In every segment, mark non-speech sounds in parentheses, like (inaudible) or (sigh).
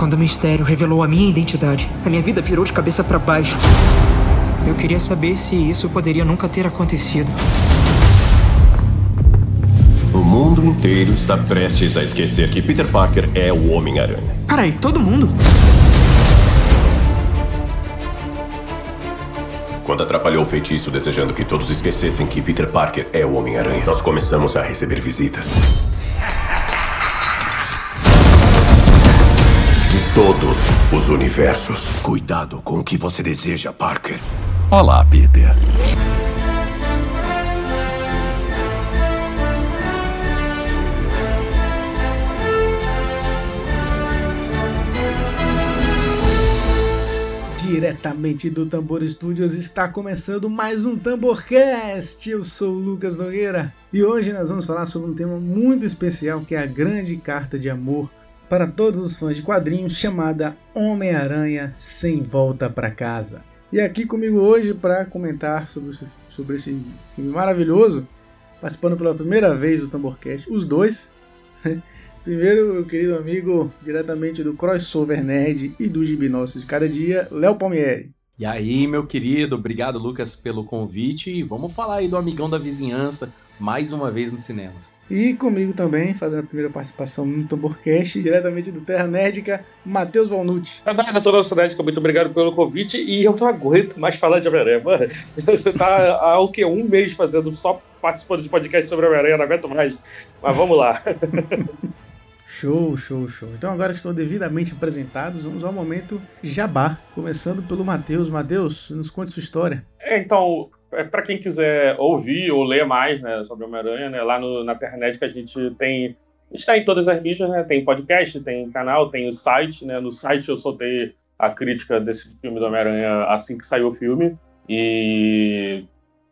Quando o mistério revelou a minha identidade, a minha vida virou de cabeça para baixo. Eu queria saber se isso poderia nunca ter acontecido. O mundo inteiro está prestes a esquecer que Peter Parker é o Homem-Aranha. Peraí, todo mundo? Quando atrapalhou o feitiço desejando que todos esquecessem que Peter Parker é o Homem-Aranha, nós começamos a receber visitas. Todos os universos. Cuidado com o que você deseja, Parker. Olá, Peter. Diretamente do Tambor Studios está começando mais um Tamborcast. Eu sou o Lucas Nogueira e hoje nós vamos falar sobre um tema muito especial que é a grande carta de amor para todos os fãs de quadrinhos chamada Homem-Aranha Sem Volta para Casa. E aqui comigo hoje para comentar sobre, sobre esse filme maravilhoso, participando pela primeira vez do Tamborcast, os dois. (laughs) Primeiro, meu querido amigo, diretamente do Crossover Nerd e do Gibi de Cada Dia, Léo Palmieri. E aí, meu querido, obrigado, Lucas, pelo convite. E vamos falar aí do Amigão da Vizinhança, mais uma vez nos cinemas. E comigo também, fazendo a primeira participação no Tamborcast, diretamente do Terra Nerdica, Matheus Valnucci. Nada, toda a Nerdica, muito obrigado pelo convite. E eu não aguento mais falar de Homem-Aranha. (laughs) Você tá há o que? Um mês fazendo só participando de podcast sobre Homem-Aranha, não aguento mais. Mas vamos lá. (laughs) Show, show, show. Então agora que estão devidamente apresentados, vamos ao momento jabá, começando pelo Matheus. Matheus, nos conte sua história. É, então, é, para quem quiser ouvir ou ler mais né, sobre Homem-Aranha, né, lá no, na Terranet que a gente tem. Está em todas as mídias, né? Tem podcast, tem canal, tem o site, né? No site eu soltei a crítica desse filme do Homem-Aranha assim que saiu o filme. E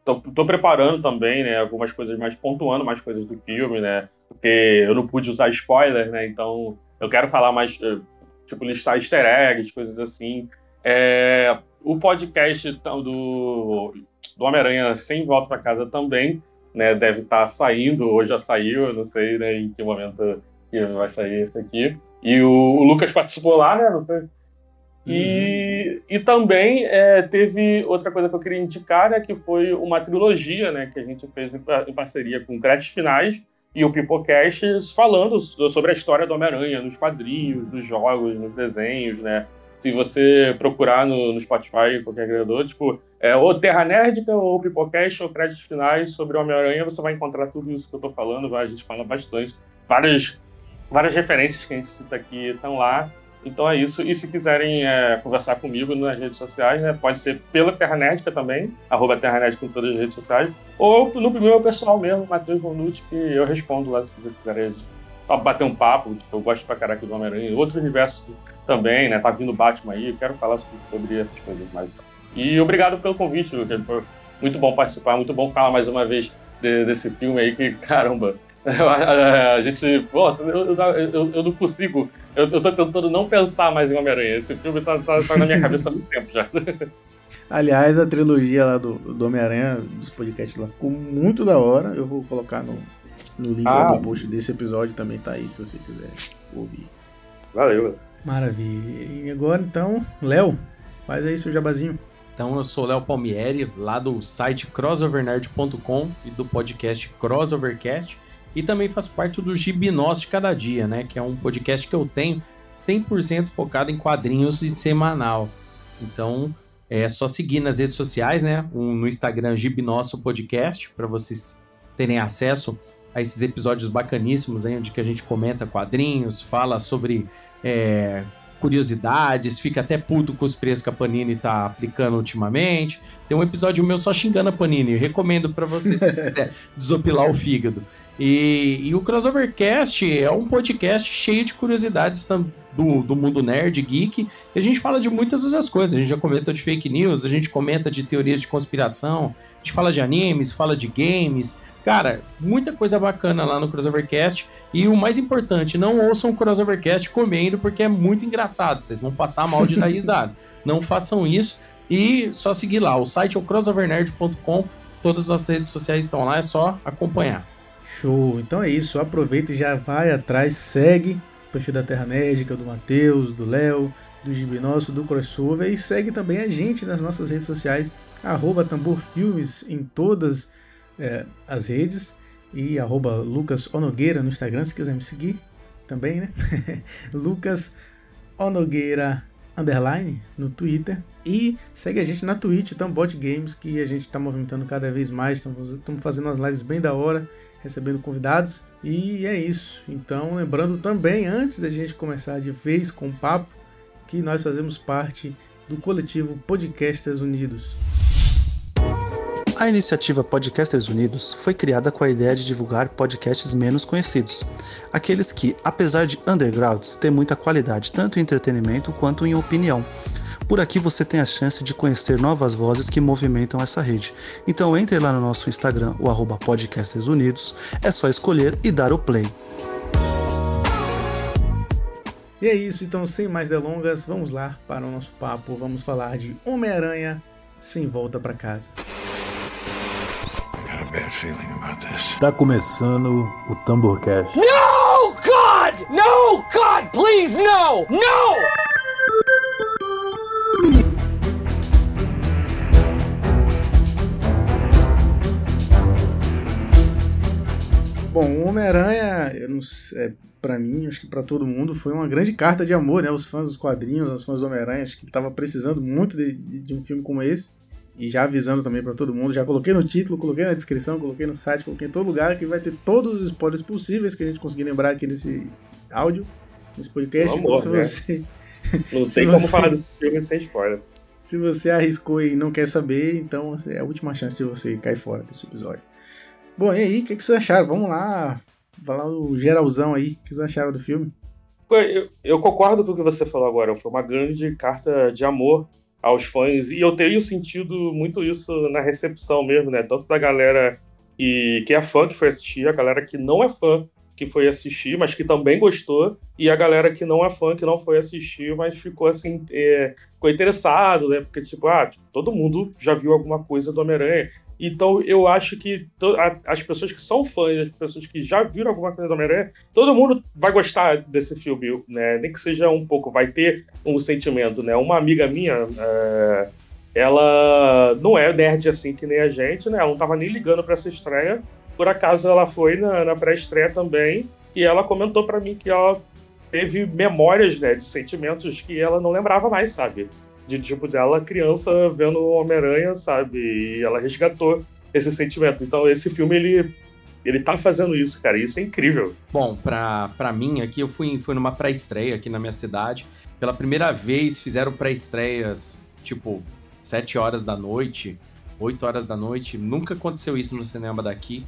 tô, tô, preparando também, né? Algumas coisas mais pontuando mais coisas do filme, né? Porque eu não pude usar spoiler, né? Então eu quero falar mais, eh, tipo, listar easter eggs, coisas assim. É, o podcast do do Homem-Aranha Sem Volta para Casa também, né? Deve estar tá saindo, ou já saiu, eu não sei né, em que momento que vai sair esse aqui. E o, o Lucas participou lá, né? Não? E, uhum. e também é, teve outra coisa que eu queria indicar, né, que foi uma trilogia né, que a gente fez em, em parceria com Créditos Finais e o Pipocast, falando sobre a história do Homem-Aranha nos quadrinhos, nos jogos, nos desenhos, né? Se você procurar no, no Spotify, qualquer agregador, tipo, é, ou Terra Nerdica, ou Pipocast, ou Créditos Finais sobre o Homem-Aranha, você vai encontrar tudo isso que eu tô falando, a gente fala bastante. Várias, várias referências que a gente cita aqui estão lá. Então é isso. E se quiserem é, conversar comigo nas redes sociais, né, pode ser pela Terra Nerdica também, arroba Terra Nerdica em todas as redes sociais, ou no meu pessoal mesmo, Matheus Bonucci, que eu respondo lá se vocês quiserem só bater um papo. Tipo, eu gosto pra caraca do Homem-Aranha. Outro universo também, né? Tá vindo Batman aí, eu quero falar sobre essas coisas mais. E obrigado pelo convite, Lucas. Foi muito bom participar, muito bom falar mais uma vez de, desse filme aí, que caramba. (laughs) A gente. Eu, eu, eu não consigo. Eu, eu tô tentando não pensar mais em Homem-Aranha. Esse filme tá, tá, tá, na minha cabeça há muito tempo já. (laughs) Aliás, a trilogia lá do, do Homem-Aranha, dos podcasts lá, ficou muito da hora. Eu vou colocar no, no link ah. no post desse episódio também tá aí, se você quiser ouvir. Valeu. Maravilha. E agora então, Léo, faz aí seu jabazinho. Então eu sou Léo Palmieri, lá do site crossovernerd.com e do podcast Crossovercast. E também faço parte do Gibinós de Cada Dia, né? Que é um podcast que eu tenho 100% focado em quadrinhos e semanal. Então é só seguir nas redes sociais, né? Um, no Instagram Gibinosso Podcast, para vocês terem acesso a esses episódios bacaníssimos aí, onde que a gente comenta quadrinhos, fala sobre é, curiosidades, fica até puto com os preços que a Panini tá aplicando ultimamente. Tem um episódio meu só xingando a Panini, recomendo para você se quiser (laughs) desopilar o fígado. E, e, o Crossovercast é um podcast cheio de curiosidades do, do mundo nerd, geek, e a gente fala de muitas outras coisas. A gente já comentou de fake news, a gente comenta de teorias de conspiração, a gente fala de animes, fala de games, Cara, muita coisa bacana lá no Crossovercast. E o mais importante, não ouçam o Crossovercast comendo, porque é muito engraçado. Vocês vão passar mal de dar (laughs) risada. não façam isso. E só seguir lá. O site é o crossovernerd.com. Todas as redes sociais estão lá, é só acompanhar. Show! Então é isso. Aproveita e já vai atrás, segue perfil da Terra Nédica, do Matheus, do Léo, do Gibi Nosso, do Crossover. E segue também a gente nas nossas redes sociais, arroba tamborfilmes em todas é, as redes. E arroba Lucas Onogueira no Instagram, se quiser me seguir também, né? (laughs) Lucas Onogueira underline no Twitter e segue a gente na Twitch, Tambot Games, que a gente está movimentando cada vez mais, estamos fazendo umas lives bem da hora, recebendo convidados e é isso. Então, lembrando também, antes da gente começar de vez com o papo, que nós fazemos parte do coletivo Podcasters Unidos. A iniciativa Podcasters Unidos foi criada com a ideia de divulgar podcasts menos conhecidos, aqueles que, apesar de undergrounds, têm muita qualidade tanto em entretenimento quanto em opinião. Por aqui você tem a chance de conhecer novas vozes que movimentam essa rede. Então entre lá no nosso Instagram, o arroba Podcasters Unidos, é só escolher e dar o play. E é isso, então sem mais delongas, vamos lá para o nosso papo. Vamos falar de Homem-Aranha sem volta para casa. Tá começando o Tamborcast. No, God! No, God, please, no! No! Bom, o Homem-Aranha, eu não sei, é, para mim, acho que para todo mundo, foi uma grande carta de amor, né? Os fãs dos quadrinhos, os fãs do Homem-Aranha, acho que tava precisando muito de, de um filme como esse. E já avisando também para todo mundo, já coloquei no título, coloquei na descrição, coloquei no site, coloquei em todo lugar que vai ter todos os spoilers possíveis que a gente conseguir lembrar aqui nesse áudio, nesse podcast. Amor, então, se né? você. Não (laughs) sei como você... falar desse filme sem spoiler. Se você arriscou e não quer saber, então assim, é a última chance de você cair fora desse episódio. Bom, e aí, o que, que vocês acharam? Vamos lá, falar o geralzão aí. O que vocês acharam do filme? Eu, eu, concordo com o que você falou agora. Foi uma grande carta de amor aos fãs. E eu tenho sentido muito isso na recepção mesmo, né? Tanto da galera que, que é fã que foi assistir, a galera que não é fã que foi assistir, mas que também gostou, e a galera que não é fã, que não foi assistir, mas ficou assim, é, ficou interessado, né? Porque, tipo, ah, tipo, todo mundo já viu alguma coisa do Homem-Aranha. Então, eu acho que as pessoas que são fãs, as pessoas que já viram alguma coisa do Homem-Aranha, todo mundo vai gostar desse filme, né? Nem que seja um pouco, vai ter um sentimento, né? Uma amiga minha, é, ela não é nerd assim que nem a gente, né? Ela não tava nem ligando para essa estreia, por acaso ela foi na, na pré-estreia também e ela comentou para mim que ela teve memórias, né, de sentimentos que ela não lembrava mais, sabe? De tipo dela criança vendo o Homem-Aranha, sabe? E ela resgatou esse sentimento. Então esse filme ele ele tá fazendo isso, cara, isso é incrível. Bom, pra, pra mim aqui, eu fui, fui numa pré-estreia aqui na minha cidade. Pela primeira vez fizeram pré-estreias, tipo, 7 horas da noite, 8 horas da noite. Nunca aconteceu isso no cinema daqui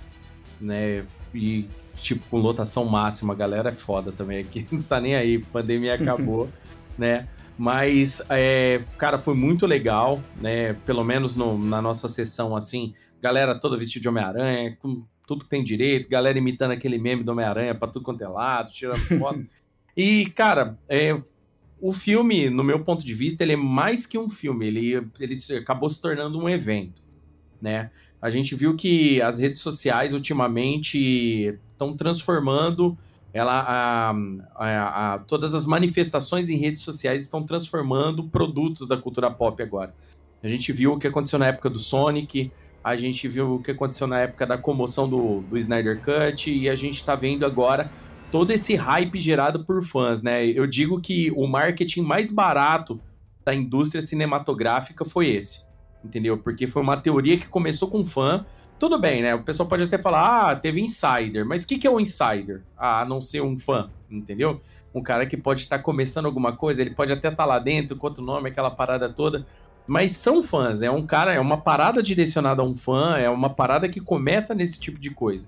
né? E, tipo, com lotação máxima, a galera é foda também aqui, (laughs) não tá nem aí, pandemia acabou, (laughs) né? Mas, é, cara, foi muito legal, né? Pelo menos no, na nossa sessão, assim, galera toda vestida de Homem-Aranha, com tudo que tem direito, galera imitando aquele meme do Homem-Aranha pra tudo quanto é lado, tirando foto. (laughs) e, cara, é, o filme, no meu ponto de vista, ele é mais que um filme, ele, ele acabou se tornando um evento, né? A gente viu que as redes sociais ultimamente estão transformando ela a, a, a, todas as manifestações em redes sociais estão transformando produtos da cultura pop agora. A gente viu o que aconteceu na época do Sonic, a gente viu o que aconteceu na época da comoção do, do Snyder Cut e a gente está vendo agora todo esse hype gerado por fãs, né? Eu digo que o marketing mais barato da indústria cinematográfica foi esse entendeu? Porque foi uma teoria que começou com fã. Tudo bem, né? O pessoal pode até falar, ah, teve insider. Mas o que, que é um insider? Ah, a não ser um fã, entendeu? Um cara que pode estar tá começando alguma coisa, ele pode até estar tá lá dentro, outro nome, aquela parada toda. Mas são fãs, é um cara, é uma parada direcionada a um fã, é uma parada que começa nesse tipo de coisa.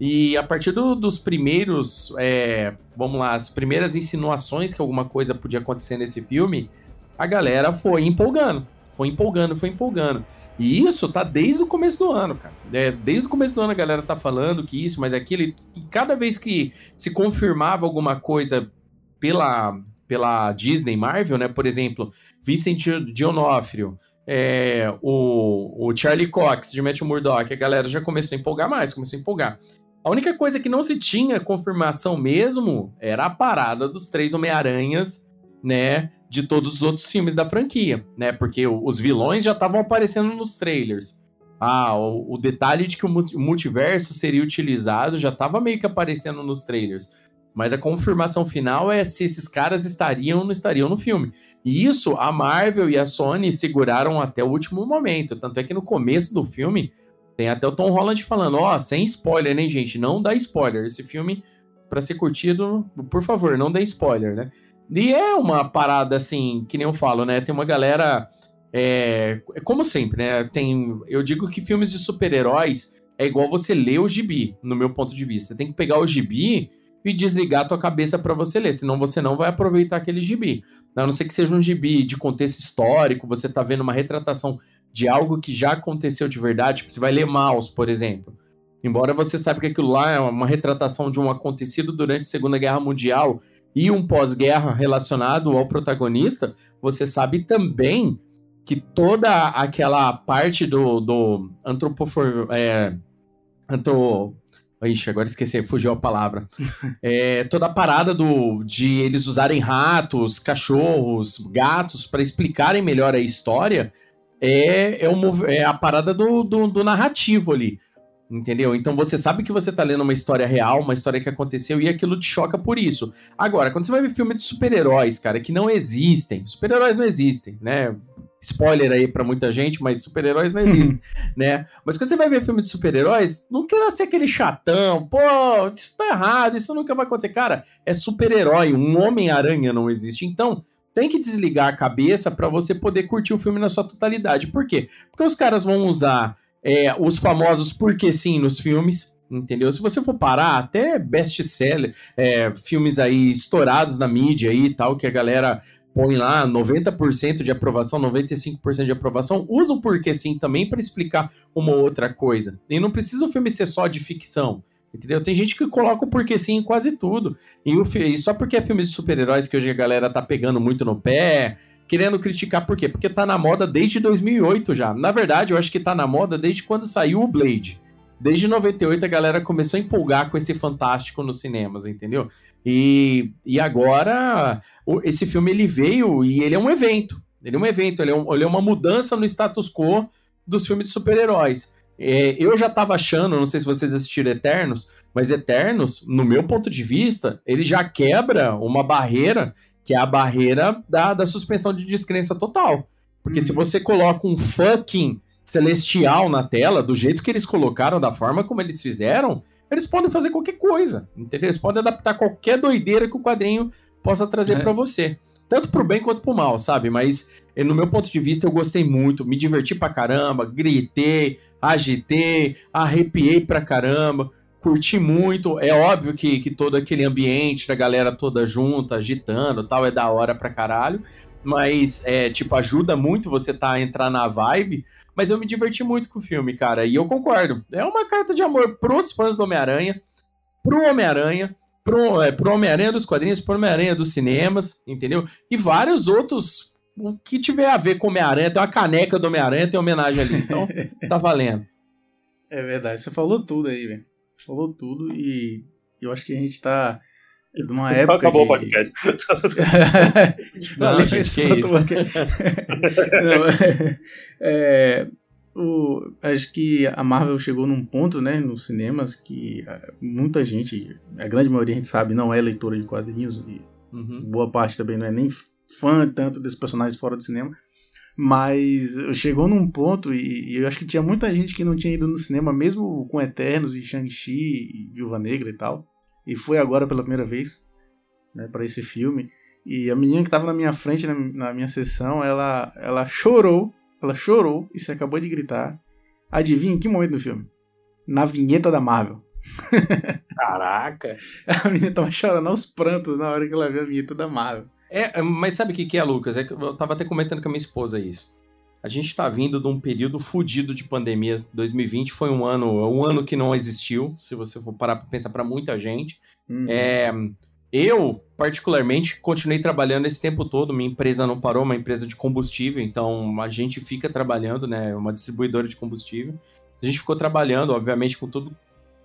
E a partir do, dos primeiros, é, vamos lá, as primeiras insinuações que alguma coisa podia acontecer nesse filme, a galera foi empolgando. Foi empolgando, foi empolgando. E isso tá desde o começo do ano, cara. É, desde o começo do ano a galera tá falando que isso, mas aquilo. E cada vez que se confirmava alguma coisa pela, pela Disney Marvel, né? Por exemplo, Vincent D'Onofrio, é, o, o Charlie Cox de Matthew Murdock, a galera já começou a empolgar mais, começou a empolgar. A única coisa que não se tinha confirmação mesmo era a parada dos três Homem-Aranhas, né? De todos os outros filmes da franquia, né? Porque os vilões já estavam aparecendo nos trailers. Ah, o, o, detalhe de que o multiverso seria utilizado já estava meio que aparecendo nos trailers. Mas a confirmação final é se esses caras estariam ou não estariam no filme. E isso a Marvel e a Sony seguraram até o último momento. Tanto é que no começo do filme tem até o Tom Holland falando: Ó, oh, sem spoiler, né, gente? Não dá spoiler. Esse filme, para ser curtido, por favor, não dê spoiler, né? E é uma parada assim, que nem eu falo, né? Tem uma galera. É, como sempre, né? Tem, eu digo que filmes de super-heróis é igual você ler o gibi, no meu ponto de vista. Você tem que pegar o gibi e desligar a tua cabeça para você ler, senão você não vai aproveitar aquele gibi. A não ser que seja um gibi de contexto histórico, você tá vendo uma retratação de algo que já aconteceu de verdade, tipo, você vai ler Maus, por exemplo. Embora você saiba que aquilo lá é uma retratação de um acontecido durante a Segunda Guerra Mundial e um pós-guerra relacionado ao protagonista, você sabe também que toda aquela parte do, do antropofor, é, antro, Ixi, agora esqueci, fugiu a palavra. (laughs) É, toda a parada do, de eles usarem ratos, cachorros, gatos para explicarem melhor a história é, é, o, é a parada do, do, do, narrativo ali. Entendeu? Então você sabe que você tá lendo uma história real, uma história que aconteceu e aquilo te choca por isso. Agora, quando você vai ver filme de super-heróis, cara, que não existem, super-heróis não existem, né? spoiler aí para muita gente, mas super-heróis não (laughs) existem, né? Mas quando você vai ver filme de super-heróis, não quer ser aquele chatão, pô, isso tá errado, isso nunca vai acontecer. Cara, é super-herói, um Homem-Aranha não existe. Então, tem que desligar a cabeça para você poder curtir o filme na sua totalidade. Por quê? Porque os caras vão usar é, os famosos porque sim nos filmes, entendeu? Se você for parar, até best-seller, é, filmes aí estourados na mídia e tal, que a galera põe lá 90% de aprovação, 95% de aprovação, usa o porquê sim também para explicar uma outra coisa. E não precisa o filme ser só de ficção. Entendeu? Tem gente que coloca o porquê sim em quase tudo. E, o, e só porque é filmes de super-heróis que hoje a galera tá pegando muito no pé, querendo criticar por quê? Porque tá na moda desde 2008 já. Na verdade, eu acho que tá na moda desde quando saiu o Blade. Desde 98 a galera começou a empolgar com esse fantástico nos cinemas, entendeu? E, e agora esse filme ele veio e ele é um evento. Ele é um evento, ele é, um, ele é uma mudança no status quo dos filmes de super-heróis. É, eu já tava achando, não sei se vocês assistiram Eternos, mas Eternos, no meu ponto de vista, ele já quebra uma barreira, que é a barreira da, da suspensão de descrença total. Porque se uhum. você coloca um fucking celestial na tela, do jeito que eles colocaram, da forma como eles fizeram, eles podem fazer qualquer coisa, entendeu? Eles podem adaptar qualquer doideira que o quadrinho possa trazer é. para você. Tanto pro bem quanto pro mal, sabe? Mas, eh, no meu ponto de vista, eu gostei muito, me diverti pra caramba, gritei, agitei, arrepiei pra caramba, curti muito. É óbvio que, que todo aquele ambiente da galera toda junta, agitando tal, é da hora pra caralho. Mas, é, tipo, ajuda muito você tá a entrar na vibe. Mas eu me diverti muito com o filme, cara. E eu concordo. É uma carta de amor pros fãs do Homem-Aranha, pro Homem-Aranha, pro, é, pro Homem-Aranha dos quadrinhos, pro Homem-Aranha dos cinemas, entendeu? E vários outros o que tiver a ver com Homem-Aranha, tem uma caneca do Homem-Aranha, tem homenagem ali. Então, (laughs) tá valendo. É verdade, você falou tudo aí, velho. Falou tudo e eu acho que a gente tá numa época. Acabou de... o podcast. (laughs) não, (laughs) não, gente, que isso. não, é, o, acho que a Marvel chegou num ponto, né, nos cinemas, que é, muita gente, a grande maioria a gente sabe, não é leitora de quadrinhos, e uhum. boa parte também não é nem fã tanto desses personagens fora do cinema. Mas chegou num ponto, e, e, eu acho que tinha muita gente que não tinha ido no cinema, mesmo com Eternos e Shang-Chi e Viúva Negra e tal. E foi agora pela primeira vez, né, para esse filme. E a menina que estava na minha frente, na, na, minha sessão, ela, ela chorou, ela chorou e se acabou de gritar. Adivinha em que momento do filme? Na vinheta da Marvel. (laughs) Caraca! a menina tava chorando aos prantos na hora que ela viu a vinheta da Marvel. É, mas sabe o que, que é, Lucas? É que eu tava até comentando com a minha esposa isso. A gente tá vindo de um período fudido de pandemia. 2020 foi um ano, um ano que não existiu, se você for parar pra pensar para muita gente. Uhum. É, eu, particularmente, continuei trabalhando esse tempo todo. Minha empresa não parou, uma empresa de combustível, então a gente fica trabalhando, né? Uma distribuidora de combustível. A gente ficou trabalhando, obviamente, com tudo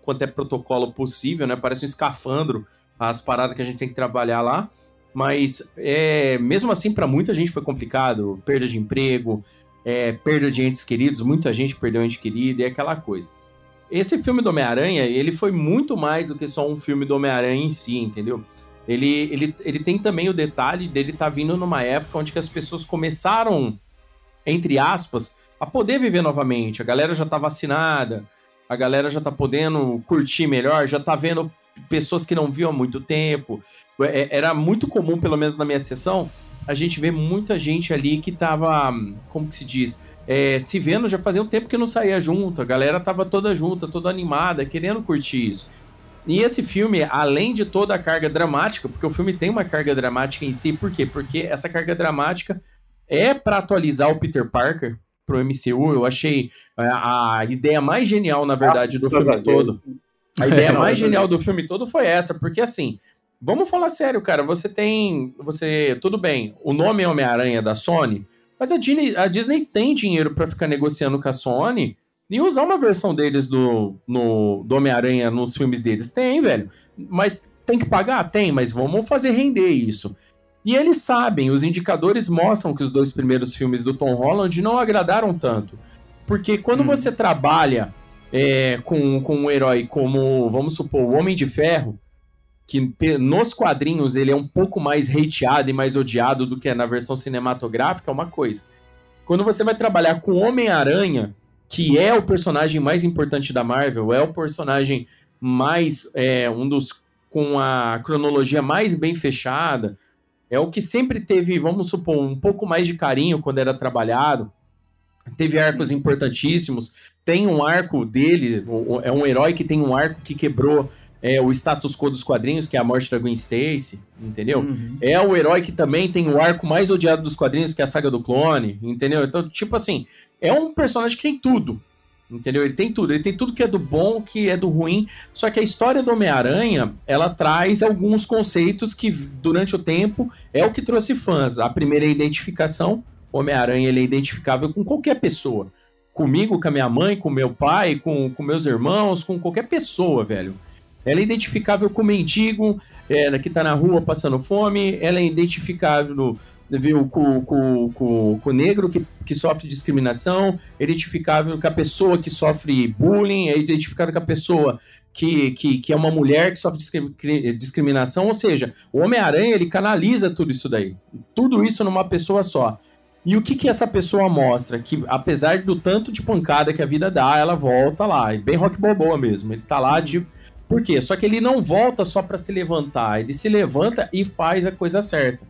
quanto é protocolo possível, né? Parece um escafandro as paradas que a gente tem que trabalhar lá. Mas é, mesmo assim, para muita gente foi complicado. Perda de emprego, é, perda de entes queridos, muita gente perdeu ente querido e aquela coisa. Esse filme do Homem-Aranha, ele foi muito mais do que só um filme do Homem-Aranha em si, entendeu? Ele, ele, ele tem também o detalhe dele estar tá vindo numa época onde as pessoas começaram, entre aspas, a poder viver novamente. A galera já tá vacinada, a galera já tá podendo curtir melhor, já tá vendo pessoas que não viam há muito tempo. É, era muito comum, pelo menos na minha sessão, a gente ver muita gente ali que tava, como que se diz, é, se vendo já fazia um tempo que não saía junto, a galera tava toda junta, toda animada, querendo curtir isso. E esse filme, além de toda a carga dramática, porque o filme tem uma carga dramática em si, por quê? Porque essa carga dramática é para atualizar o Peter Parker pro MCU. Eu achei a, a ideia mais genial, na verdade, Nossa, do filme todo. A ideia (laughs) mais genial do filme todo foi essa, porque assim, vamos falar sério, cara. Você tem. Você. Tudo bem, o nome é Homem-Aranha da Sony, mas a Disney, a Disney tem dinheiro para ficar negociando com a Sony e usar uma versão deles do, no, do Homem-Aranha nos filmes deles. Tem, velho. Mas tem que pagar? Tem, mas vamos fazer render isso. E eles sabem, os indicadores mostram que os dois primeiros filmes do Tom Holland não agradaram tanto. Porque quando hum. você trabalha é, com, com um herói como, vamos supor, o Homem de Ferro, que nos quadrinhos ele é um pouco mais hateado e mais odiado do que é na versão cinematográfica, é uma coisa. Quando você vai trabalhar com Homem-Aranha, que é o personagem mais importante da Marvel, é o personagem mais. É, um dos. com a cronologia mais bem fechada, é o que sempre teve, vamos supor, um pouco mais de carinho quando era trabalhado. Teve arcos importantíssimos. Tem um arco dele, é um herói que tem um arco que quebrou é, o status quo dos quadrinhos, que é a morte da Gwen Stacy, entendeu? Uhum. É o herói que também tem o arco mais odiado dos quadrinhos, que é a saga do clone, entendeu? Então, tipo assim, é um personagem que tem tudo, entendeu? Ele tem tudo, ele tem tudo que é do bom, que é do ruim, só que a história do Homem-Aranha, ela traz alguns conceitos que, durante o tempo, é o que trouxe fãs. A primeira é a identificação, o Homem-Aranha ele é identificável com qualquer pessoa. Comigo, com a minha mãe, com meu pai, com, com meus irmãos, com qualquer pessoa, velho. Ela é identificável com mendigo é, que tá na rua passando fome, ela é identificável viu, com, com, com, com o negro que, que sofre discriminação, é identificável com a pessoa que sofre bullying, é identificável com a pessoa que, que, que é uma mulher que sofre discriminação, ou seja, o Homem-Aranha ele canaliza tudo isso daí, tudo isso numa pessoa só. E o que, que essa pessoa mostra? Que apesar do tanto de pancada que a vida dá, ela volta lá, é bem rock balboa mesmo. Ele tá lá de. Por quê? Só que ele não volta só para se levantar, ele se levanta e faz a coisa certa.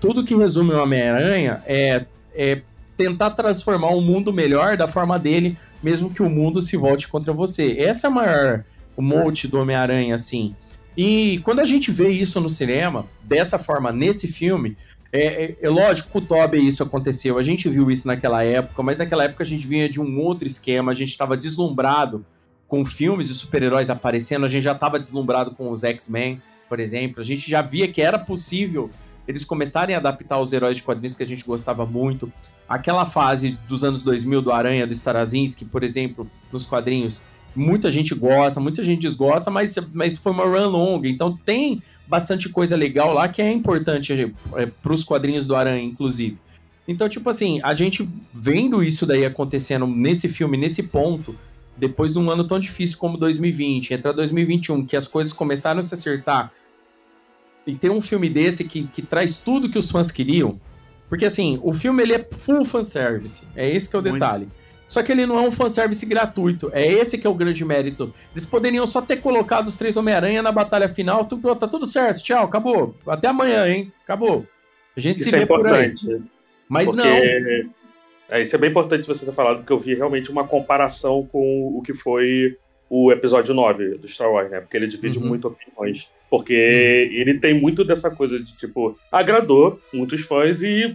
Tudo que resume o Homem-Aranha é, é tentar transformar o um mundo melhor da forma dele, mesmo que o mundo se volte contra você. Essa é a maior o mote do Homem-Aranha, assim. E quando a gente vê isso no cinema, dessa forma, nesse filme, é, é, é, lógico, com o Toby isso aconteceu, a gente viu isso naquela época, mas naquela época a gente vinha de um outro esquema, a gente estava deslumbrado com filmes de super-heróis aparecendo, a gente já estava deslumbrado com os X-Men, por exemplo, a gente já via que era possível eles começarem a adaptar os heróis de quadrinhos que a gente gostava muito. Aquela fase dos anos 2000 do Aranha, do Starazinski, por exemplo, nos quadrinhos, muita gente gosta, muita gente desgosta, mas, mas foi uma run longa, então tem bastante coisa legal lá que é importante é, para os quadrinhos do Aranha, inclusive. Então, tipo assim, a gente vendo isso daí acontecendo nesse filme, nesse ponto, depois de um ano tão difícil como 2020, entrar 2021, que as coisas começaram a se acertar, e ter um filme desse que, que traz tudo que os fãs queriam, porque assim, o filme ele é full fanservice, é esse que é o Muito. detalhe. Só que ele não é um fanservice gratuito. É esse que é o grande mérito. Eles poderiam só ter colocado os três Homem-Aranha na batalha final. Tudo, tá tudo certo, tchau, acabou. Até amanhã, hein? Acabou. A gente isso se vê é importante. por aí. Mas porque... não. É, isso é bem importante você ter falado, porque eu vi realmente uma comparação com o que foi o episódio 9 do Star Wars, né? Porque ele divide uhum. muito opiniões. Porque uhum. ele tem muito dessa coisa de, tipo, agradou muitos fãs e,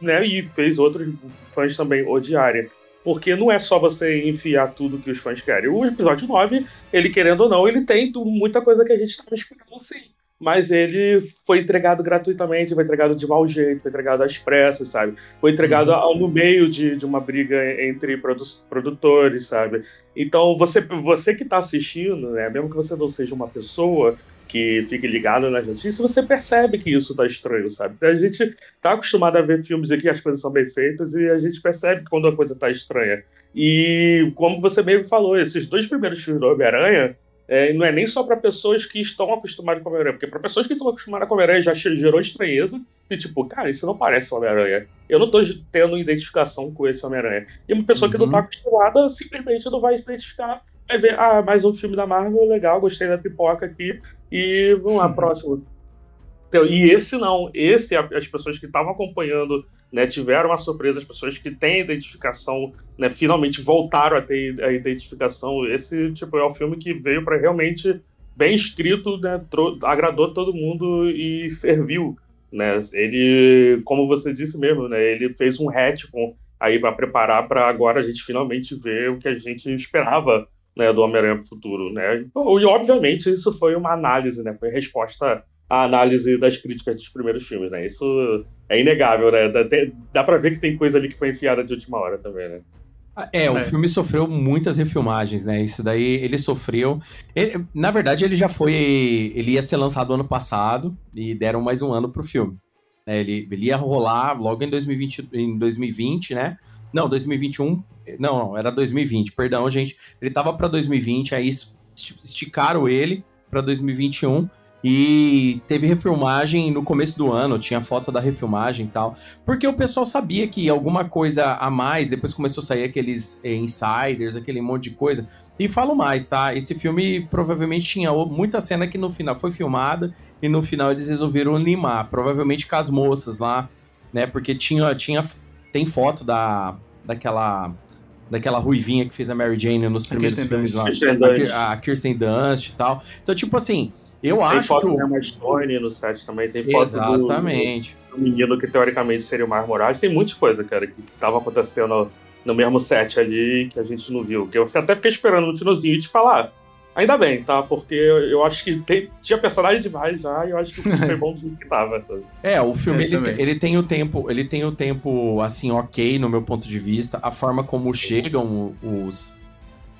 né, e fez outros fãs também odiarem. Porque não é só você enfiar tudo que os fãs querem. O episódio 9, ele querendo ou não, ele tem muita coisa que a gente estava esperando sim. Mas ele foi entregado gratuitamente, foi entregado de mau jeito, foi entregado às pressas, sabe? Foi entregado uhum. no meio de, de uma briga entre produ produtores, sabe? Então, você, você que está assistindo, né, mesmo que você não seja uma pessoa que fique ligado nas notícias, você percebe que isso tá estranho, sabe? A gente tá acostumado a ver filmes aqui, as coisas são bem feitas, e a gente percebe quando a coisa tá estranha. E como você mesmo falou, esses dois primeiros filmes do Homem-Aranha, é, não é nem só para pessoas que estão acostumadas com Homem-Aranha, porque para pessoas que estão acostumadas com Homem-Aranha já gerou estranheza, e tipo, cara, isso não parece Homem-Aranha. Eu não tô tendo identificação com esse Homem-Aranha. E uma pessoa uhum. que não tá uhum. acostumada simplesmente não vai se identificar. Vai ver, ah, mais um filme da Marvel, legal, gostei da pipoca aqui, e vamos lá, próximo. Então, e esse não, esse as pessoas que estavam acompanhando né, tiveram uma surpresa, as pessoas que têm identificação né, finalmente voltaram a ter a identificação. Esse tipo é o filme que veio para realmente bem escrito, né, agradou todo mundo e serviu. Né? Ele, como você disse mesmo, né, ele fez um retcon aí para preparar para agora a gente finalmente ver o que a gente esperava né, do Homem-Aranha futuro. Né? E obviamente isso foi uma análise, né, foi resposta a análise das críticas dos primeiros filmes, né? Isso é inegável, né? Dá, dá pra ver que tem coisa ali que foi enfiada de última hora também, né? Ah, é, o é. filme sofreu muitas refilmagens, né? Isso daí ele sofreu. Ele, na verdade, ele já foi. Ele ia ser lançado ano passado e deram mais um ano pro filme. É, ele, ele ia rolar logo em 2020, em 2020, né? Não, 2021. Não, não, era 2020, perdão, gente. Ele tava para 2020, aí esticaram ele para 2021 e teve refilmagem no começo do ano, tinha foto da refilmagem e tal. Porque o pessoal sabia que alguma coisa a mais, depois começou a sair aqueles eh, insiders, aquele monte de coisa. E falo mais, tá? Esse filme provavelmente tinha muita cena que no final foi filmada e no final eles resolveram limar. Provavelmente com as moças lá, né? Porque tinha. tinha tem foto da, daquela daquela ruivinha que fez a Mary Jane nos primeiros filmes lá. A Kirsten Dunst e tal. Então, tipo assim, eu tem acho foto que. Tem foto Stone no set também, tem foto Exatamente. Do, do, menino que teoricamente seria o Mar Morales. Tem muita coisa, cara, que, tava acontecendo no mesmo set ali que a gente não viu. Que eu até fiquei esperando no finalzinho te falar. Ainda bem, tá? Porque eu acho que tem, tinha personagem demais já e eu acho que o filme foi bom do que tava. (laughs) É, o filme ele, ele, tem o tempo, ele tem o tempo assim, ok, no meu ponto de vista. A forma como chegam os,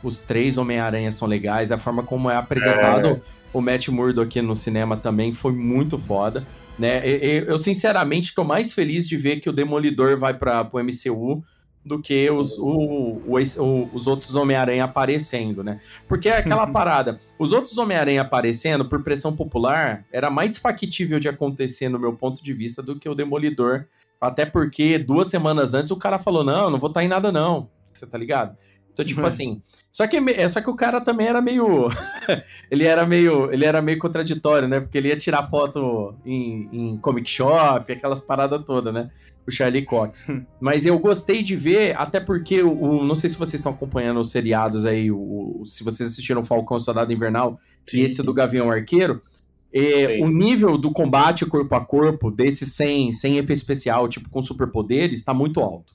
os três Homem-Aranha são legais, a forma como é apresentado. É o Matt Murdock no cinema também foi muito foda. Né? Eu, sinceramente tô mais feliz de ver que o Demolidor vai para o MCU do que os, o, o, os outros Homem-Aranha aparecendo, né? Porque é aquela (laughs) parada, os outros Homem-Aranha aparecendo por pressão popular era mais factível de acontecer no meu ponto de vista do que o Demolidor. Até porque duas semanas antes o cara falou: não, não vou estar tá em nada, não. Você tá ligado? Então, tipo é. assim. Só que, é, só que o cara também era meio. (laughs) ele era meio. Ele era meio contraditório, né? Porque ele ia tirar foto em, em comic shop, aquelas paradas todas, né? O Charlie Cox. (laughs) Mas eu gostei de ver, até porque o, o, Não sei se vocês estão acompanhando os seriados aí, o, se vocês assistiram Falcão Soldado Invernal Sim. e esse do Gavião Arqueiro. É, o nível do combate corpo a corpo, desse sem, sem efeito especial, tipo com superpoderes, está muito alto.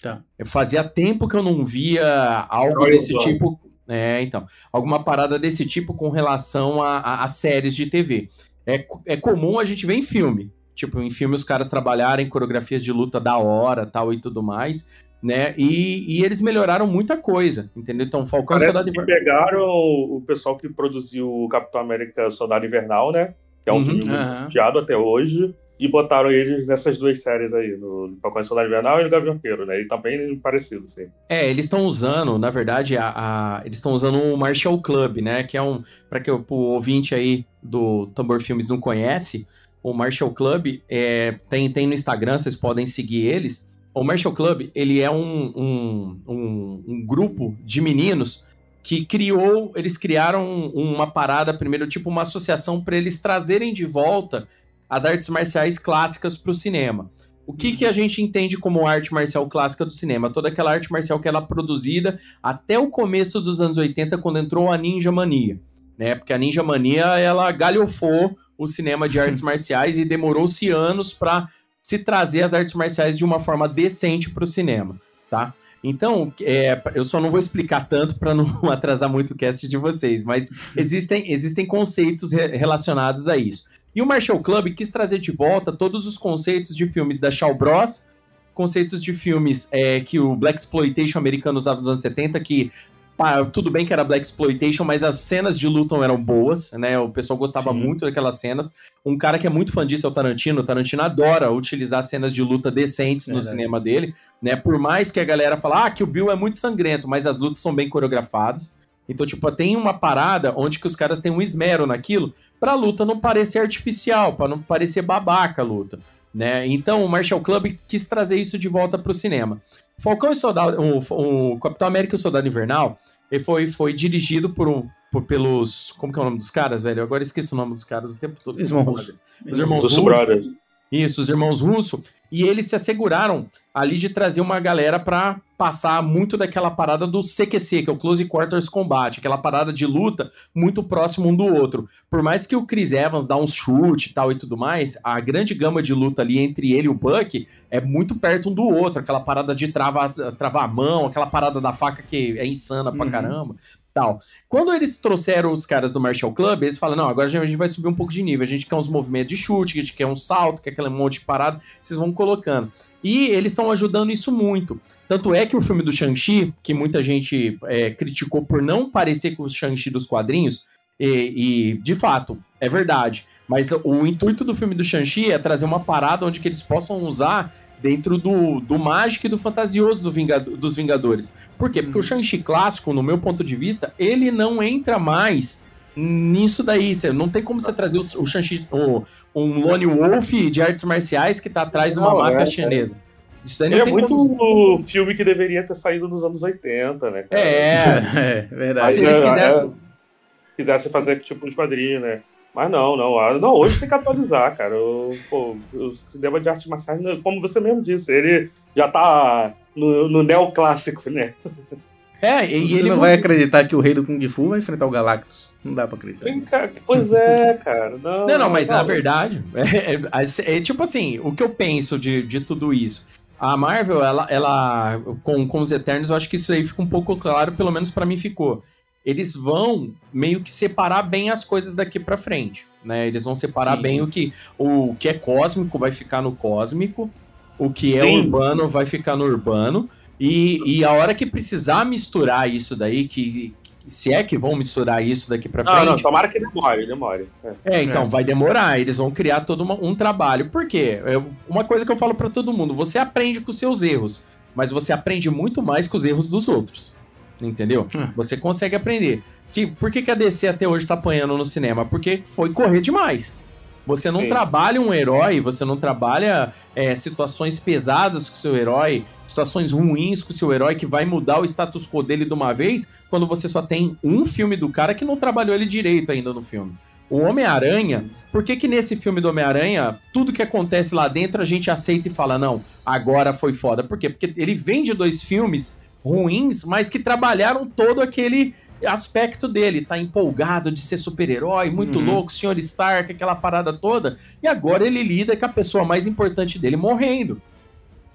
Tá. Fazia tempo que eu não via algo Olha desse tipo. É, então. Alguma parada desse tipo com relação a, a, a, séries de TV. É, é comum a gente ver em filme. Tipo, em filme os caras trabalharem coreografias de luta da hora tal e tudo mais. Né? E, e eles melhoraram muita coisa, entendeu? Então, Falcão Parece Soldado Invernal. pegaram o pessoal que produziu o Capitão América Soldado Invernal, né? Que é um uhum, filme uhum. até hoje e botaram eles nessas duas séries aí, no Falcão Soldado Invernal e no Gavião Arqueiro, né? E tá bem parecido, sim. É, eles estão usando, na verdade, a, a eles estão usando o Marshall Club, né? Que é um, para que o ouvinte aí do Tambor Filmes não conhece, o Marshall Club é, tem, tem no Instagram, vocês podem seguir eles. O Marshall Club, ele é um, um, um, um grupo de meninos que criou, eles criaram uma parada, primeiro, tipo uma associação para eles trazerem de volta as artes marciais clássicas para o cinema. O que, que a gente entende como arte marcial clássica do cinema? Toda aquela arte marcial que ela é produzida até o começo dos anos 80, quando entrou a Ninja Mania. Né? Porque a Ninja Mania, ela galhofou o cinema de artes (laughs) marciais e demorou-se anos para se trazer as artes marciais de uma forma decente para o cinema, tá? Então, é, eu só não vou explicar tanto para não (laughs) atrasar muito o cast de vocês, mas (laughs) existem, existem conceitos re relacionados a isso. E o Marshall Club quis trazer de volta todos os conceitos de filmes da Shaw Bros, conceitos de filmes é, que o Black Exploitation americano usava nos anos 70, que pá, tudo bem que era Black Exploitation, mas as cenas de luta eram boas, né? O pessoal gostava Sim. muito daquelas cenas. Um cara que é muito fã disso é o Tarantino. O Tarantino adora utilizar cenas de luta decentes no Verdade. cinema dele, né? Por mais que a galera fala ah, que o Bill é muito sangrento, mas as lutas são bem coreografadas. Então, tipo, tem uma parada onde que os caras têm um esmero naquilo pra luta não parecer artificial, pra não parecer babaca a luta, né? Então, o Marshall Club quis trazer isso de volta pro cinema. Falcão e Soldado, o, o Capitão América e o Soldado Invernal, ele foi, foi dirigido por um por, pelos, como que é o nome dos caras, velho? Eu agora esqueço o nome dos caras o tempo todo. Irmão Russo. Os irmãos Russo Russo. Brothers. Isso, os irmãos Russo. E eles se asseguraram ali de trazer uma galera pra passar muito daquela parada do CQC, que é o Close Quarters Combat, aquela parada de luta muito próximo um do outro. Por mais que o Chris Evans dá uns chute e tal e tudo mais, a grande gama de luta ali entre ele e o Buck é muito perto um do outro, aquela parada de travar, travar a mão, aquela parada da faca que é insana pra Uhum. caramba. Tal. Quando eles trouxeram os caras do Marshall Club, eles falam: não, agora a gente vai subir um pouco de nível. A gente quer uns movimentos de chute, a gente quer um salto, quer aquele monte de parada. Vocês vão colocando. E eles estão ajudando isso muito. Tanto é que o filme do Shang-Chi, que muita gente é, criticou por não parecer com o Shang-Chi dos quadrinhos, e, e, de fato, é verdade. Mas o intuito do filme do Shang-Chi é trazer uma parada onde que eles possam usar dentro do, do mágico e do fantasioso do Vingado- dos Vingadores. Por quê? Porque o Shang-Chi clássico, no meu ponto de vista, ele não entra mais nisso daí. Cê- não tem como você trazer o, o Shang-Chi, um Lone Wolf de artes marciais que tá atrás de uma Não, máfia é, chinesa. Isso aí não é tem muito como... o filme que deveria ter saído nos anos 80, né? cara? É, (laughs) É, verdade. se eles né, quiserem- é, quisesse fazer tipo uns quadrinhos, né? Mas não, não. ah, Não, hoje tem que atualizar, cara. O, pô, o cinema de arte marciais, né, como você mesmo disse, ele já tá no, no neoclássico, né? (laughs) É, e Você ele não não- vai acreditar que o rei do Kung Fu vai enfrentar o Galactus. Não dá pra acreditar. Vem cá, Pois é, (laughs) cara. Não, Não, não, mas na verdade, é, é- é tipo assim, o que eu penso de, de tudo isso. A Marvel, ela, ela com, com os Eternos, eu acho que isso aí fica um pouco claro, pelo menos pra mim ficou. Eles vão meio que separar bem as coisas daqui pra frente, né? Eles vão separar Sim, bem sim. o que o que é cósmico vai ficar no cósmico, o que é Sim. urbano vai ficar no urbano, e, e a hora que precisar misturar isso daí, que se é que vão misturar isso daqui pra Não, frente, não, tomara que demore, demore. É. é, então É. vai demorar, eles vão criar todo uma- um trabalho. Por quê? É uma coisa que eu falo pra todo mundo: você aprende com os seus erros, mas você aprende muito mais com os erros dos outros. Entendeu? Hum. Você consegue aprender. Que, por que, que a DC até hoje tá apanhando no cinema? Porque foi correr demais. Você não Sim. trabalha um herói, você não trabalha é, situações pesadas com seu herói, situações ruins com seu herói que vai mudar o status quo dele de uma vez, quando você só tem um filme do cara que não trabalhou ele direito ainda no filme. O Homem-Aranha, por que que nesse filme do Homem-Aranha, tudo que acontece lá dentro a gente aceita e fala, não, agora foi foda? Por quê? Porque ele vem de dois filmes ruins, mas que trabalharam todo aquele aspecto dele, tá empolgado de ser super-herói, muito Uhum. louco, Sr. Stark, aquela parada toda, e agora ele lida com a pessoa mais importante dele morrendo.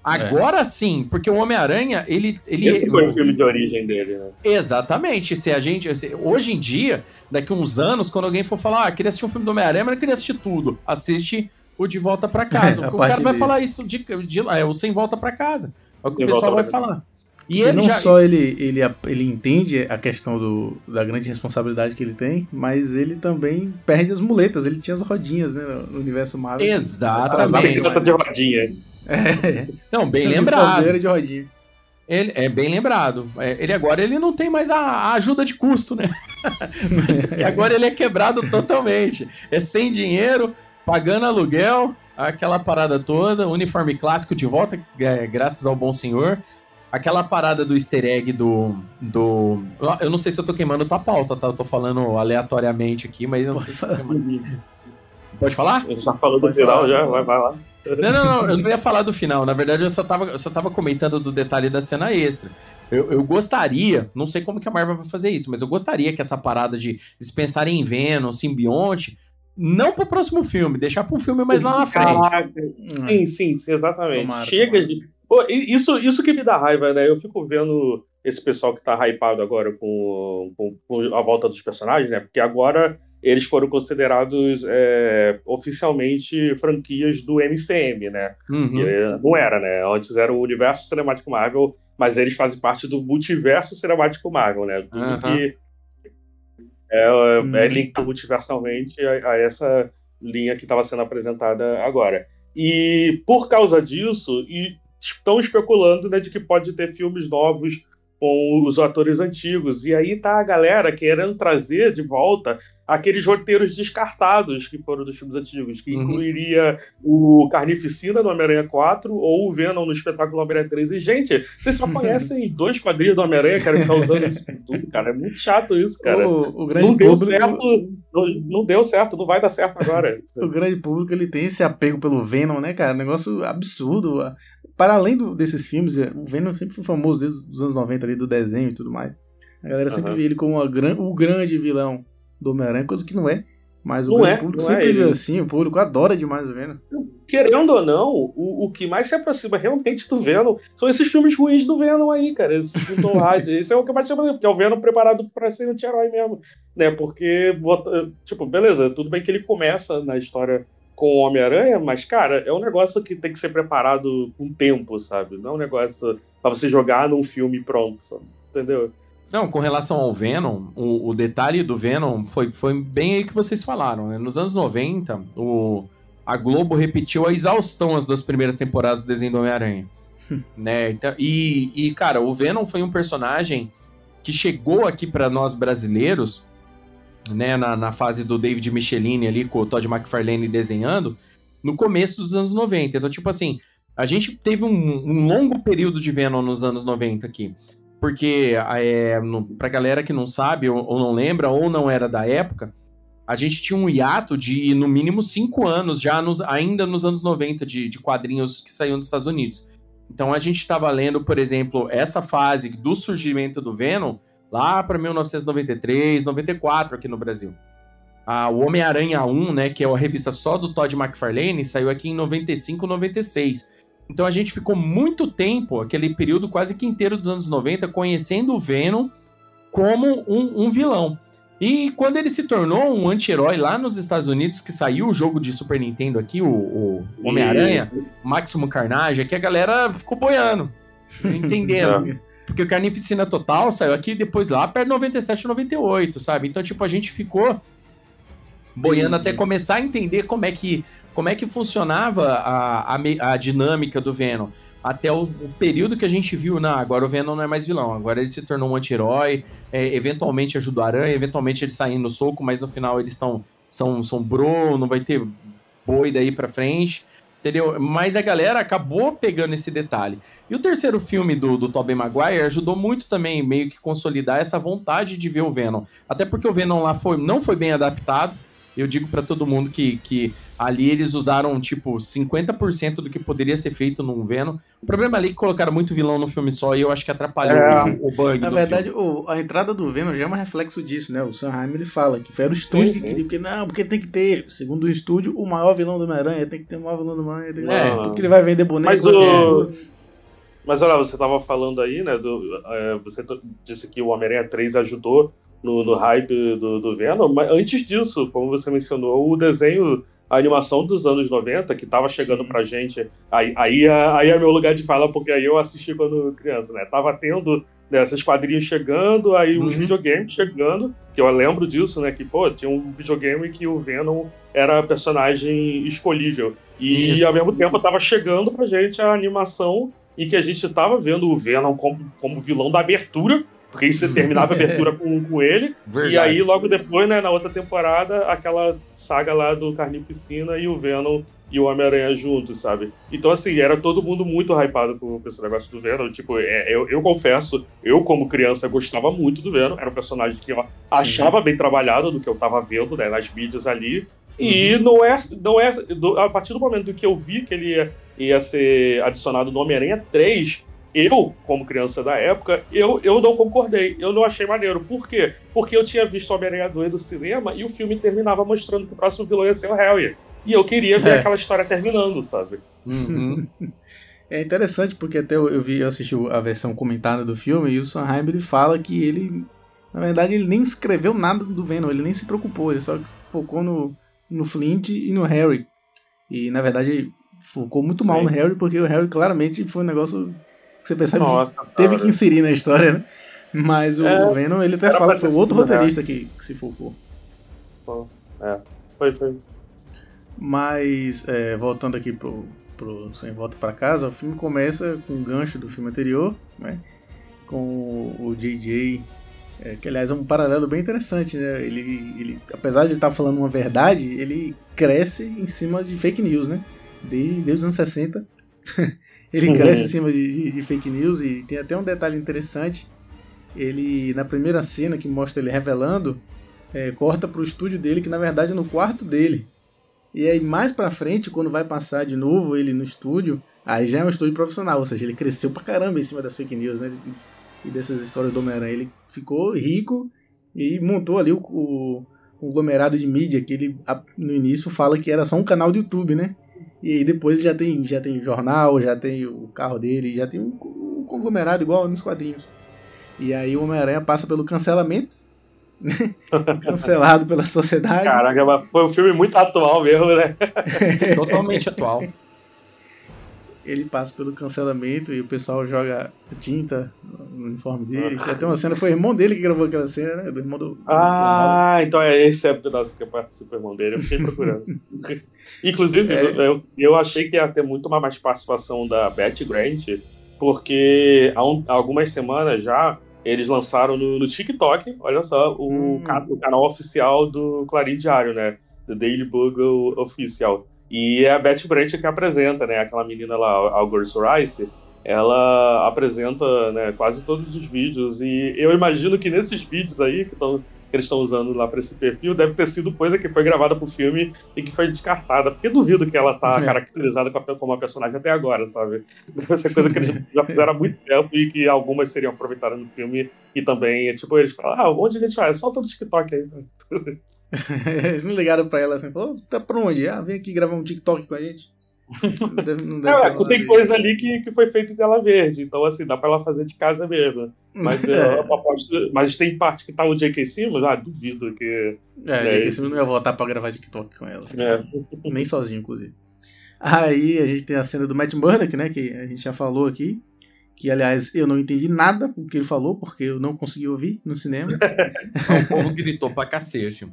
Agora sim, porque o Homem-Aranha, ele, ele Esse foi o filme de origem dele, né? Exatamente. Se a gente. se- hoje em dia, daqui uns anos, quando alguém for falar, ah, queria assistir um filme do Homem-Aranha, mas não queria assistir tudo. Assiste o De Volta pra (laughs) Casa. É, o cara parte vai dele. falar isso de, de é o Sem Volta pra Casa. É o que Sem o pessoal Volta vai falar. E ele não já. só ele, ele, ele entende a questão do, da grande responsabilidade que ele tem, mas ele também perde as muletas. Ele tinha as rodinhas, né, no universo Marvel. Exatamente. Bicicleta de rodinha. É, Não, bem de lembrado. folgueira de rodinha. Ele, é bem lembrado. É, ele agora ele não tem mais a, a ajuda de custo, né? (laughs) e agora ele é quebrado totalmente. É sem dinheiro, pagando aluguel, aquela parada toda, uniforme clássico de volta, é, graças ao bom senhor. Aquela parada do easter egg do, do. Eu não sei se eu tô queimando tua pauta, tá? Eu tô falando aleatoriamente aqui, mas eu não sei se eu tô queimando. Pode falar? Gente já falou do Pode final, falar. já, vai, vai lá. Não, não, não, eu não ia falar do final. Na verdade, eu só tava, eu só tava comentando do detalhe da cena extra. Eu, eu gostaria, não sei como que a Marvel vai fazer isso, mas eu gostaria que essa parada de eles pensarem em Venom, simbionte, não pro próximo filme, deixar pra um filme mais lá na frente. Caraca, Sim, sim, sim, exatamente. Tomara, Chega tomara. de. Pô, isso, isso que me dá raiva, né? Eu fico vendo esse pessoal que tá hypado agora com, com, com a volta dos personagens, né? Porque agora eles foram considerados é, oficialmente franquias do MCM, né? Uhum. E, não era, né? Antes era o universo cinemático Marvel, mas eles fazem parte do multiverso cinemático Marvel, né? Tudo Uhum. que é, Hum. é linkado multiversalmente a, a essa linha que estava sendo apresentada agora. E por causa disso, e estão especulando né, de que pode ter filmes novos com os atores antigos. E aí tá a galera querendo trazer de volta aqueles roteiros descartados que foram dos filmes antigos, que Uhum. incluiria o Carnificina no Homem-Aranha 4 ou o Venom no espetáculo Homem-Aranha 3. E, gente, vocês só (laughs) conhecem dois quadrinhos do Homem-Aranha, quero ficar usando isso com tudo, cara. É muito chato isso, cara. O, o grande Não deu público, certo, não, não deu certo, não vai dar certo agora. (laughs) o grande público ele tem esse apego pelo Venom, né, cara? Um negócio absurdo. Para além do- desses filmes, é, o Venom sempre foi famoso desde os anos 90 ali, do desenho e tudo mais. A galera sempre vê ele como gran- o grande vilão do Homem-Aranha, coisa que não é. Mas o é, público não sempre é, ele- assim, o público adora demais o Venom. Querendo ou não, o, o que mais se aproxima realmente do Venom são esses filmes ruins do Venom aí, cara. Esses com Tom (laughs) Hardy. Esse é o que mais se aproxima, porque é o Venom preparado pra ser anti-herói mesmo. Né? Porque, tipo, beleza, tudo bem que ele começa na história com o Homem-Aranha, mas, cara, é um negócio que tem que ser preparado com tempo, sabe? Não é um negócio pra você jogar num filme pronto, sabe? entendeu? Não, com relação ao Venom, o, o detalhe do Venom foi, foi bem aí que vocês falaram, né? Nos anos 90, o, a Globo repetiu a exaustão as duas primeiras temporadas do desenho do Homem-Aranha. (laughs) né? Então, e, e, cara, o Venom foi um personagem que chegou aqui pra nós brasileiros, né, na, na fase do David Michelini ali, com o Todd McFarlane desenhando, no começo dos anos 90. Então, tipo assim, a gente teve um, um longo período de Venom nos anos 90 aqui. Porque, é, no, pra galera que não sabe, ou, ou não lembra, ou não era da época, a gente tinha um hiato de, no mínimo, cinco anos, já nos, ainda nos anos 90, de, de quadrinhos que saíam dos Estados Unidos. Então a gente estava lendo, por exemplo, essa fase do surgimento do Venom lá para 1993, 94 aqui no Brasil. O Homem-Aranha 1, né, que é a revista só do Todd McFarlane, saiu aqui em 95, 96. Então a gente ficou muito tempo, aquele período quase que inteiro dos anos 90, conhecendo o Venom como um, um vilão. E quando ele se tornou um anti-herói lá nos Estados Unidos, que saiu o jogo de Super Nintendo aqui, o, o Homem-Aranha. Máximo Carnage, aqui a galera ficou boiando, entendendo. (laughs) Porque o Carnificina Total saiu aqui depois lá perto de 97, 98, sabe? Então, tipo, a gente ficou boiando até começar a entender como é que, como é que funcionava a, a, a dinâmica do Venom. Até o, o período que a gente viu, não, agora o Venom não é mais vilão, agora ele se tornou um anti-herói, é, eventualmente ajuda o Aranha, eventualmente eles saem no soco, mas no final eles estão são, são bro, não vai ter boi daí pra frente, entendeu? Mas a galera acabou pegando esse detalhe. E o terceiro filme do, do Tobey Maguire ajudou muito também, meio que consolidar essa vontade de ver o Venom. Até porque o Venom lá foi, não foi bem adaptado. Eu digo pra todo mundo que, que ali eles usaram, tipo, 50% do que poderia ser feito num Venom. O problema ali é que colocaram muito vilão no filme só e eu acho que atrapalhou É. o, o bug Na do verdade, filme. o- a entrada do Venom já é um reflexo disso, né? O Sam Raimi ele fala que era o estúdio Sim, que queria, porque não, porque tem que ter, segundo o estúdio, o maior vilão do Homem-Aranha, tem que ter o maior vilão do Homem-Aranha, tem que- É. tudo que ele vai vender boneco. Mas o- tudo. Mas olha, você estava falando aí, né? Do, é, você disse que o Homem-Aranha 3 ajudou no, no hype do, do Venom, mas antes disso, como você mencionou, o desenho, a animação dos anos 90, que estava chegando Sim. pra gente, aí, aí, é, aí é meu lugar de fala, porque aí eu assisti quando criança, né? Tava tendo né, esses quadrinhos chegando, aí os Uhum. videogames chegando, que eu lembro disso, né? Que, pô, tinha um videogame que o Venom era personagem escolhível. E Isso. ao mesmo tempo tava chegando pra gente a animação e que a gente tava vendo o Venom como, como vilão da abertura, porque isso terminava a (laughs) abertura com, com ele, Verdade. e aí logo depois, né, na outra temporada, aquela saga lá do Carnificina e o Venom e o Homem-Aranha juntos, sabe? Então, assim, era todo mundo muito hypado com, esse negócio do Venom. Tipo, é, eu, eu confesso, eu como criança gostava muito do Venom, era um personagem que eu achava bem trabalhado do que eu tava vendo, né, nas mídias ali. E não é, não é. do- A partir do momento que eu vi que ele ia, ia ser adicionado no Homem-Aranha 3, eu, como criança da época, eu, eu não concordei. Eu não achei maneiro. Por quê? Porque eu tinha visto o Homem-Aranha 2 do cinema e o filme terminava mostrando que o próximo vilão ia ser o Harry. E eu queria ver É. aquela história terminando, sabe? Uhum. (laughs) É interessante porque até eu, eu vi, eu assisti a versão comentada do filme e o Sam Raimi ele fala que ele Na verdade, ele nem escreveu nada do Venom, ele nem se preocupou, ele só focou no, no Flint e no Harry. E na verdade, focou muito mal Sim. no Harry, porque o Harry claramente foi um negócio você percebe Nossa, que teve cara. que inserir na história, né? Mas o é, Venom, ele até fala que foi outro roteirista que, que, se focou. É, foi, foi. Mas, é, voltando aqui pro, pro Sem Volta para Casa, o filme começa com um gancho do filme anterior, né? Com o JJ, é, que aliás é um paralelo bem interessante, né? Ele, ele apesar de ele estar tá falando uma verdade, ele cresce em cima de fake news, né? Desde, desde os anos 60. (laughs) ele uhum. cresce em cima de, de, de, fake news e tem até um detalhe interessante. Ele, na primeira cena que mostra ele revelando, é, corta pro estúdio dele, que na verdade é no quarto dele. E aí mais pra frente, quando vai passar de novo ele no estúdio, aí já é um estúdio profissional, ou seja, ele cresceu pra caramba em cima das fake news, né? E dessas histórias do Homem-Aranha. Ele ficou rico e montou ali o, o conglomerado de mídia que ele no início fala que era só um canal do YouTube, né? E aí depois já tem, já tem jornal, já tem o carro dele, já tem um, um conglomerado igual nos quadrinhos. E aí o Homem-Aranha passa pelo cancelamento (laughs) Cancelado pela sociedade. Caraca, foi um filme muito atual mesmo, né? (laughs) Totalmente atual. Ele passa pelo cancelamento e o pessoal joga tinta no uniforme dele. Ah. Até uma cena, foi o irmão dele que gravou aquela cena, né? Do irmão do. Ah, do então é esse é o pedaço que participa o irmão dele. Eu fiquei procurando. (laughs) Inclusive, é. eu, eu achei que ia ter muito mais participação da Betty Grant, porque há, um, há algumas semanas já eles lançaram no, no TikTok, olha só, o, hum. ca, o, canal oficial do Clarim Diário, né? Do Daily Bugle Oficial. E é a Betty Brant que apresenta, né? Aquela menina lá, Algor Rice, ela apresenta né, quase todos os vídeos. E eu imagino que nesses vídeos aí que estão que eles estão usando lá para esse perfil deve ter sido coisa que foi gravada pro filme e que foi descartada. Porque duvido que ela tá é. caracterizada como uma personagem até agora, sabe? Deve ser coisa que eles já fizeram há muito tempo e que algumas seriam aproveitadas no filme e também, tipo, eles falam, ah, onde a gente vai? Solta no TikTok aí. (laughs) (laughs) eles não ligaram pra ela assim, falou, tá pra onde? Ah, vem aqui gravar um TikTok com a gente. Não deve, não deve é, tem coisa ali que, que foi feito em tela verde, então assim, dá pra ela fazer de casa mesmo. Mas, (laughs) é. eu aposto, mas tem parte que tá o J.K. Simmons, ah, duvido que. É, o J.K. Simmons não ia voltar pra gravar TikTok com ela. É. (laughs) Nem sozinho, inclusive. Aí a gente tem a cena do Matt Murdock, né, que a gente já falou aqui. Que, aliás, eu não entendi nada do que ele falou, porque eu não consegui ouvir no cinema. o povo gritou pra cacete.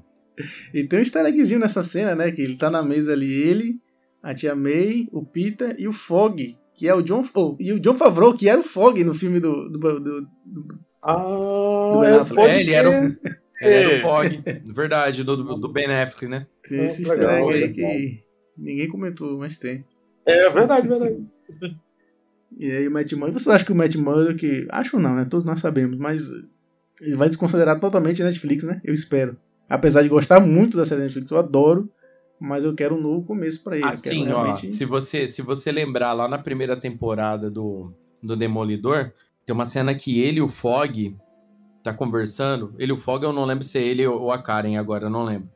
E tem um easter eggzinho nessa cena, né? Que ele tá na mesa ali, ele, a tia May, o Peter e o Fog, que é o John. Oh, e o John Favreau, que era o Fog no filme do. do, do, do ah, do Ben Affleck. É, ele era o. (laughs) Ele era o Fog, verdade, do, do Ben Affleck, né? Tem esse easter egg aí que ninguém comentou, mas tem. É verdade, verdade. E aí o Matt Murdock, você acha que o Matt Murdock, acho não, né? Todos nós sabemos, mas ele vai desconsiderar totalmente a Netflix, né? Eu espero. Apesar de gostar muito da série Netflix, eu adoro mas eu quero um novo começo para ele. Assim, realmente... ó, se você, se você lembrar lá na primeira temporada do, do Demolidor, tem uma cena que ele e o Fog tá conversando. Ele e o Fog, eu não lembro se é ele ou a Karen agora, eu não lembro.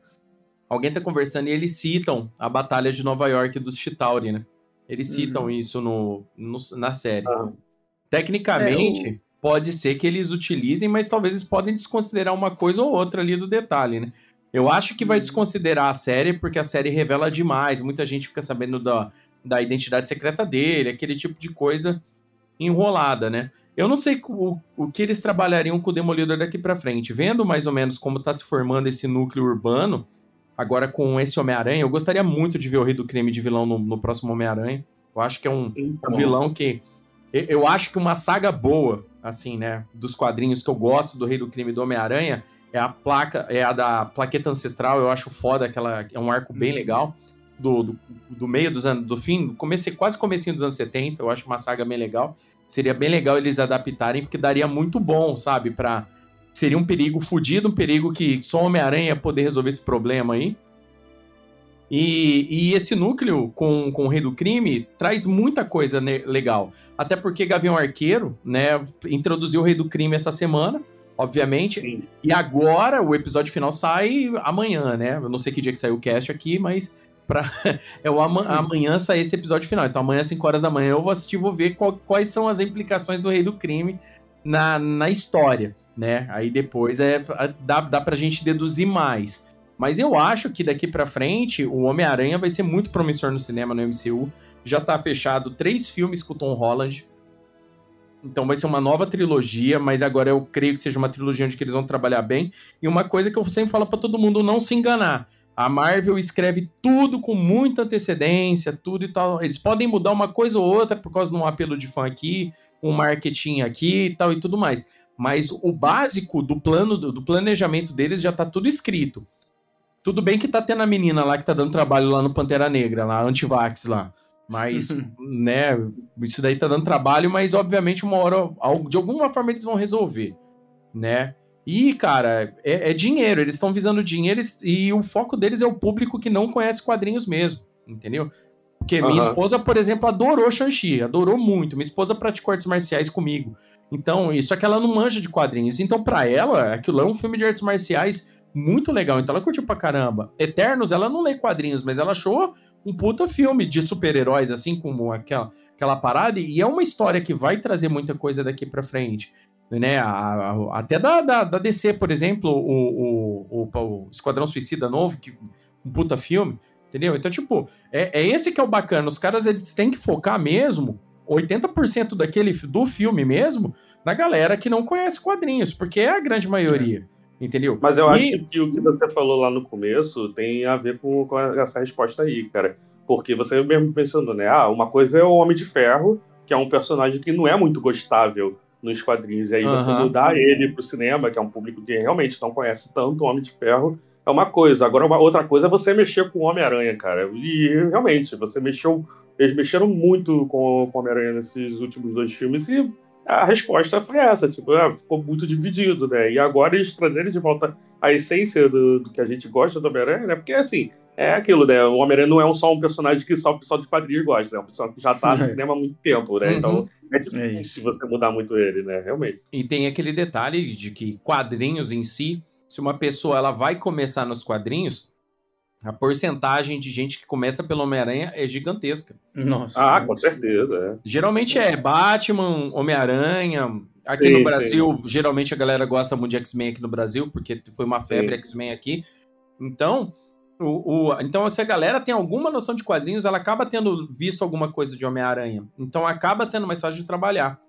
Alguém tá conversando e eles citam a Batalha de Nova York dos Chitauri, né? Eles citam uhum. isso no, no, na série. Ah. Tecnicamente, é, eu... pode ser que eles utilizem, mas talvez eles podem desconsiderar uma coisa ou outra ali do detalhe, né? Eu acho que vai uhum. desconsiderar a série porque a série revela demais. Muita gente fica sabendo da, da identidade secreta dele, aquele tipo de coisa enrolada, né? Eu não sei o, o que eles trabalhariam com o Demolidor daqui para frente. Vendo mais ou menos como tá se formando esse núcleo urbano, agora com esse Homem-Aranha, eu gostaria muito de ver o Rei do Crime de vilão no, no próximo Homem-Aranha. Eu acho que é um, um vilão que. Eu acho que uma saga boa, assim, né, dos quadrinhos que eu gosto do Rei do Crime do Homem-Aranha é a placa, é a da plaqueta ancestral, eu acho foda, aquela é um arco bem uhum. legal. Do, do, do, meio dos anos, do fim, comecei quase comecinho dos anos 70, eu acho uma saga bem legal. Seria bem legal eles adaptarem, porque daria muito bom, sabe? Pra, seria um perigo fudido, um perigo que só Homem-Aranha poder resolver esse problema aí. E, e, esse núcleo com, com o Rei do Crime traz muita coisa legal. Até porque Gavião Arqueiro, né, introduziu o Rei do Crime essa semana obviamente. Sim. E agora o episódio final sai amanhã, né? Eu não sei que dia que saiu o cast aqui, mas pra... (laughs) é o ama... amanhã sai esse episódio final. Então amanhã, às 5 horas da manhã, eu vou assistir vou ver qual... quais são as implicações do Rei do Crime na, na história. né? Aí depois é dá, dá pra gente deduzir mais. Mas eu acho que daqui para frente o Homem-Aranha vai ser muito promissor no cinema, no MCU. Já tá fechado três filmes com o Tom Holland. Então vai ser uma nova trilogia, mas agora eu creio que seja uma trilogia onde eles vão trabalhar bem. E uma coisa que eu sempre falo para todo mundo não se enganar. A Marvel escreve tudo com muita antecedência, tudo e tal. Eles podem mudar uma coisa ou outra por causa de um apelo de fã aqui, um marketing aqui e tal e tudo mais. Mas o básico do plano, do planejamento deles já tá tudo escrito. Tudo bem que tá tendo a menina lá que tá dando trabalho lá no Pantera Negra, lá, Antivax lá. Mas, (laughs) né, isso daí tá dando trabalho, mas obviamente uma hora, de alguma forma eles vão resolver, né? E, cara, é, é dinheiro, eles estão visando dinheiro e o foco deles é o público que não conhece quadrinhos mesmo, entendeu? Porque uhum. minha esposa, por exemplo, adorou Shang-Chi, adorou muito. Minha esposa praticou artes marciais comigo. Então, isso é que ela não manja de quadrinhos. Então, para ela, aquilo é um filme de artes marciais muito legal. Então, ela curtiu pra caramba. Eternos, ela não lê quadrinhos, mas ela achou um puta filme de super-heróis, assim, como aquela, aquela parada, e é uma história que vai trazer muita coisa daqui para frente. Né? A, a, até da, da, da, DC, por exemplo, o, o, o, o, Esquadrão Suicida novo, que um puta filme, entendeu? Então, tipo, é, é esse que é o bacana. Os caras eles têm que focar mesmo, 80% daquele do filme mesmo, na galera que não conhece quadrinhos, porque é a grande maioria. É. Entendeu? Mas eu e... acho que o que você falou lá no começo tem a ver com, com essa resposta aí, cara. Porque você mesmo mencionou, né? Ah, uma coisa é o Homem de Ferro, que é um personagem que não é muito gostável nos quadrinhos. E aí você mudar ele pro cinema, que é um público que realmente não conhece tanto o Homem de Ferro, é uma coisa. Agora, uma outra coisa é você mexer com o Homem-Aranha, cara. E realmente, você mexeu. Eles mexeram muito com, com o Homem-Aranha nesses últimos dois filmes e a resposta foi essa, tipo, ah, ficou muito dividido, né? E agora eles trazerem de volta a essência do, do que a gente gosta do Homem-Aranha, né? Porque, assim, é aquilo, né? O Homem-Aranha não é só um personagem que só o pessoal de quadrinhos gosta, né? É um pessoal que já tá no é. cinema há muito tempo, né? Então, uhum. Então, é difícil é você mudar muito ele, né? Realmente. E tem aquele detalhe de que quadrinhos em si, se uma pessoa ela vai começar nos quadrinhos, a porcentagem de gente que começa pelo Homem-Aranha é gigantesca. Nossa. Ah, com certeza. É. Geralmente é Batman, Homem-Aranha. Aqui sim, no Brasil, sim. geralmente a galera gosta muito de X-Men aqui no Brasil, porque foi uma febre X-Men aqui. Então, o, o, então, se a galera tem alguma noção de quadrinhos, ela acaba tendo visto alguma coisa de Homem-Aranha. Então, acaba sendo mais fácil de trabalhar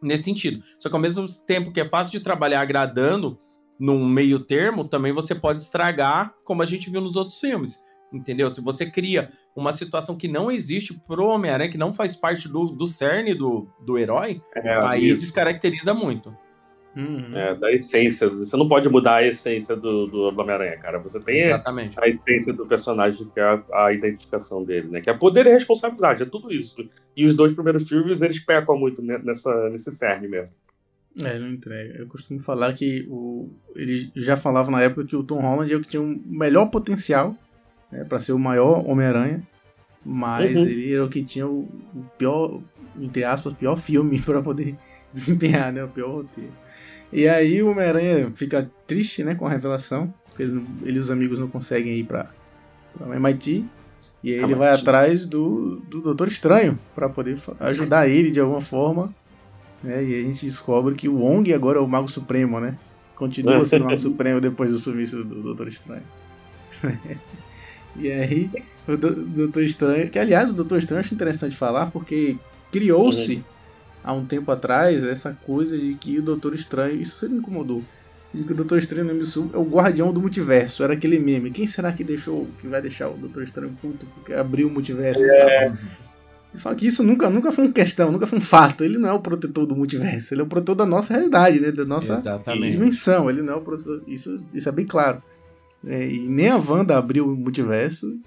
nesse sentido. Só que ao mesmo tempo que é fácil de trabalhar agradando num meio termo, também você pode estragar, como a gente viu nos outros filmes. Entendeu? Se você cria uma situação que não existe pro Homem-Aranha, que não faz parte do, do cerne do, do herói, é, aí isso. descaracteriza muito. Uhum. É, da essência. Você não pode mudar a essência do, do Homem-Aranha, cara. Você tem Exatamente. a essência do personagem, que é a, a, identificação dele, né? Que é poder e responsabilidade, é tudo isso. E os dois primeiros filmes, eles pecam muito nessa, nesse cerne mesmo. É, não entrega. Eu costumo falar que o, ele já falava na época que o Tom Holland é o que tinha o um melhor potencial né, para ser o maior Homem-Aranha, mas uhum. ele era o que tinha o, o pior, entre aspas, pior filme (laughs) para poder desempenhar, né, o pior roteiro. E aí o Homem-Aranha fica triste, né, com a revelação, ele, ele e os amigos não conseguem ir para MIT, e aí ele vai atrás do, do Doutor Estranho para poder ajudar ele de alguma forma né? E a gente descobre que o Wong agora é o Mago Supremo, né? Continua sendo o Mago Supremo depois do sumiço do Doutor Estranho. (laughs) e aí, o Doutor Estranho, que aliás o Doutor Estranho eu acho interessante falar porque criou-se uhum. há um tempo atrás essa coisa de que o Doutor Estranho, isso sempre me incomodou, de que o Doutor Estranho no MCU é o guardião do multiverso, era aquele meme. Quem será que deixou, que vai deixar o Doutor Estranho puto porque abriu o multiverso? É. Só que isso nunca, nunca foi uma questão, nunca foi um fato. Ele não é o protetor do multiverso, ele é o protetor da nossa realidade, né? da nossa Exatamente. dimensão. Ele não é o protetor. Isso, isso é bem claro. É, e nem a Wanda abriu o multiverso.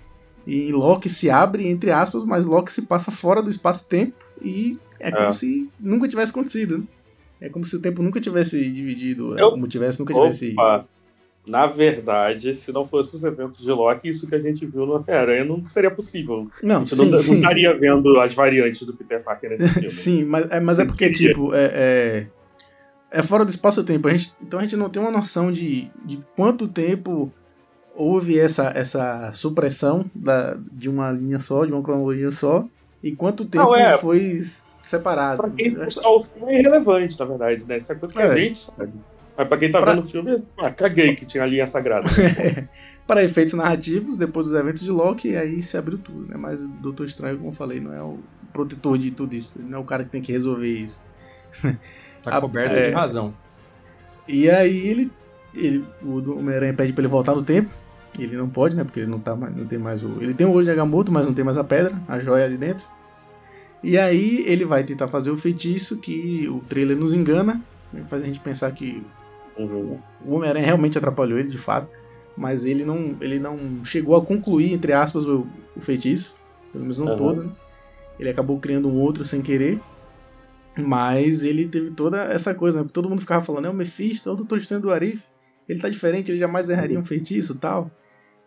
E Loki se abre, entre aspas, mas Loki se passa fora do espaço-tempo e é, é como se nunca tivesse acontecido. Né? É como se o tempo nunca tivesse dividido, Eu... o multiverso nunca tivesse. Na verdade, se não fosse os eventos de Loki, isso que a gente viu no Homem-Aranha não seria possível. Não, a gente sim, não, sim. não, estaria vendo as variantes do Peter Parker nesse (laughs) filme. sim, mas é, mas é porque, tipo, é, é, é fora do espaço-tempo. Então a gente não tem uma noção de, de quanto tempo houve essa, essa supressão da, de uma linha só, de uma cronologia só, e quanto tempo não, é, foi separado. Pra quem o filme é irrelevante, na verdade, né? Isso é coisa que é. a gente sabe. Mas pra quem tá pra... vendo o filme, ah, caguei que tinha a linha sagrada. (laughs) para efeitos narrativos, depois dos eventos de Loki, aí se abriu tudo, né? Mas o Doutor Estranho, como eu falei, não é o protetor de tudo isso, não é o cara que tem que resolver isso. (laughs) Tá coberto é... de razão. E aí ele, ele o Homem-Aranha pede pra ele voltar no tempo. Ele não pode, né? Porque ele não, tá mais, não tem mais o. Ele tem o olho de Agamotto, mas não tem mais a pedra, a joia ali dentro. E aí ele vai tentar fazer o feitiço que o trailer nos engana, né, faz a gente pensar que o Homem-Aranha realmente atrapalhou ele, de fato, mas ele não, ele não chegou a concluir, entre aspas, o, o feitiço, pelo menos não uhum. todo, né? Ele acabou criando um outro sem querer, mas ele teve toda essa coisa, né? Todo mundo ficava falando, é o Mephisto, é o Doutor Estranho do Arif, ele tá diferente, ele jamais erraria um feitiço e tal.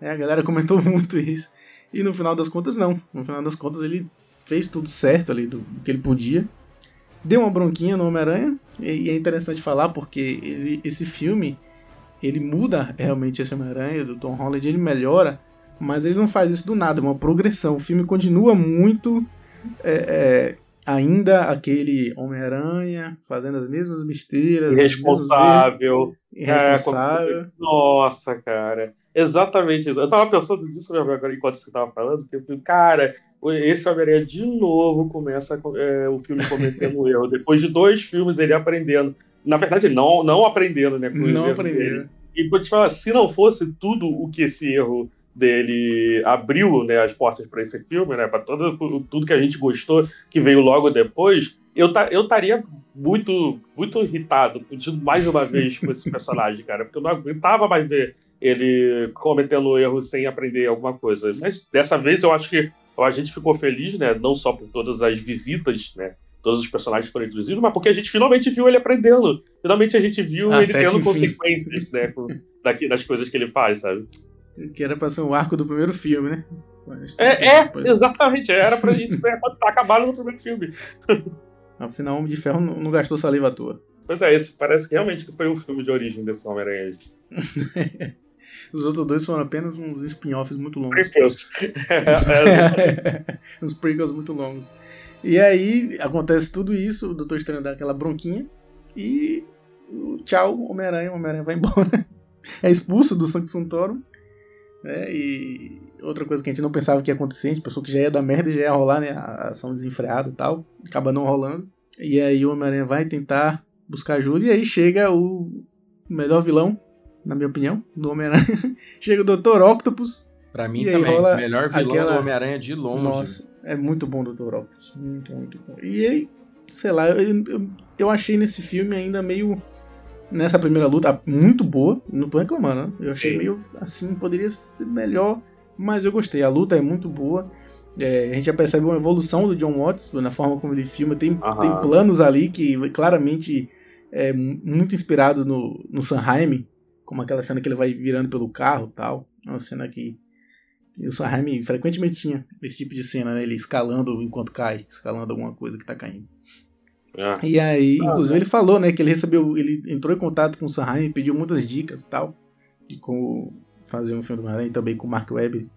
É, a galera comentou (laughs) muito isso. E no final das contas, não. No final das contas, ele fez tudo certo ali do, do que ele podia. Deu uma bronquinha no Homem-Aranha, e, é interessante falar porque esse filme ele muda realmente esse Homem-Aranha do Tom Holland, ele melhora, mas ele não faz isso do nada, é uma progressão. O filme continua muito é, é, ainda aquele Homem-Aranha fazendo as mesmas besteiras. Irresponsável. Irresponsável. É, nossa, cara. Exatamente isso. Eu tava pensando nisso agora enquanto você tava falando, que eu falei, cara, esse Homem-Aranha de novo começa é, o filme cometendo (laughs) erro. Depois de dois filmes ele aprendendo. Na verdade, não, não aprendendo, né? Não aprendendo. E vou te falar, se não fosse tudo o que esse erro dele abriu né, as portas para esse filme, né? Para tudo, que a gente gostou, que veio logo depois, eu eu estaria muito, muito irritado mais uma vez com esse personagem, cara, porque eu não aguentava mais ver ele cometendo erro sem aprender alguma coisa. Mas dessa vez eu acho que a gente ficou feliz, né? Não só por todas as visitas, né? Todos os personagens foram introduzidos, mas porque a gente finalmente viu ele aprendendo. Finalmente a gente viu ah, ele tendo consequências, né? Daqui, das coisas que ele faz, sabe? Que era pra ser um arco do primeiro filme, né? É, é exatamente. Era pra isso né, acabar no primeiro filme. (laughs) Afinal, Homem de Ferro não, gastou saliva à toa. Pois é, esse parece que realmente foi um filme de origem desse Homem-Aranha. (laughs) Os outros dois foram apenas uns spin-offs muito longos. Prequels. (laughs) uns prequels muito longos. E aí acontece tudo isso, o Doutor Estranho dá aquela bronquinha e tchau, Homem-Aranha, Homem-Aranha vai (laughs) embora. É expulso do Sanctum Torum. Né? E outra coisa que a gente não pensava que ia acontecer, a gente pensou que já ia dar merda e já ia rolar, né? A ação desenfreada e tal. Acaba não rolando. E aí o Homem-Aranha vai tentar buscar ajuda e aí chega o melhor vilão na minha opinião, do Homem-Aranha. (laughs) Chega o Dr. Octopus. Pra mim também, rola melhor vilão aquela... do Homem-Aranha de longe. Nossa, é muito bom o Dr. Octopus. Muito, muito bom. E ele, sei lá, eu, eu, eu achei nesse filme ainda meio. Nessa primeira luta, muito boa. Não tô reclamando, né? Eu achei Sim. meio assim, poderia ser melhor, mas eu gostei. A luta é muito boa. É, a gente já percebe uma evolução do John Watts na forma como ele filma. Tem, tem planos ali que claramente é, muito inspirados no, no Sanheim, como aquela cena que ele vai virando pelo carro tal. É uma cena que, que o Sam frequentemente tinha esse tipo de cena, né? Ele escalando enquanto cai, escalando alguma coisa que tá caindo. É. E aí, ah, inclusive, ele falou, né, que ele recebeu, ele entrou em contato com o Sam e pediu muitas dicas e tal, de como fazer um filme do Homem-Aranha, também com o Mark Webb,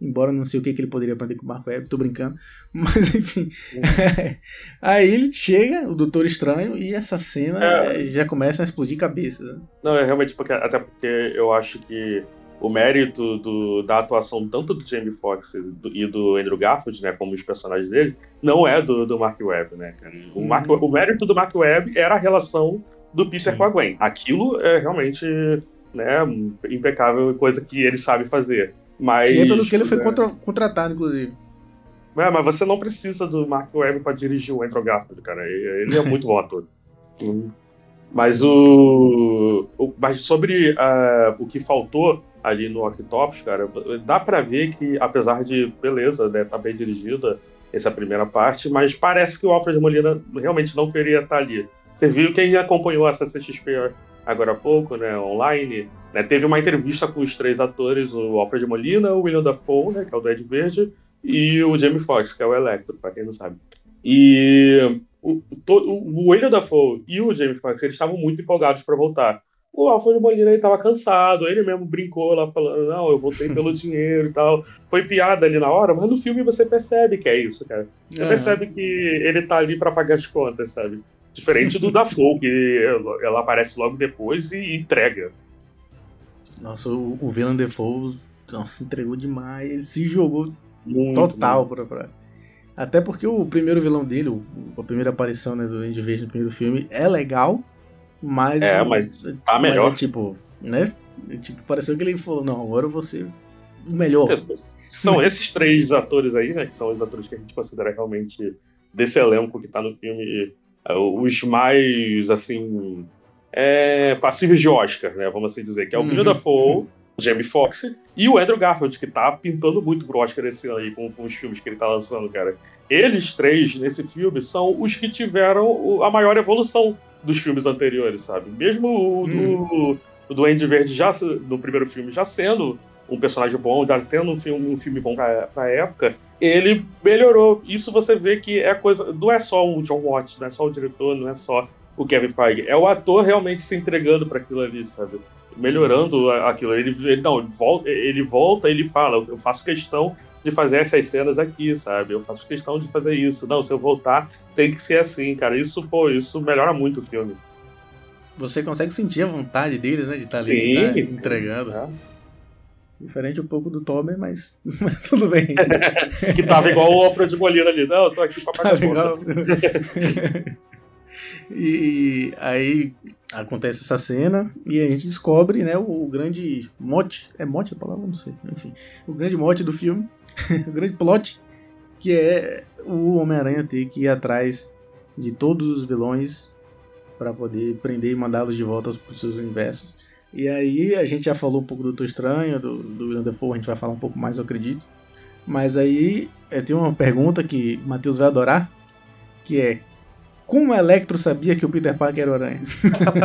Embora não sei o que, que ele poderia aprender com o Marco Webb, tô brincando. (laughs) Mas enfim. (laughs) Aí ele chega, o Doutor Estranho, e essa cena é. já começa a explodir cabeça. Né? Não, é realmente porque. Até porque eu acho que o mérito do, da atuação tanto do Jamie Foxx e do Andrew Garfield, né, como os personagens dele, não é do, do Mark Webb, né, cara? O, uhum. Mark, o mérito do Mark Webb era a relação do Peter Sim. com a Gwen. Aquilo é realmente né, impecável, coisa que ele sabe fazer. Mas, que é pelo que ele foi é... contra, contratado, inclusive. É, mas você não precisa do Mark Webb pra dirigir o Andrew Garfield, cara. Ele é muito bom ator. (laughs) Mas o, o mas sobre uh, o que faltou ali no Octopus, cara, dá para ver que apesar de beleza, né, tá bem dirigida essa primeira parte, mas parece que o Alfred Molina realmente não queria estar tá ali. Você viu quem acompanhou essa CXP agora há pouco, né, online, né, teve uma entrevista com os três atores, o Alfred Molina, o William Dafoe, né, que é o Dead Verde, e o Jamie Foxx, que é o Electro, para quem não sabe. E o, to, o William Dafoe e o Jamie Foxx, eles estavam muito empolgados para voltar. O Alfred Molina estava cansado, ele mesmo brincou lá falando, não, eu voltei pelo (laughs) dinheiro e tal. Foi piada ali na hora, mas no filme você percebe que é isso, cara. Você uhum. percebe que ele tá ali para pagar as contas, sabe? Diferente do da Flow, que ela aparece logo depois e entrega. Nossa, o, o Dafoe nossa, entregou demais. Se jogou muito, total muito. Pra, pra, Até porque o primeiro vilão dele, o, a primeira aparição né, do Andy Verde no primeiro filme, é legal, mas. É, mas tá melhor. Mas é tipo, né? Tipo, pareceu que ele falou: não, agora eu vou ser o melhor. É, são (laughs) esses três atores aí, né? Que são os atores que a gente considera realmente desse elenco que tá no filme, é, os mais, assim, é, passíveis de Oscar, né? Vamos assim dizer, que é o Filho uhum. da Foe, Jamie Foxx e o Andrew Garfield, que tá pintando muito pro Oscar esse ano aí com, com, os filmes que ele tá lançando, cara. Eles três, nesse filme, são os que tiveram a maior evolução dos filmes anteriores, sabe? Mesmo o uhum. do, do Andy Verde já, no primeiro filme já sendo um personagem bom, já tendo um filme, um filme bom pra, pra época, ele melhorou. Isso você vê que é coisa. Não é só o John Watts, não é só o diretor, não é só o Kevin Feige. É o ator realmente se entregando para aquilo ali, sabe? Melhorando aquilo. Ele, ele, não, ele volta, ele volta, ele fala, eu faço questão de fazer essas cenas aqui, sabe? Eu faço questão de fazer isso. Não, se eu voltar, tem que ser assim, cara. Isso, pô, isso melhora muito o filme. Você consegue sentir a vontade deles, né? De estar tá ali, sim, de estar tá sim, entregando. É. Diferente um pouco do Tommy, mas, (laughs) mas tudo bem. (laughs) que tava igual o Alfred Molina ali. Não, eu tô aqui pra (laughs) pagar igual... E aí acontece essa cena e a gente descobre, né, o grande mote, é mote a palavra? Não sei, enfim. O grande mote do filme, (laughs) o grande plot, que é o Homem-Aranha ter que ir atrás de todos os vilões para poder prender e mandá-los de volta para os seus universos. E aí a gente já falou um pouco do Doutor Estranho, do, do William Defoe, a gente vai falar um pouco mais, eu acredito. Mas aí é, tem uma pergunta que o Matheus vai adorar, que é como o Electro sabia que o Peter Parker era o Aranha?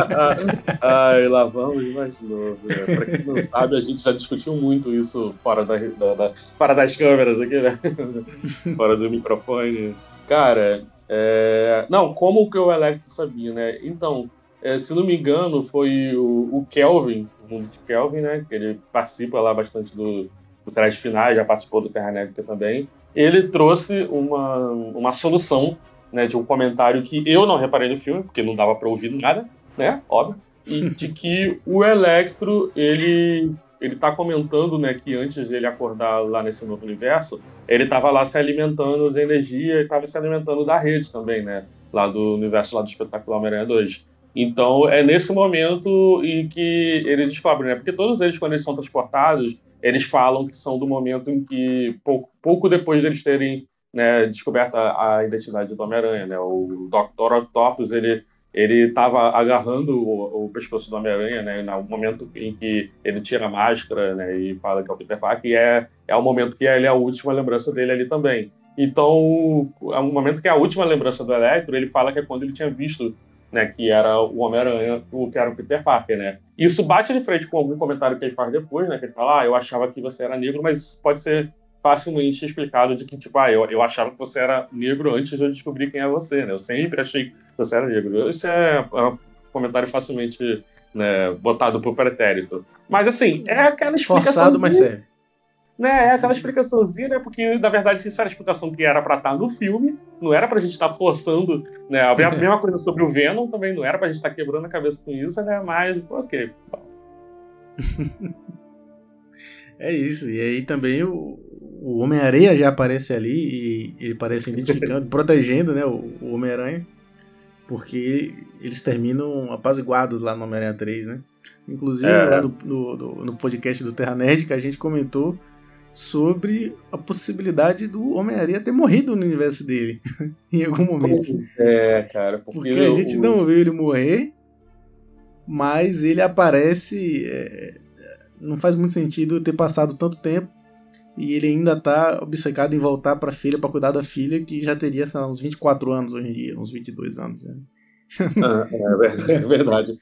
(laughs) Ai, lá vamos mais novo. Né? Pra quem não sabe, a gente já discutiu muito isso fora, da, da, da fora das câmeras aqui, né? (laughs) fora do microfone. Cara, é... não, como que o Electro sabia, né? Então, é, se não me engano, foi o, o, Kelvin, o mundo de Kelvin, né? Que ele participa lá bastante do, do Trás Finais, já participou do Terra Nética também. Ele trouxe uma, uma solução né, de um comentário que eu não reparei no filme, porque não dava para ouvir nada, né? Óbvio. E (laughs) de que o Electro, ele ele tá comentando, né, que antes de ele acordar lá nesse novo universo, ele estava lá se alimentando de energia e estava se alimentando da rede também, né, lá do universo lá do espetáculo Homem-Aranha 2. Então é nesse momento em que ele descobre, né? Porque todos eles, quando eles são transportados, eles falam que são do momento em que, pouco, pouco depois deles terem né, descoberto a, a identidade do Homem-Aranha, né? O Dr. Octopus, ele ele estava agarrando o, o, pescoço do Homem-Aranha, né, no momento em que ele tira a máscara, né, e fala que é o Peter Parker, e é, é o momento que ele é a última lembrança dele ali também. Então, é um momento que é a última lembrança do Electro, ele fala que é quando ele tinha visto né, que era o Homem-Aranha, o que era o Peter Parker, né? Isso bate de frente com algum comentário que ele faz depois, né? Que ele fala, ah, eu achava que você era negro, mas pode ser facilmente explicado de que, tipo, ah, eu, eu achava que você era negro antes de eu descobrir quem é você, né? Eu sempre achei que você era negro. Isso é, é um comentário facilmente né, botado por pretérito. Mas, assim, é aquela explicação... Forçado, mas sério. Né, é aquela explicaçãozinha, né? Porque, na verdade, isso era a explicação que era pra estar no filme, não era pra gente estar forçando, né? A (laughs) mesma coisa sobre o Venom também, não era pra gente estar quebrando a cabeça com isso, né? Mas, ok. (laughs) é isso, e aí também o, o Homem-Areia já aparece ali e ele parece identificando, (laughs) protegendo, né, o, o Homem-Aranha, porque eles terminam apaziguados lá no Homem-Aranha 3, né? Inclusive, é. lá no, no, no podcast do Terra Nerd, que a gente comentou sobre a possibilidade do Homem-Aranha ter morrido no universo dele (laughs) em algum momento. É, cara. Porque, porque a gente não viu ele morrer, mas ele aparece. É, não faz muito sentido ter passado tanto tempo e ele ainda tá obcecado em voltar pra filha para cuidar da filha, que já teria lá, uns 24 anos hoje em dia, uns 22 anos. Né? (laughs) Ah, é, verdade, é verdade.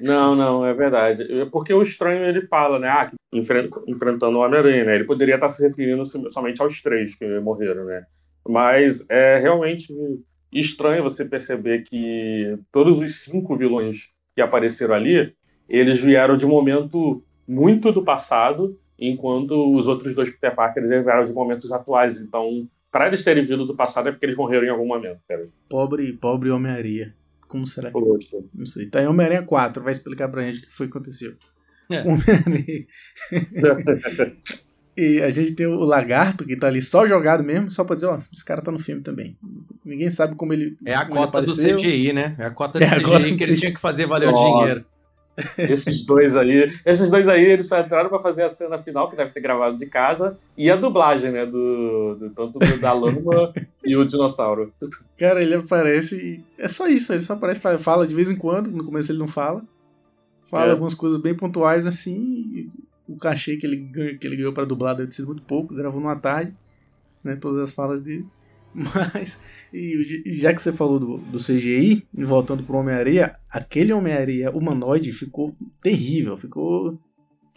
Não, não, é verdade. Porque o estranho ele fala, né? Ah, enfrentando o Homem-Aranha, né? Ele poderia estar se referindo somente aos três que morreram, né? Mas é realmente estranho você perceber que todos os cinco vilões que apareceram ali, eles vieram de um momento muito do passado, enquanto os outros dois Peter Parkers vieram de momentos atuais. Então, para eles terem vindo do passado é porque eles morreram em algum momento, cara. Pobre, pobre Homem-Aranha. Como será que. Poxa. Não sei. Tá em Homem-Aranha 4, vai explicar pra gente o que foi que aconteceu. É. (laughs) Homem-Aranha. (laughs) E a gente tem o lagarto que tá ali só jogado mesmo, só pra dizer, ó, esse cara tá no filme também. Ninguém sabe como ele. É a como ele cota do. CGI, né? É a cota do É a CGI cota que ele tinha que fazer valer o Nossa. dinheiro. Esses dois aí, esses dois aí, eles só entraram pra fazer a cena final, que deve ter gravado de casa, e a dublagem, né? Do, do tanto do, da lama e o dinossauro. Cara, ele aparece e. É só isso, ele só aparece, fa- fala de vez em quando, no começo ele não fala. Fala É. algumas coisas bem pontuais assim. o cachê que ele, ganha- que ele ganhou pra dublar deve ter sido muito pouco, gravou numa tarde, né? Todas as falas dele. Mas, e já que você falou do, do CGI, e voltando pro Homem-Areia, aquele Homem-Areia humanoide ficou terrível, ficou.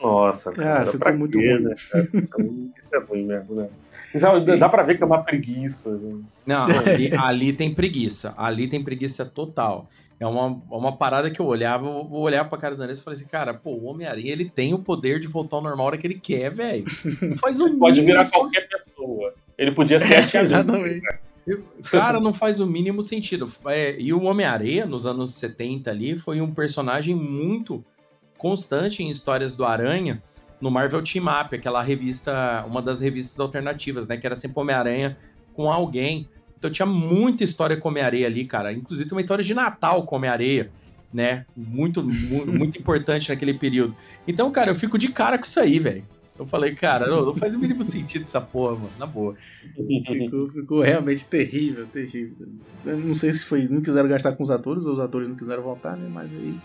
Nossa, Cara, cara, ficou muito quê, ruim. né? Isso é, ruim- isso é ruim mesmo, né? Isso é- dá pra ver que é uma preguiça. Né? Não, (laughs) ali, ali tem preguiça. Ali tem preguiça total. É uma, uma parada que eu olhava, eu vou olhar pra cara do Andrés e falei assim, cara, pô, o Homem-Aranha, ele tem o poder de voltar ao normal a hora que ele quer, velho. Não faz o Pode virar qualquer pessoa. Ele podia ser a tia May. Exatamente. Cara, não faz o mínimo sentido. É, e o Homem-Areia, nos anos 70 ali, foi um personagem muito constante em histórias do Aranha no Marvel Team Up, aquela revista, uma das revistas alternativas, né? Que era sempre Homem-Aranha com alguém. Então tinha muita história com Homem-Areia ali, cara. Inclusive tem uma história de Natal com Homem-Areia, né? Muito, mu- muito (laughs) importante naquele período. Então, cara, eu fico de cara com isso aí, velho. Eu falei, cara, não, não faz o mínimo sentido essa porra, mano, na boa. Ficou, ficou realmente terrível, terrível. Eu não sei se foi. Não quiseram gastar com os atores, ou os atores não quiseram voltar, né? Mas aí.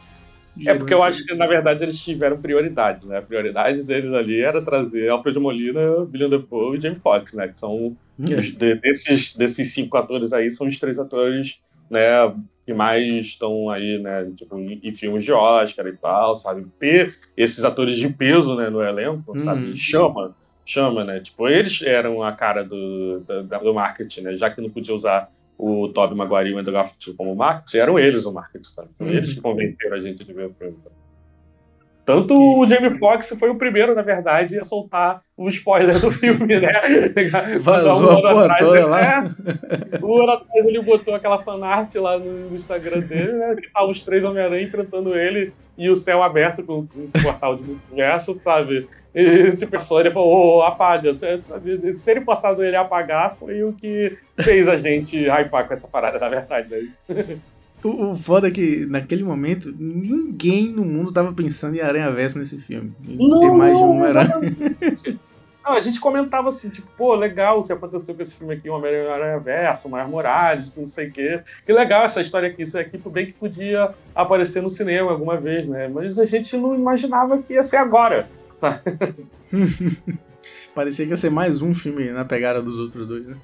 É porque eu acho que, na verdade, eles tiveram prioridade, né? A prioridade deles ali era trazer Alfred Molina, William Dafoe e Jamie Foxx, né? Que são É. os desses, desses cinco atores aí, são os três atores, né? Que mais estão aí, né? Tipo, em, em filmes de Oscar e tal, sabe? Ter esses atores de peso, né? No elenco, Uhum. sabe? Chama, chama, né? Tipo, eles eram a cara do, da- do marketing, né? Já que não podia usar o Tobey Maguire e o Andrew Garfield como marketing, eram eles o marketing, sabe? São Uhum. eles que convenceram a gente de ver o filme. sabe? Tanto o Jamie Foxx foi o primeiro, na verdade, a soltar o spoiler do filme, né? (laughs) Vazou Um a porra atrás, toda né? lá. Um ano atrás ele botou aquela fanart lá no, Instagram dele, né? Que tá os três Homem-Aranha enfrentando ele e o céu aberto com, o portal de multiverso, sabe? E tipo, a Sony falou, ô, apaga. Se terem forçado ele a apagar foi o que fez a gente hypar com essa parada, na verdade. Né? (laughs) O, o foda é que naquele momento ninguém no mundo tava pensando em Aranha Verso nesse filme. Em ter mais de um exatamente. Não, a gente comentava assim, tipo, pô, legal o que aconteceu com esse filme aqui, Homem-Aranha Verso, Miles Morales, não sei o quê. Que legal essa história aqui, isso aqui, tudo bem que podia aparecer no cinema alguma vez, né? Mas a gente não imaginava que ia ser agora. sabe? (laughs) Parecia que ia ser mais um filme na pegada dos outros dois, né?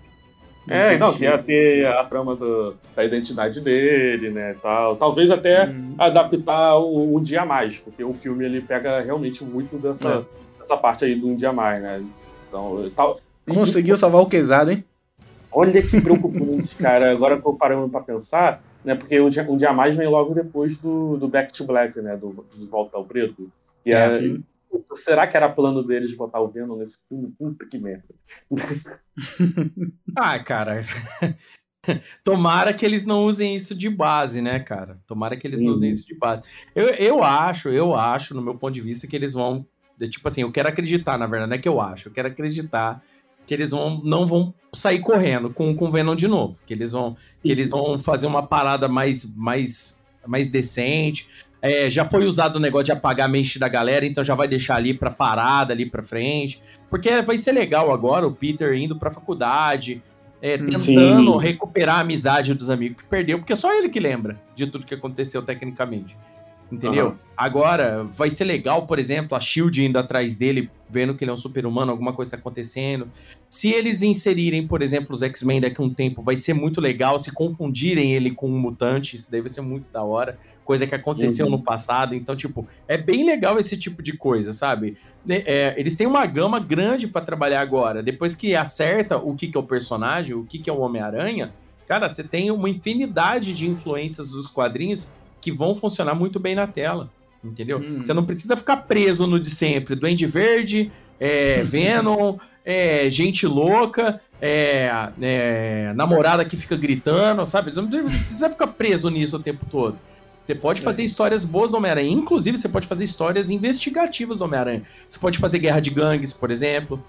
É, não, que ia ter a trama do- da identidade dele, né, tal. Talvez até Uhum. adaptar o Um Dia Mais, porque o filme ele pega realmente muito dessa, É. dessa parte aí do Um Dia Mais, né? Então, tal. e- Conseguiu salvar o Quesado, hein? Olha que preocupante, (laughs) cara. Agora que eu parando pra pensar, né? Porque o dia, um dia mais vem logo depois do, do Back to Black, né? Do, do Volta ao Preto. Que É, é. Puta, será que era plano deles botar o Venom nesse filme? Puta que merda. (laughs) Ah, cara. Tomara que eles não usem isso de base, né, cara? Tomara que eles não Uhum. usem isso de base. Eu, eu acho, eu acho, no meu ponto de vista, que eles vão. de- Tipo assim, eu quero acreditar, na verdade, não é que eu acho, eu quero acreditar que eles vão, não vão sair correndo com com o Venom de novo. Que eles vão, que eles vão fazer uma parada mais, mais, mais decente. É, já foi usado o negócio de apagar a mente da galera, então já vai deixar ali pra parada, ali pra frente. Porque vai ser legal agora o Peter indo pra faculdade, é, Hum. tentando Sim. recuperar a amizade dos amigos que perdeu, porque é só ele que lembra de tudo que aconteceu tecnicamente. Entendeu? Aham. Agora, vai ser legal, por exemplo, a Shield indo atrás dele, vendo que ele é um super-humano, alguma coisa tá acontecendo. Se eles inserirem, por exemplo, os X-Men daqui a um tempo, vai ser muito legal. Se confundirem ele com um mutante, isso daí vai ser muito da hora. Coisa que aconteceu Uhum. no passado. Então, tipo, é bem legal esse tipo de coisa, sabe? né, é, eles têm uma gama grande pra trabalhar agora. Depois que acerta o que, que é o personagem, o que, que é o Homem-Aranha, cara, você tem uma infinidade de influências dos quadrinhos que vão funcionar muito bem na tela. Entendeu? Hum. Você não precisa ficar preso no de sempre. Duende Verde, é, (laughs) Venom, é, gente louca, é, é, namorada que fica gritando, sabe? Você não precisa ficar preso nisso o tempo todo. Você pode fazer é. histórias boas do Homem-Aranha. Inclusive, você pode fazer histórias investigativas do Homem-Aranha. Você pode fazer guerra de gangues, por exemplo.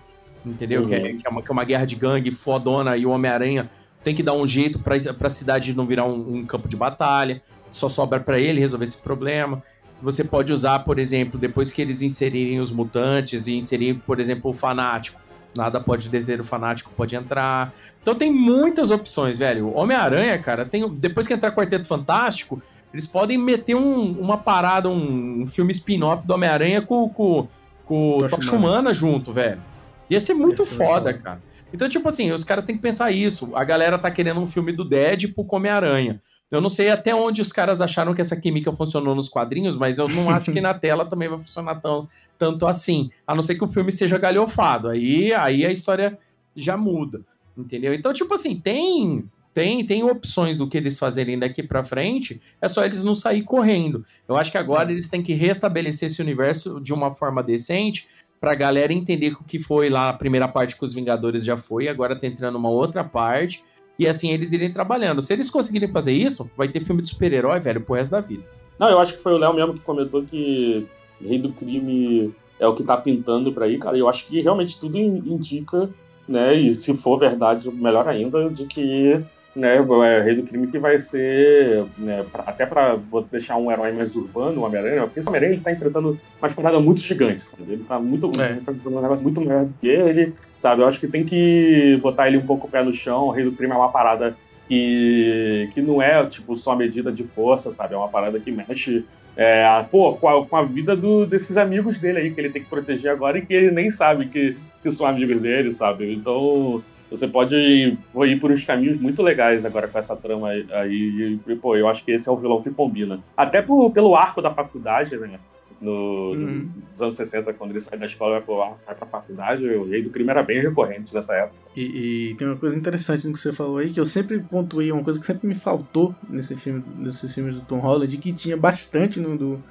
Entendeu? Uhum. Que, é, que, é uma, que, é, uma, guerra de gangue fodona e o Homem-Aranha tem que dar um jeito para a cidade não virar um, um, campo de batalha. Só sobra para ele resolver esse problema. Você pode usar, por exemplo, depois que eles inserirem os mutantes e inserirem, por exemplo, o fanático. Nada pode deter o fanático, pode entrar. Então tem muitas opções, velho. Homem-Aranha, cara, tem depois que entrar Quarteto Fantástico, eles podem meter um, uma parada, um, um filme spin-off do Homem-Aranha com, com, com o Tocha Humana junto, velho. Ia ser muito foda, cara. Então, tipo assim, os caras têm que pensar isso. A galera tá querendo um filme do Deadpool com Homem-Aranha. Eu não sei até onde os caras acharam que essa química funcionou nos quadrinhos, mas eu não acho que (laughs) na tela também vai funcionar tão, tanto assim. A não ser que o filme seja galhofado. Aí, aí a história já muda. Entendeu? Então, tipo assim, tem tem, tem opções do que eles fazerem daqui para frente, é só eles não sair correndo. Eu acho que agora eles têm que restabelecer esse universo de uma forma decente pra galera entender que o que foi lá a primeira parte que os Vingadores já foi, agora tá entrando uma outra parte, e assim eles irem trabalhando. Se eles conseguirem fazer isso, vai ter filme de super-herói, velho, pro resto da vida. Não, eu acho que foi o Léo mesmo que comentou que Rei do Crime é o que tá pintando pra aí, cara. Eu acho que realmente tudo indica, né, e se for verdade, melhor ainda, de que né, é Rei do Crime que vai ser, né, pra, até para deixar um herói mais urbano, o Homem-Aranha, porque esse Homem-Aranha ele tá enfrentando umas paradas muito gigantes, sabe? Ele tá muito, é. tá um negócio muito maior do que ele, sabe? Eu acho que tem que botar ele um pouco o pé no chão, o Rei do Crime é uma parada que, que não é, tipo, só medida de força, sabe? É uma parada que mexe é, pô, com a, com a vida do, desses amigos dele aí, que ele tem que proteger agora e que ele nem sabe que, que são amigos dele, sabe? Então, você pode ir, ir por uns caminhos muito legais agora com essa trama aí. E, pô, eu acho que esse é o vilão que combina. Até por, pelo arco da faculdade, né? No, uhum. Nos anos 60, quando ele sai da escola e vai, vai pra faculdade, o rei do crime era bem recorrente nessa época. E, e, tem uma coisa interessante no que você falou aí, que eu sempre pontuei, uma coisa que sempre me faltou nesse filme, nesses filmes do Tom Holland, que tinha bastante no do,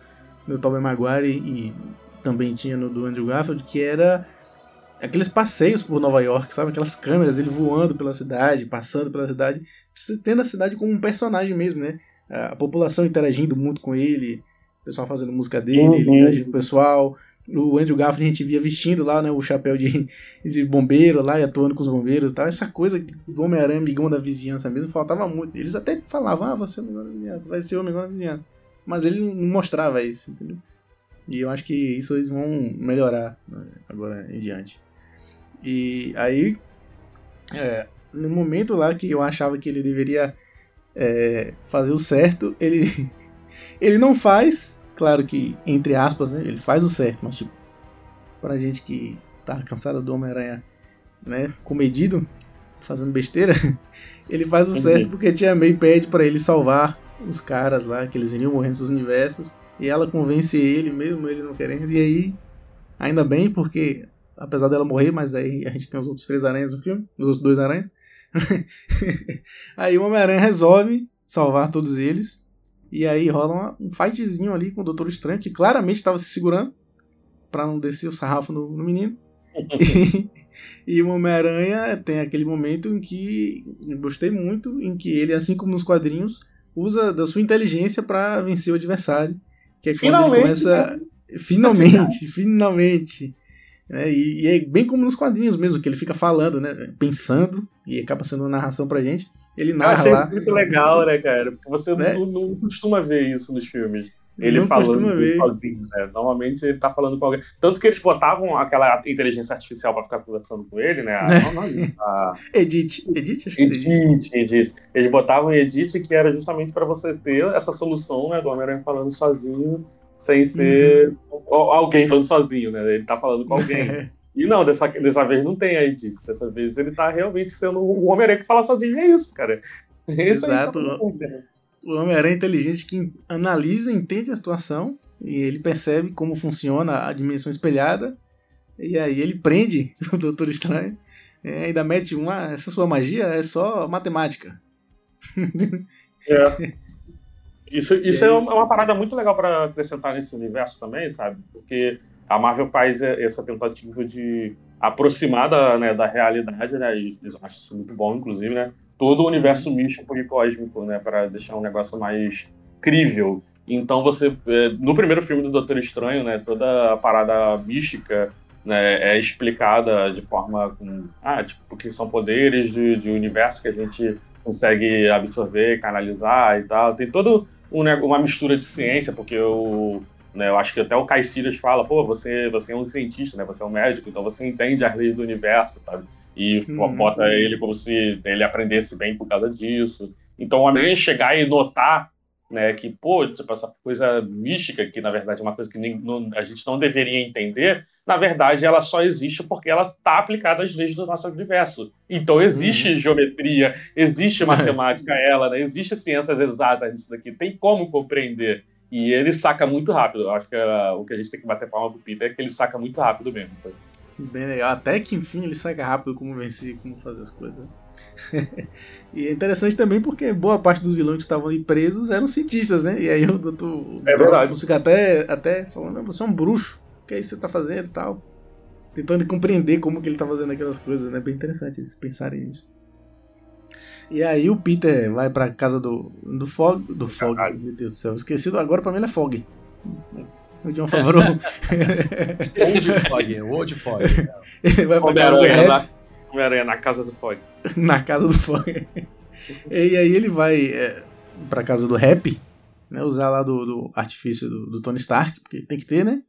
no Tobey Maguire e, e também tinha no do Andrew Garfield, que era aqueles passeios por Nova York, sabe? Aquelas câmeras, ele voando pela cidade, passando pela cidade, tendo a cidade como um personagem mesmo, né? A população interagindo muito com ele, o pessoal fazendo música dele, uhum. ele interagindo com o pessoal. O Andrew Garfield a gente via vestindo lá, né, o chapéu de, (laughs) de bombeiro lá e atuando com os bombeiros e tal. Essa coisa do Homem-Aranha, amigão da vizinhança mesmo, faltava muito. Eles até falavam, ah, você é o amigão da vizinhança, vai ser o amigão da vizinhança. Mas ele não mostrava isso, entendeu? E eu acho que isso eles vão melhorar né, agora em diante. E aí, é, no momento lá que eu achava que ele deveria é, fazer o certo, ele, (laughs) ele não faz, claro que, entre aspas, né, ele faz o certo, mas tipo, pra gente que tá cansado do Homem-Aranha, né, comedido, fazendo besteira, (laughs) ele faz o certo porque Tia May pede para ele salvar os caras lá, que eles iriam morrer nos universos, e ela convence ele, mesmo ele não querendo, e aí, ainda bem, porque apesar dela morrer, mas aí a gente tem os outros três aranhas no filme, os outros dois aranhas. (laughs) aí o Homem-Aranha resolve salvar todos eles. E aí rola um fightzinho ali com o Doutor Estranho, que claramente estava se segurando para não descer o sarrafo no, no menino. (laughs) e, (laughs) e o Homem-Aranha tem aquele momento em que gostei muito, em que ele, assim como nos quadrinhos, usa da sua inteligência para vencer o adversário. Que é quando finalmente, ele começa. Né? Finalmente, finalmente. É, e, e, é bem como nos quadrinhos mesmo, que ele fica falando, né? Pensando, e acaba sendo uma narração pra gente. Ele narra. Eu achei lá. isso muito legal, né, cara? Você né? não, não, costuma ver isso nos filmes. Ele não falando sozinho, né? Normalmente ele tá falando com alguém. Tanto que eles botavam aquela inteligência artificial pra ficar conversando com ele, né? A, é. a... Edit. Edit, acho que Edit, Edit. Eles botavam Edit, que era justamente para você ter essa solução, né? Do Homem-Aranha falando sozinho sem ser uhum. alguém falando sozinho, né? Ele tá falando com alguém. (laughs) e não, dessa, dessa vez não tem a Edith. Dessa vez ele tá realmente sendo o Homem-Aranha que fala sozinho. É isso, cara. É isso Exato. Aí tá o Homem-Aranha é inteligente que analisa, entende a situação e ele percebe como funciona a dimensão espelhada. E aí ele prende (laughs) o Doutor Estranho. É, ainda mete uma. Essa sua magia é só matemática. (laughs) É. Isso, isso é uma parada muito legal para acrescentar nesse universo também, sabe? Porque a Marvel faz essa tentativa de aproximar da, né, da realidade, né? E eu acho isso muito bom, inclusive, né? Todo o universo místico e cósmico, né? Para deixar um negócio mais crível. Então você, é, no primeiro filme do Doutor Estranho, né? Toda a parada mística né, é explicada de forma com, ah, tipo, porque são poderes de, de universo que a gente consegue absorver, canalizar e tal. Tem todo uma mistura de ciência, porque o né, eu acho que até o Caecilias fala, pô, você, você é um cientista, né? Você é um médico, então você entende as leis do universo, sabe? E uhum. bota ele como se ele aprendesse bem por causa disso. Então, a gente chegar e notar né, que, pô, tipo, essa coisa mística, que na verdade é uma coisa que nem, não, a gente não deveria entender, na verdade ela só existe porque ela está aplicada às leis do nosso universo. Então existe uhum. geometria, existe (laughs) matemática, ela, né, existe ciências exatas nisso daqui, tem como compreender. E ele saca muito rápido. Eu acho que uh, o que a gente tem que bater palma pro Peter é que ele saca muito rápido mesmo. Tá? Bem legal. Até que enfim ele saca rápido como vencer, como fazer as coisas. (laughs) e é interessante também porque boa parte dos vilões que estavam ali presos eram cientistas, né? E aí o doutor. É verdade. Fica até, até falando, você é um bruxo, que é isso que você tá fazendo e tal. Tentando compreender como que ele tá fazendo aquelas coisas, né? Bem interessante eles pensarem nisso. E aí o Peter vai pra casa do, do Fog. Do Fog, Caralho. meu Deus do céu. Esquecido, agora pra mim ele é Fog. (laughs) O John Favreau. (laughs) Old Fog, Old Fog. Ele vai pra casa do Rap. Homem-Aranha na casa do Fog. na casa do Fog. e aí ele vai é, pra casa do Rap, né, usar lá do, do artifício do, do, Tony Stark, porque tem que ter, né?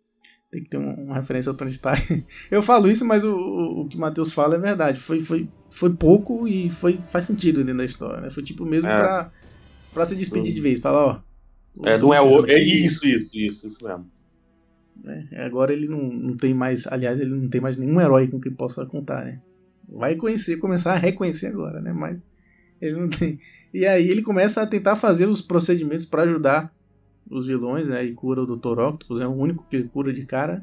Tem que ter uma, uma referência ao Tony Stark. (laughs) Eu falo isso, mas o, o, o que o Matheus fala é verdade. Foi, foi, foi pouco e foi, faz sentido dentro da história, né? Foi tipo mesmo é. pra, pra se despedir de vez. Falar, ó. É, não é o. É isso, isso, isso, isso mesmo. É, agora ele não, não tem mais. Aliás, ele não tem mais nenhum herói com quem possa contar, né? Vai conhecer, começar a reconhecer agora, né? Mas ele não tem. E aí ele começa a tentar fazer os procedimentos para ajudar os vilões, né? E cura o Dr. Octopus, é o único que cura de cara.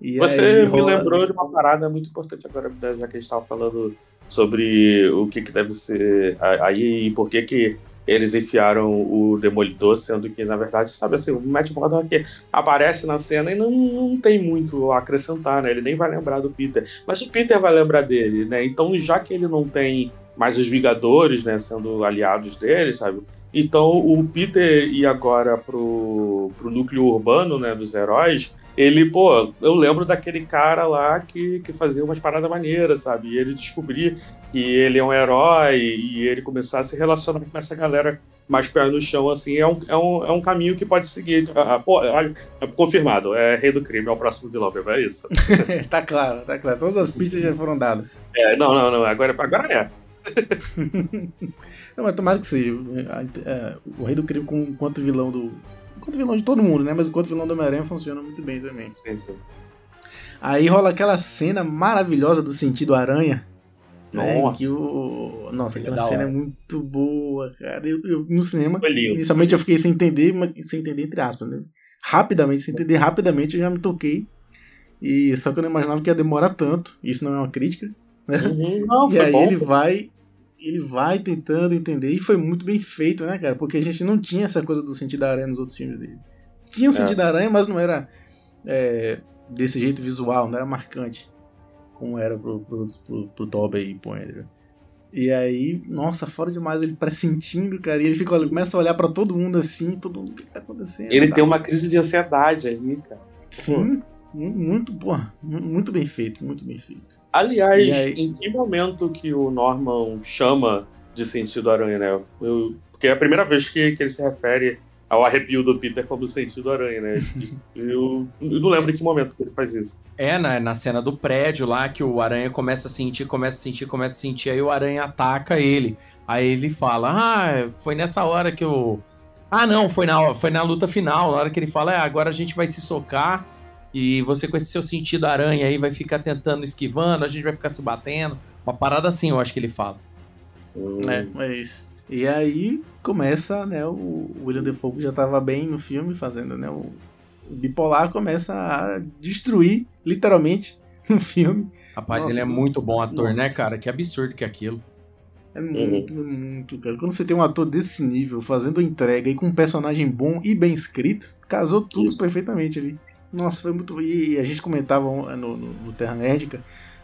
E Você me lembrou de uma parada muito importante agora, já que a gente estava falando sobre o que, que deve ser aí e por que que eles enfiaram o Demolidor, sendo que, na verdade, sabe assim, o Matt Murdock aparece na cena e não, não tem muito a acrescentar, né? Ele nem vai lembrar do Peter. Mas o Peter vai lembrar dele, né? Então, já que ele não tem mais os Vingadores, né, sendo aliados dele, sabe? Então, o Peter ir agora pro, pro núcleo urbano, né, dos heróis, ele, pô, eu lembro daquele cara lá que, que fazia umas paradas maneiras, sabe? E ele descobrir que ele é um herói e ele começar a se relacionar com essa galera mais pé no chão, assim, é um, é um, é um caminho que pode seguir. Ah, ah pô, é confirmado, é Rei do Crime, é o próximo vilão, é isso? (laughs) tá claro, tá claro. Todas as pistas já foram dadas. É, não, não, não, agora, agora é. (laughs) não, mas tomara que seja. É, o Rei do Crime enquanto vilão do. Enquanto vilão de todo mundo, né? Mas enquanto vilão do Homem-Aranha funciona muito bem também. Sim, sim. Aí rola aquela cena maravilhosa do sentido aranha. Né, Nossa. que o... Nossa, aquela cena é muito boa, cara. Eu, eu no cinema, inicialmente eu fiquei sem entender, mas sem entender entre aspas, né? Rapidamente, sem entender rapidamente, eu já me toquei. E só que eu não imaginava que ia demorar tanto. Isso não é uma crítica. Né? Uhum. Não, e aí bom, ele vai ele vai tentando entender e foi muito bem feito, né, cara? Porque a gente não tinha essa coisa do sentido da aranha nos outros filmes dele. Tinha o é. sentido da aranha, mas não era é, desse jeito visual, não era marcante como era pro, pro, pro, pro Tobey e pro Andrew. E aí, nossa, fora demais ele pressentindo, cara. E ele fica, olha, começa a olhar para todo mundo assim, todo mundo, o que, tá acontecendo? Ele tá? tem uma crise de ansiedade ali, cara. Sim, muito, porra, muito bem feito, muito bem feito. Aliás, em que momento que o Norman chama de sentido aranha, né? Eu, porque é a primeira vez que, que ele se refere ao arrepio do Peter como sentido aranha, né? (laughs) eu, eu, não lembro em que momento que ele faz isso. É, na, na cena do prédio lá, que o aranha começa a sentir, começa a sentir, começa a sentir, aí o aranha ataca ele. Aí ele fala: Ah, foi nessa hora que eu. Ah, não, foi na, foi na luta final, na hora que ele fala: é, agora a gente vai se socar e você com esse seu sentido aranha aí vai ficar tentando esquivando, a gente vai ficar se batendo. Uma parada assim, eu acho que ele fala. É, é isso. E aí começa, né, o William Defoe já estava bem no filme, fazendo, né, o, o bipolar começa a destruir, literalmente, (laughs) no filme. Rapaz, Nossa, ele é muito bom ator, né, Nossa. né, cara? Que absurdo que é aquilo. É muito, uhum. muito, cara. Quando você tem um ator desse nível, fazendo entrega e com um personagem bom e bem escrito, casou tudo Isso. perfeitamente ali. Nossa, foi muito. E a gente comentava no, no, no Terra Nerdica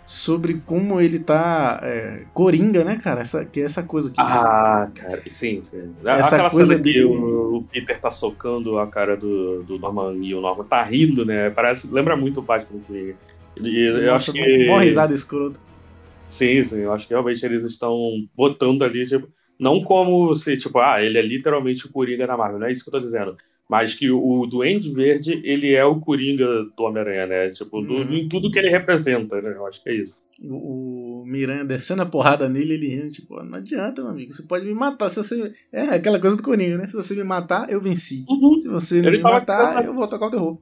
sobre como ele tá é, coringa, né, cara? Essa, que é essa coisa que. Ah, cara, sim, sim. Essa Aquela coisa cena que o, Peter tá socando a cara do, do Norman e o Norman tá rindo, né? Parece. Lembra muito o Batman Coringa. E, eu acho que. Mó risada escroto. Sim, sim, eu acho que realmente eles estão botando ali, tipo, não como se, tipo, ah, ele é literalmente o Coringa da Marvel, não é isso que eu tô dizendo. Mas que o Duende Verde, ele é o Coringa do Homem-Aranha, né? Tipo, do, uhum. em tudo que ele representa, né? Eu acho que é isso. O, o Miranha descendo a porrada nele, ele rindo, tipo, não adianta, meu amigo, você pode me matar. Se você... É aquela coisa do Coringa, né? Se você me matar, eu venci. Uhum. Se você não ele me matar, eu vou tocar o terror.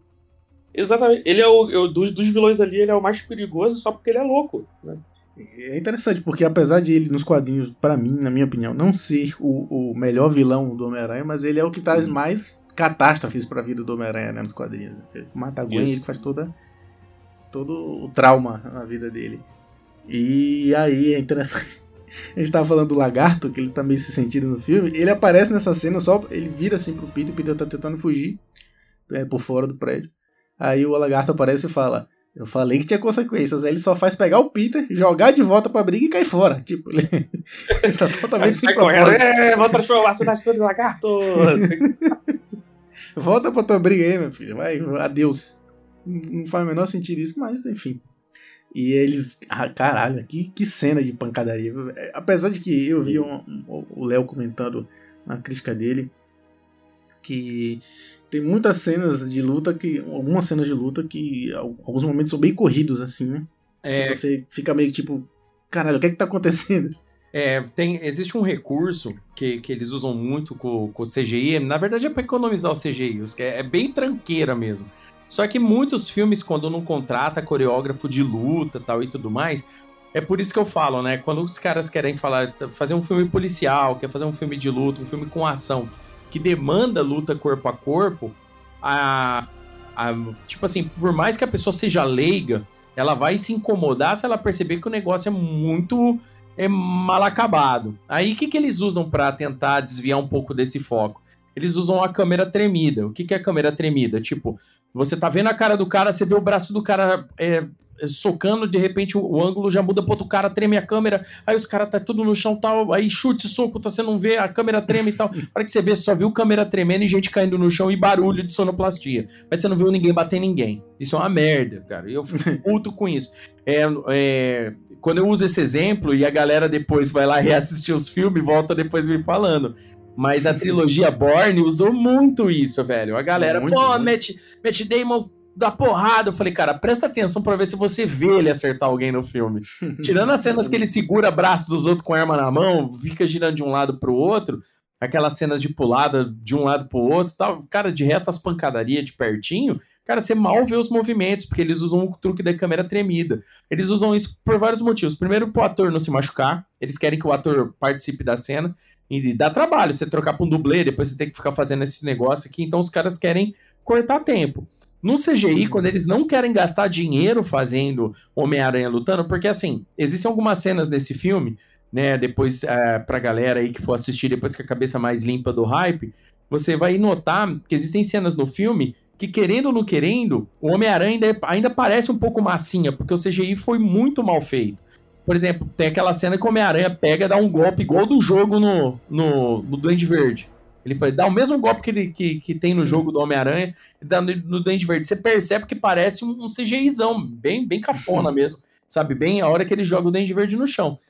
Exatamente. Ele é o, eu, dos, dos vilões ali, ele é o mais perigoso só porque ele é louco, né? É interessante, porque apesar de ele, nos quadrinhos, para mim, na minha opinião, não ser o, o melhor vilão do Homem-Aranha, mas ele é o que traz uhum. mais catástrofes pra vida do Homem-Aranha né, nos quadrinhos. Ele mata a Gwen ele faz toda, todo o trauma na vida dele. E aí é interessante. (laughs) A gente tava falando do lagarto, que ele tá meio se sentindo no filme. Ele aparece nessa cena só. Ele vira assim pro Peter, o Peter tá tentando fugir é, por fora do prédio. Aí o lagarto aparece e fala: eu falei que tinha consequências. Aí ele só faz pegar o Peter, jogar de volta pra briga e cair fora. Tipo, ele, (laughs) ele tá totalmente sem propósito. É, vou transformar a cidade toda em lagarto. (laughs) volta pra tua briga aí, meu filho. Vai, adeus. Não faz o menor sentido isso, mas enfim. E eles. Ah, caralho, que, que cena de pancadaria. Apesar de que eu vi um, um, o Léo comentando na crítica dele que tem muitas cenas de luta que. Algumas cenas de luta que. Alguns momentos são bem corridos, assim, né? É. Que você fica meio tipo. Caralho, o que é que tá acontecendo? É, tem, existe um recurso que, que eles usam muito com, com o CGI, na verdade é para economizar o CGI, é, é bem tranqueira mesmo. Só que muitos filmes, quando não contrata coreógrafo de luta tal e tudo mais, é por isso que eu falo, né? Quando os caras querem falar, fazer um filme policial, quer fazer um filme de luta, um filme com ação, que demanda luta corpo a corpo, a, a, tipo assim, por mais que a pessoa seja leiga, ela vai se incomodar se ela perceber que o negócio é muito é mal acabado. Aí o que, que eles usam para tentar desviar um pouco desse foco? Eles usam a câmera tremida. O que, que é câmera tremida? Tipo, você tá vendo a cara do cara, você vê o braço do cara é, socando, de repente o, o, ângulo já muda pro outro cara, treme a câmera, aí os caras tá tudo no chão tal, aí chute, soco, tá, você não vê, a câmera treme e tal. (laughs) Para que você vê, você só viu câmera tremendo e gente caindo no chão e barulho de sonoplastia. Mas você não viu ninguém bater ninguém. Isso é uma merda, cara. E eu fico (laughs) puto com isso. É, é, quando eu uso esse exemplo e a galera depois vai lá (laughs) reassistir os filmes, volta depois me falando. Mas a trilogia Borne usou muito isso, velho. A galera, muito, pô, Matt, Matt Damon da porrada. Eu falei, cara, presta atenção para ver se você vê ele acertar alguém no filme. (laughs) Tirando as cenas que ele segura braço dos outros com arma na mão, fica girando de um lado pro outro, aquelas cenas de pulada de um lado pro outro tal. Cara, de resto, as pancadarias de pertinho, cara, você mal vê os movimentos, porque eles usam o truque da câmera tremida. Eles usam isso por vários motivos. Primeiro, pro ator não se machucar, eles querem que o ator participe da cena. E dá trabalho você trocar pra um dublê, depois você tem que ficar fazendo esse negócio aqui. Então os caras querem cortar tempo. No CGI, quando eles não querem gastar dinheiro fazendo Homem-Aranha lutando, porque assim, existem algumas cenas desse filme, né? Depois, é, pra galera aí que for assistir depois com a cabeça mais limpa do hype, você vai notar que existem cenas no filme que, querendo ou não querendo, o Homem-Aranha ainda, ainda parece um pouco massinha, porque o CGI foi muito mal feito. Por exemplo, tem aquela cena que o Homem-Aranha pega e dá um golpe igual do jogo no, no, no Duende Verde. Ele foi, dá o mesmo golpe que, ele, que, que tem no jogo do Homem-Aranha, dá no, no Dente Verde. Você percebe que parece um, um CGIzão, bem, bem cafona mesmo, sabe? Bem a hora que ele joga o Dente Verde no chão.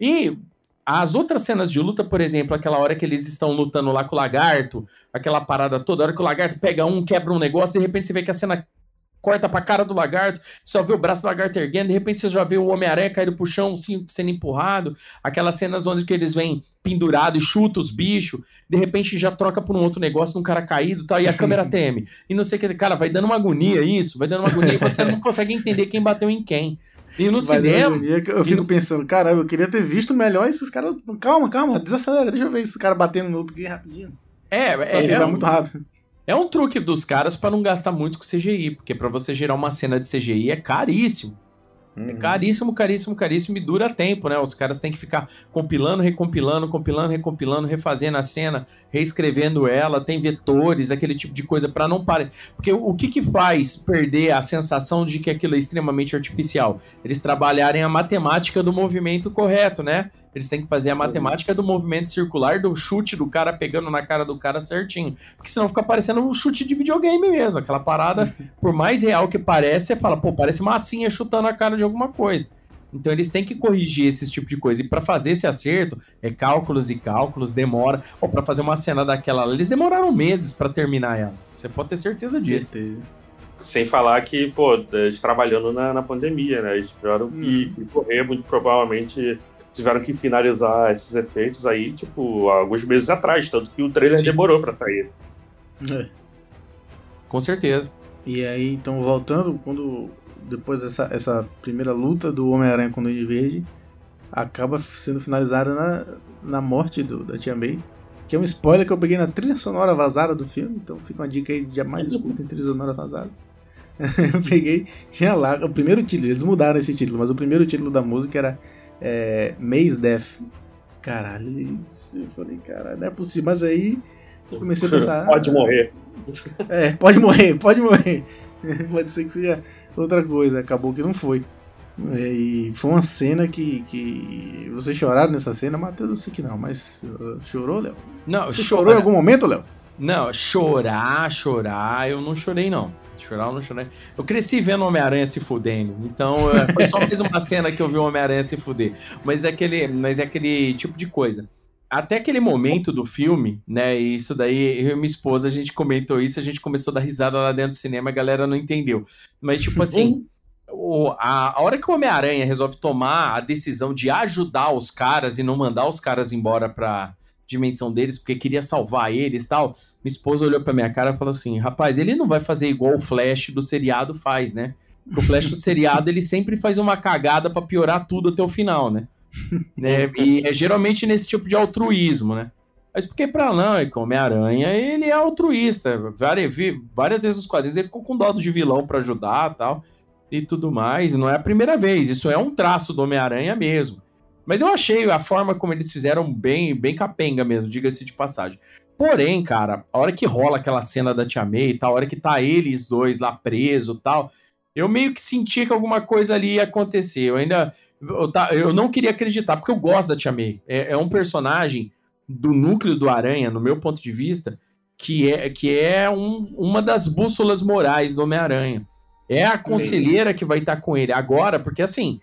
E as outras cenas de luta, por exemplo, aquela hora que eles estão lutando lá com o lagarto, aquela parada toda, a hora que o lagarto pega um, quebra um negócio, e de repente você vê que a cena corta pra cara do lagarto, só vê o braço do lagarto erguendo, de repente você já vê o Homem-Aranha caído pro chão, assim, sendo empurrado, aquelas cenas onde que eles vêm pendurados e chutam os bichos, de repente já troca por um outro negócio, num cara caído e tal, e a câmera (laughs) teme. E não sei o que, cara, vai dando uma agonia isso, vai dando uma agonia e você (laughs) não consegue entender quem bateu em quem. E no vai cinema. Eu fico no... pensando, cara, eu queria ter visto melhor esses caras. Calma, calma, desacelera, deixa eu ver esse cara batendo no outro aqui rapidinho. É, Só é, é, vai muito rápido. É um truque dos caras para não gastar muito com CGI, porque para você gerar uma cena de CGI é caríssimo. É caríssimo, caríssimo, caríssimo e dura tempo, né? Os caras têm que ficar compilando, recompilando, compilando, recompilando, refazendo a cena, reescrevendo ela, tem vetores, aquele tipo de coisa para não parar. Porque o que que faz perder a sensação de que aquilo é extremamente artificial? Eles trabalharem a matemática do movimento correto, né? Eles têm que fazer a matemática do movimento circular, do chute do cara pegando na cara do cara certinho. Porque senão fica parecendo um chute de videogame mesmo. Aquela parada, (laughs) por mais real que parece, você fala, pô, parece massinha chutando a cara de alguma coisa. Então eles têm que corrigir esse tipo de coisa. E para fazer esse acerto, é cálculos e cálculos, demora. Ou para fazer uma cena daquela, eles demoraram meses para terminar ela. Você pode ter certeza disso. Sem falar que, pô, eles trabalhando na, na pandemia, né? Eles tiveram hum. que, que correr, muito provavelmente tiveram que finalizar esses efeitos aí, tipo, alguns meses atrás, tanto que o trailer Sim. demorou para sair. É. Com certeza. E aí, então, voltando, quando depois dessa essa primeira luta do Homem-Aranha com o Duende Verde, acaba sendo finalizada na, na morte do, da Tia May. Que é um spoiler que eu peguei na trilha sonora vazada do filme, então fica uma dica aí, jamais escutem trilha sonora vazada. (laughs) eu peguei, tinha lá, o primeiro título, eles mudaram esse título, mas o primeiro título da música era é, Maze Death. Caralho, isso, eu falei, caralho, não é possível. Mas aí eu comecei a (laughs) pensar. pode morrer. É, pode morrer, pode morrer. (laughs) pode ser que seja outra coisa. Acabou que não foi. E foi uma cena que, que. Vocês choraram nessa cena, Matheus, eu sei que não, mas. Uh, chorou, Léo? Não, Você chorou em algum momento, Léo? Não, chorar, chorar, eu não chorei, não. Chorar, não chorei. Eu cresci vendo o Homem-Aranha se fudendo. Então, é, foi só mais uma cena que eu vi o Homem-Aranha se fuder. Mas é, aquele, mas é aquele tipo de coisa. Até aquele momento do filme, né? E isso daí, eu e minha esposa, a gente comentou isso, a gente começou a dar risada lá dentro do cinema, a galera não entendeu. Mas, tipo assim. O, a, a hora que o Homem-Aranha resolve tomar a decisão de ajudar os caras e não mandar os caras embora pra, dimensão deles, porque queria salvar eles e tal. Minha esposa olhou pra minha cara e falou assim: rapaz, ele não vai fazer igual o Flash do seriado faz, né? Porque o Flash do seriado ele sempre faz uma cagada para piorar tudo até o final, né? (laughs) né? E é geralmente nesse tipo de altruísmo, né? Mas porque pra não, é que o Homem-Aranha, ele é altruísta. Várias, várias vezes nos quadrinhos ele ficou com dó de vilão para ajudar tal, e tudo mais. Não é a primeira vez, isso é um traço do Homem-Aranha mesmo. Mas eu achei a forma como eles fizeram bem, bem capenga mesmo, diga-se de passagem. Porém, cara, a hora que rola aquela cena da Tia May e tal, a hora que tá eles dois lá preso tal, eu meio que senti que alguma coisa ali ia acontecer. Eu ainda. Eu, tá, eu não queria acreditar, porque eu gosto da Tia May. É, é um personagem do núcleo do Aranha, no meu ponto de vista, que é, que é um, uma das bússolas morais do Homem-Aranha. É a conselheira que vai estar tá com ele agora, porque assim,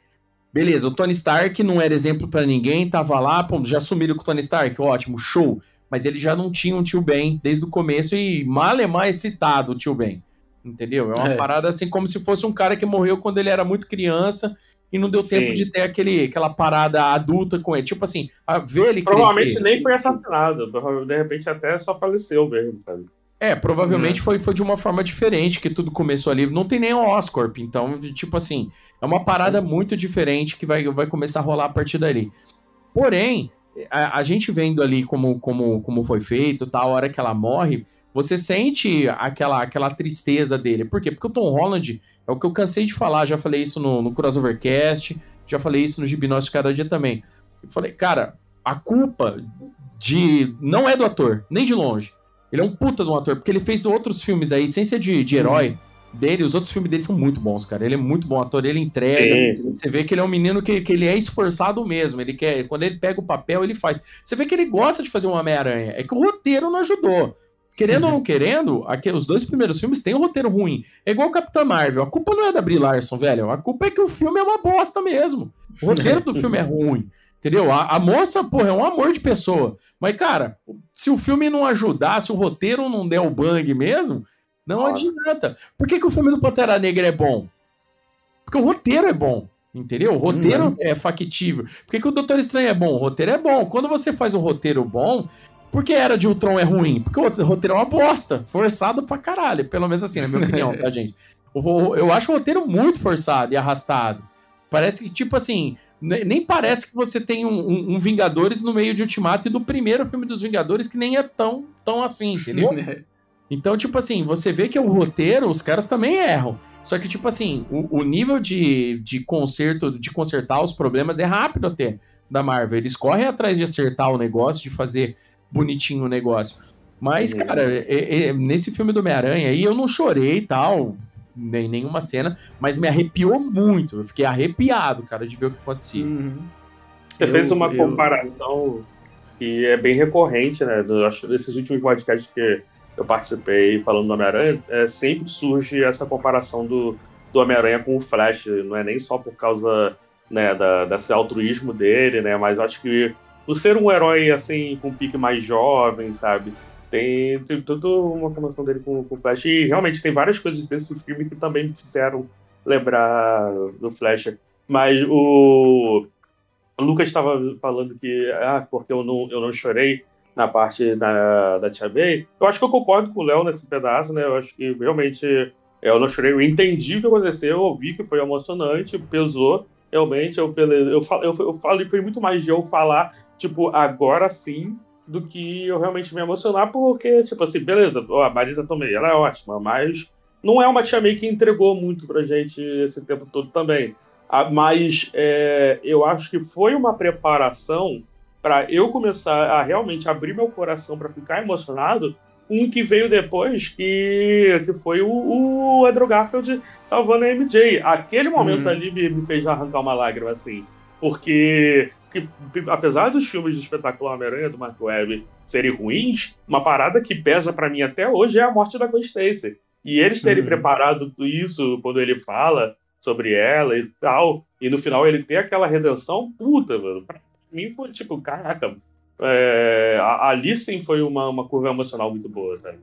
Beleza, o Tony Stark não era exemplo para ninguém, tava lá, pô, já sumiram com o Tony Stark, ótimo, show. Mas ele já não tinha um tio Ben desde o começo e mal é mais citado o tio Ben. Entendeu? É uma é. parada assim como se fosse um cara que morreu quando ele era muito criança e não deu tempo Sim. de ter aquele, aquela parada adulta com ele. Tipo assim, a ver ele Provavelmente crescer. nem foi assassinado. De repente até só faleceu mesmo, sabe? É, provavelmente uhum. foi, foi de uma forma diferente que tudo começou ali. Não tem nem o Oscorp, então, tipo assim, é uma parada muito diferente que vai, vai começar a rolar a partir dali. Porém, a, a gente vendo ali como, como, como foi feito, tá, a hora que ela morre, você sente aquela, aquela tristeza dele. Por quê? Porque o Tom Holland, é o que eu cansei de falar, já falei isso no, no Crossovercast, já falei isso no Gibnóstico Cada Dia também. Eu falei, cara, a culpa de. não é do ator, nem de longe ele é um puta de um ator, porque ele fez outros filmes aí, sem ser de, de herói uhum. dele, os outros filmes dele são muito bons, cara. Ele é muito bom ator, ele entrega. Sim, sim. Você vê que ele é um menino que, que ele é esforçado mesmo. Ele quer, quando ele pega o papel, ele faz. Você vê que ele gosta de fazer um Homem-Aranha. É que o roteiro não ajudou. Querendo ou não querendo, aqui, os dois primeiros filmes têm um roteiro ruim. É igual o Capitão Marvel. A culpa não é da Brie Larson, velho. A culpa é que o filme é uma bosta mesmo. O roteiro do (laughs) filme é ruim. Entendeu? A, a moça, porra, é um amor de pessoa. Mas, cara, se o filme não ajudar, se o roteiro não der o bang mesmo, não Nossa. adianta. Por que, que o filme do Pantera Negra é bom? Porque o roteiro é bom. Entendeu? O roteiro uhum. é factível. Por que, que o Doutor Estranho é bom? O roteiro é bom. Quando você faz um roteiro bom, por que Era de Ultron é ruim? Porque o roteiro é uma bosta. Forçado pra caralho. Pelo menos assim, na minha opinião, tá, (laughs) gente? Eu acho o roteiro muito forçado e arrastado. Parece que, tipo assim, nem parece que você tem um, um, um, Vingadores no meio de Ultimato e do primeiro filme dos Vingadores que nem é tão, tão assim, entendeu? (laughs) então, tipo assim, você vê que o roteiro, os caras também erram. Só que, tipo assim, o, o nível de, de conserto, de consertar os problemas é rápido até da Marvel. Eles correm atrás de acertar o negócio, de fazer bonitinho o negócio. Mas, cara, é, é, nesse filme do Homem-Aranha aí eu não chorei e tal, nem nenhuma cena, mas me arrepiou muito. Eu fiquei arrepiado, cara, de ver o que acontecia. Uhum. Você eu, fez uma eu... comparação que é bem recorrente, né? Do, acho desses últimos podcasts que eu participei falando do Homem-Aranha, é, sempre surge essa comparação do, do Homem-Aranha com o Flash. Não é nem só por causa né, da, desse altruísmo dele, né? Mas acho que por ser um herói assim com um pique mais jovem, sabe? Tem, tem toda uma formação dele com, com o Flash. E realmente tem várias coisas desse filme que também me fizeram lembrar do Flash. Mas o, o Lucas estava falando que, ah, porque eu não, eu não chorei na parte da, da Tia May. Eu acho que eu concordo com o Léo nesse pedaço, né? Eu acho que realmente eu não chorei, eu entendi o que aconteceu, eu ouvi que foi emocionante, pesou. Realmente, eu, eu, eu, eu falei, foi muito mais de eu falar, tipo, agora sim, do que eu realmente me emocionar, porque, tipo assim, beleza, a Marisa Tomei, ela é ótima, mas não é uma tia May que entregou muito pra gente esse tempo todo também. Ah, mas é, eu acho que foi uma preparação para eu começar a realmente abrir meu coração para ficar emocionado com o que veio depois, que, que foi o, o Andrew Garfield salvando a MJ. Aquele momento uhum. ali me, me fez arrancar uma lágrima, assim. Porque que, apesar dos filmes de espetáculo Homem-Aranha do Mark Webb serem ruins, uma parada que pesa para mim até hoje é a morte da Gwen Stacy. E eles terem uhum. preparado isso quando ele fala sobre ela e tal, e no final ele ter aquela redenção, puta, mano. Pra mim foi tipo, caraca, é, ali sim foi uma, uma curva emocional muito boa, sabe?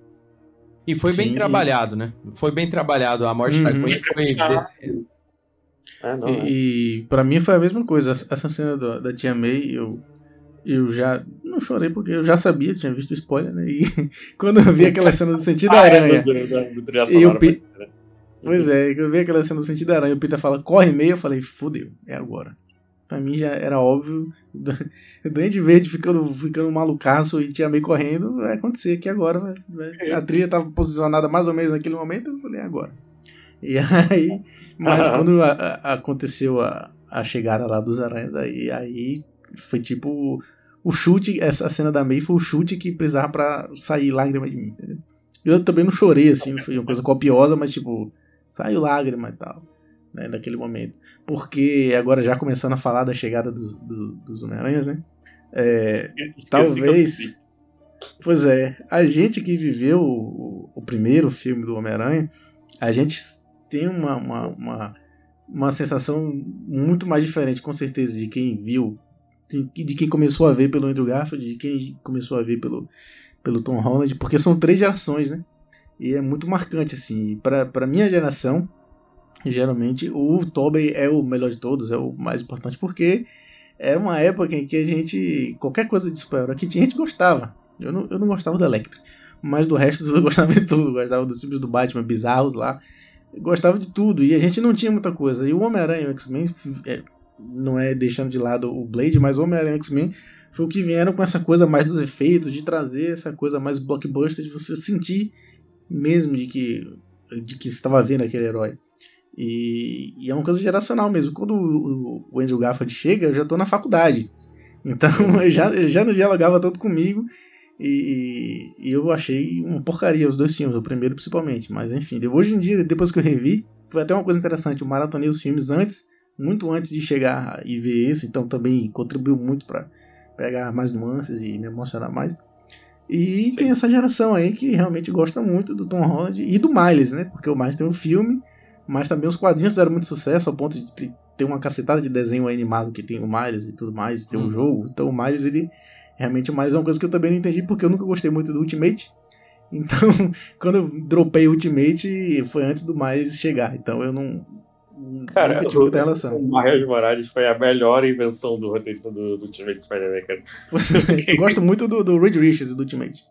E foi sim. bem trabalhado, né? Foi bem trabalhado. A morte uhum. da Gwen foi desse... É, não, e, é. e para mim foi a mesma coisa. Essa cena do, da Tia May, eu, eu já. Não chorei porque eu já sabia, tinha visto o spoiler, né? E (laughs) quando eu vi aquela cena do sentido da (laughs) aranha. do, do, do, e eu, Pe... Né? Pois é, quando eu vi aquela cena do sentido da aranha, o Peter fala, corre meio, eu falei, fudeu, é agora. Pra mim já era óbvio. (laughs) Duende Verde ficando, ficando malucaço e Tia May correndo, vai acontecer aqui agora. A trilha tava posicionada mais ou menos naquele momento, eu falei, é agora. E aí, (laughs) mas uhum. quando a, a, aconteceu a, a chegada lá dos aranhas, aí, aí foi tipo o chute, essa cena da May foi o chute que precisava para sair lágrima de mim, entendeu? Eu também não chorei, assim, foi uma coisa copiosa, mas tipo, saiu lágrima e tal, né, naquele momento. Porque agora já começando a falar da chegada dos, do, dos Homem-Aranhas, né? É, talvez. Pois é, a gente que viveu o, o primeiro filme do Homem-Aranha, a gente tem uma, uma, uma, uma, sensação muito mais diferente, com certeza, de quem viu, de quem começou a ver pelo Andrew Garfield, de quem começou a ver pelo, pelo Tom Holland, porque são três gerações, né? E é muito marcante, assim. Para minha geração, geralmente, o Tobey é o melhor de todos, é o mais importante, porque é uma época em que a gente. qualquer coisa de super-herói que tinha, a gente gostava. Eu não, eu não gostava do Electro, mas do resto (laughs) eu gostava de tudo. Eu gostava dos filmes do Batman bizarros lá gostava de tudo e a gente não tinha muita coisa. E o Homem-Aranha e o X-Men, é, não é deixando de lado o Blade, mas o Homem-Aranha e o X-Men foi o que vieram com essa coisa mais dos efeitos, de trazer essa coisa mais blockbuster, de você sentir mesmo de que, de que estava vendo aquele herói. E, e, é uma coisa geracional mesmo. Quando o, o Andrew Garfield chega, eu já estou na faculdade. Então (laughs) eu já, ele já não dialogava tanto comigo. E, e, eu achei uma porcaria os dois filmes, o primeiro principalmente. Mas enfim, hoje em dia, depois que eu revi, foi até uma coisa interessante. Eu maratonei os filmes antes, muito antes de chegar e ver esse, então também contribuiu muito para pegar mais nuances e me emocionar mais. E Sim. tem essa geração aí que realmente gosta muito do Tom Holland e do Miles, né? Porque o Miles tem um filme, mas também os quadrinhos fizeram muito sucesso ao ponto de ter uma cacetada de desenho animado que tem o Miles e tudo mais, e tem um uhum. jogo. Então o Miles ele Realmente, mas é uma coisa que eu também não entendi, porque eu nunca gostei muito do Ultimate. Então, (laughs) quando eu dropei Ultimate, foi antes do mais chegar. Então eu não. Cara, nunca tive muita relação. O Miles Morales foi a melhor invenção do roteiro do, do Ultimate Spider-Man, cara. (laughs) eu gosto muito do, do Reed Richards do Ultimate.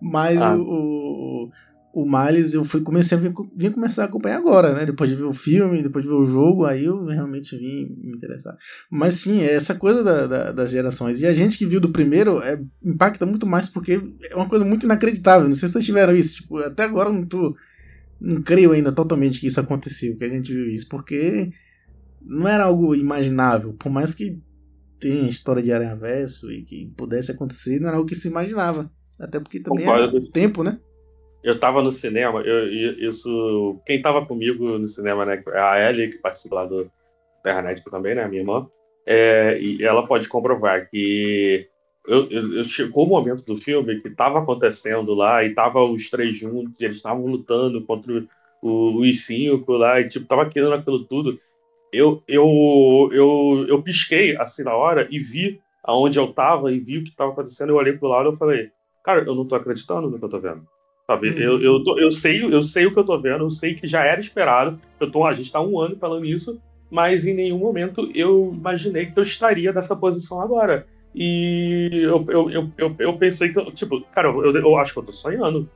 Mas ah. o, o Miles eu fui comecei a vir, vim começar a acompanhar agora, né? Depois de ver o filme, depois de ver o jogo, aí eu realmente vim me interessar. Mas sim, é essa coisa da, da, das gerações. E a gente que viu do primeiro é, impacta muito mais porque é uma coisa muito inacreditável. Não sei se vocês tiveram isso. Tipo, até agora eu não tô. não creio ainda totalmente que isso aconteceu, que a gente viu isso, porque não era algo imaginável, por mais que tenha história de Aranha Verso e que pudesse acontecer, não era algo que se imaginava. Até porque também Concordo. é tempo, né? Eu tava no cinema, eu, isso. Quem tava comigo no cinema, né? A Ellie, que participa lá do Terranético também, né? Minha irmã. É, e ela pode comprovar que eu, eu, eu, chegou o momento do filme que estava acontecendo lá e tava os três juntos, e eles estavam lutando contra o, os cinco lá, e tipo, tava querendo aquilo tudo. Eu, eu, eu, eu pisquei assim na hora e vi aonde eu tava e vi o que estava acontecendo. Eu olhei pro lado e falei, cara, eu não tô acreditando no que eu tô vendo. Sabe? Uhum. Eu, eu, tô, eu, sei, eu sei o que eu tô vendo, eu sei que já era esperado. Eu tô, a gente tá um ano falando isso, mas em nenhum momento eu imaginei que eu estaria nessa posição agora. E eu, eu, eu, eu, eu pensei que, tipo, cara, eu, eu acho que eu tô sonhando.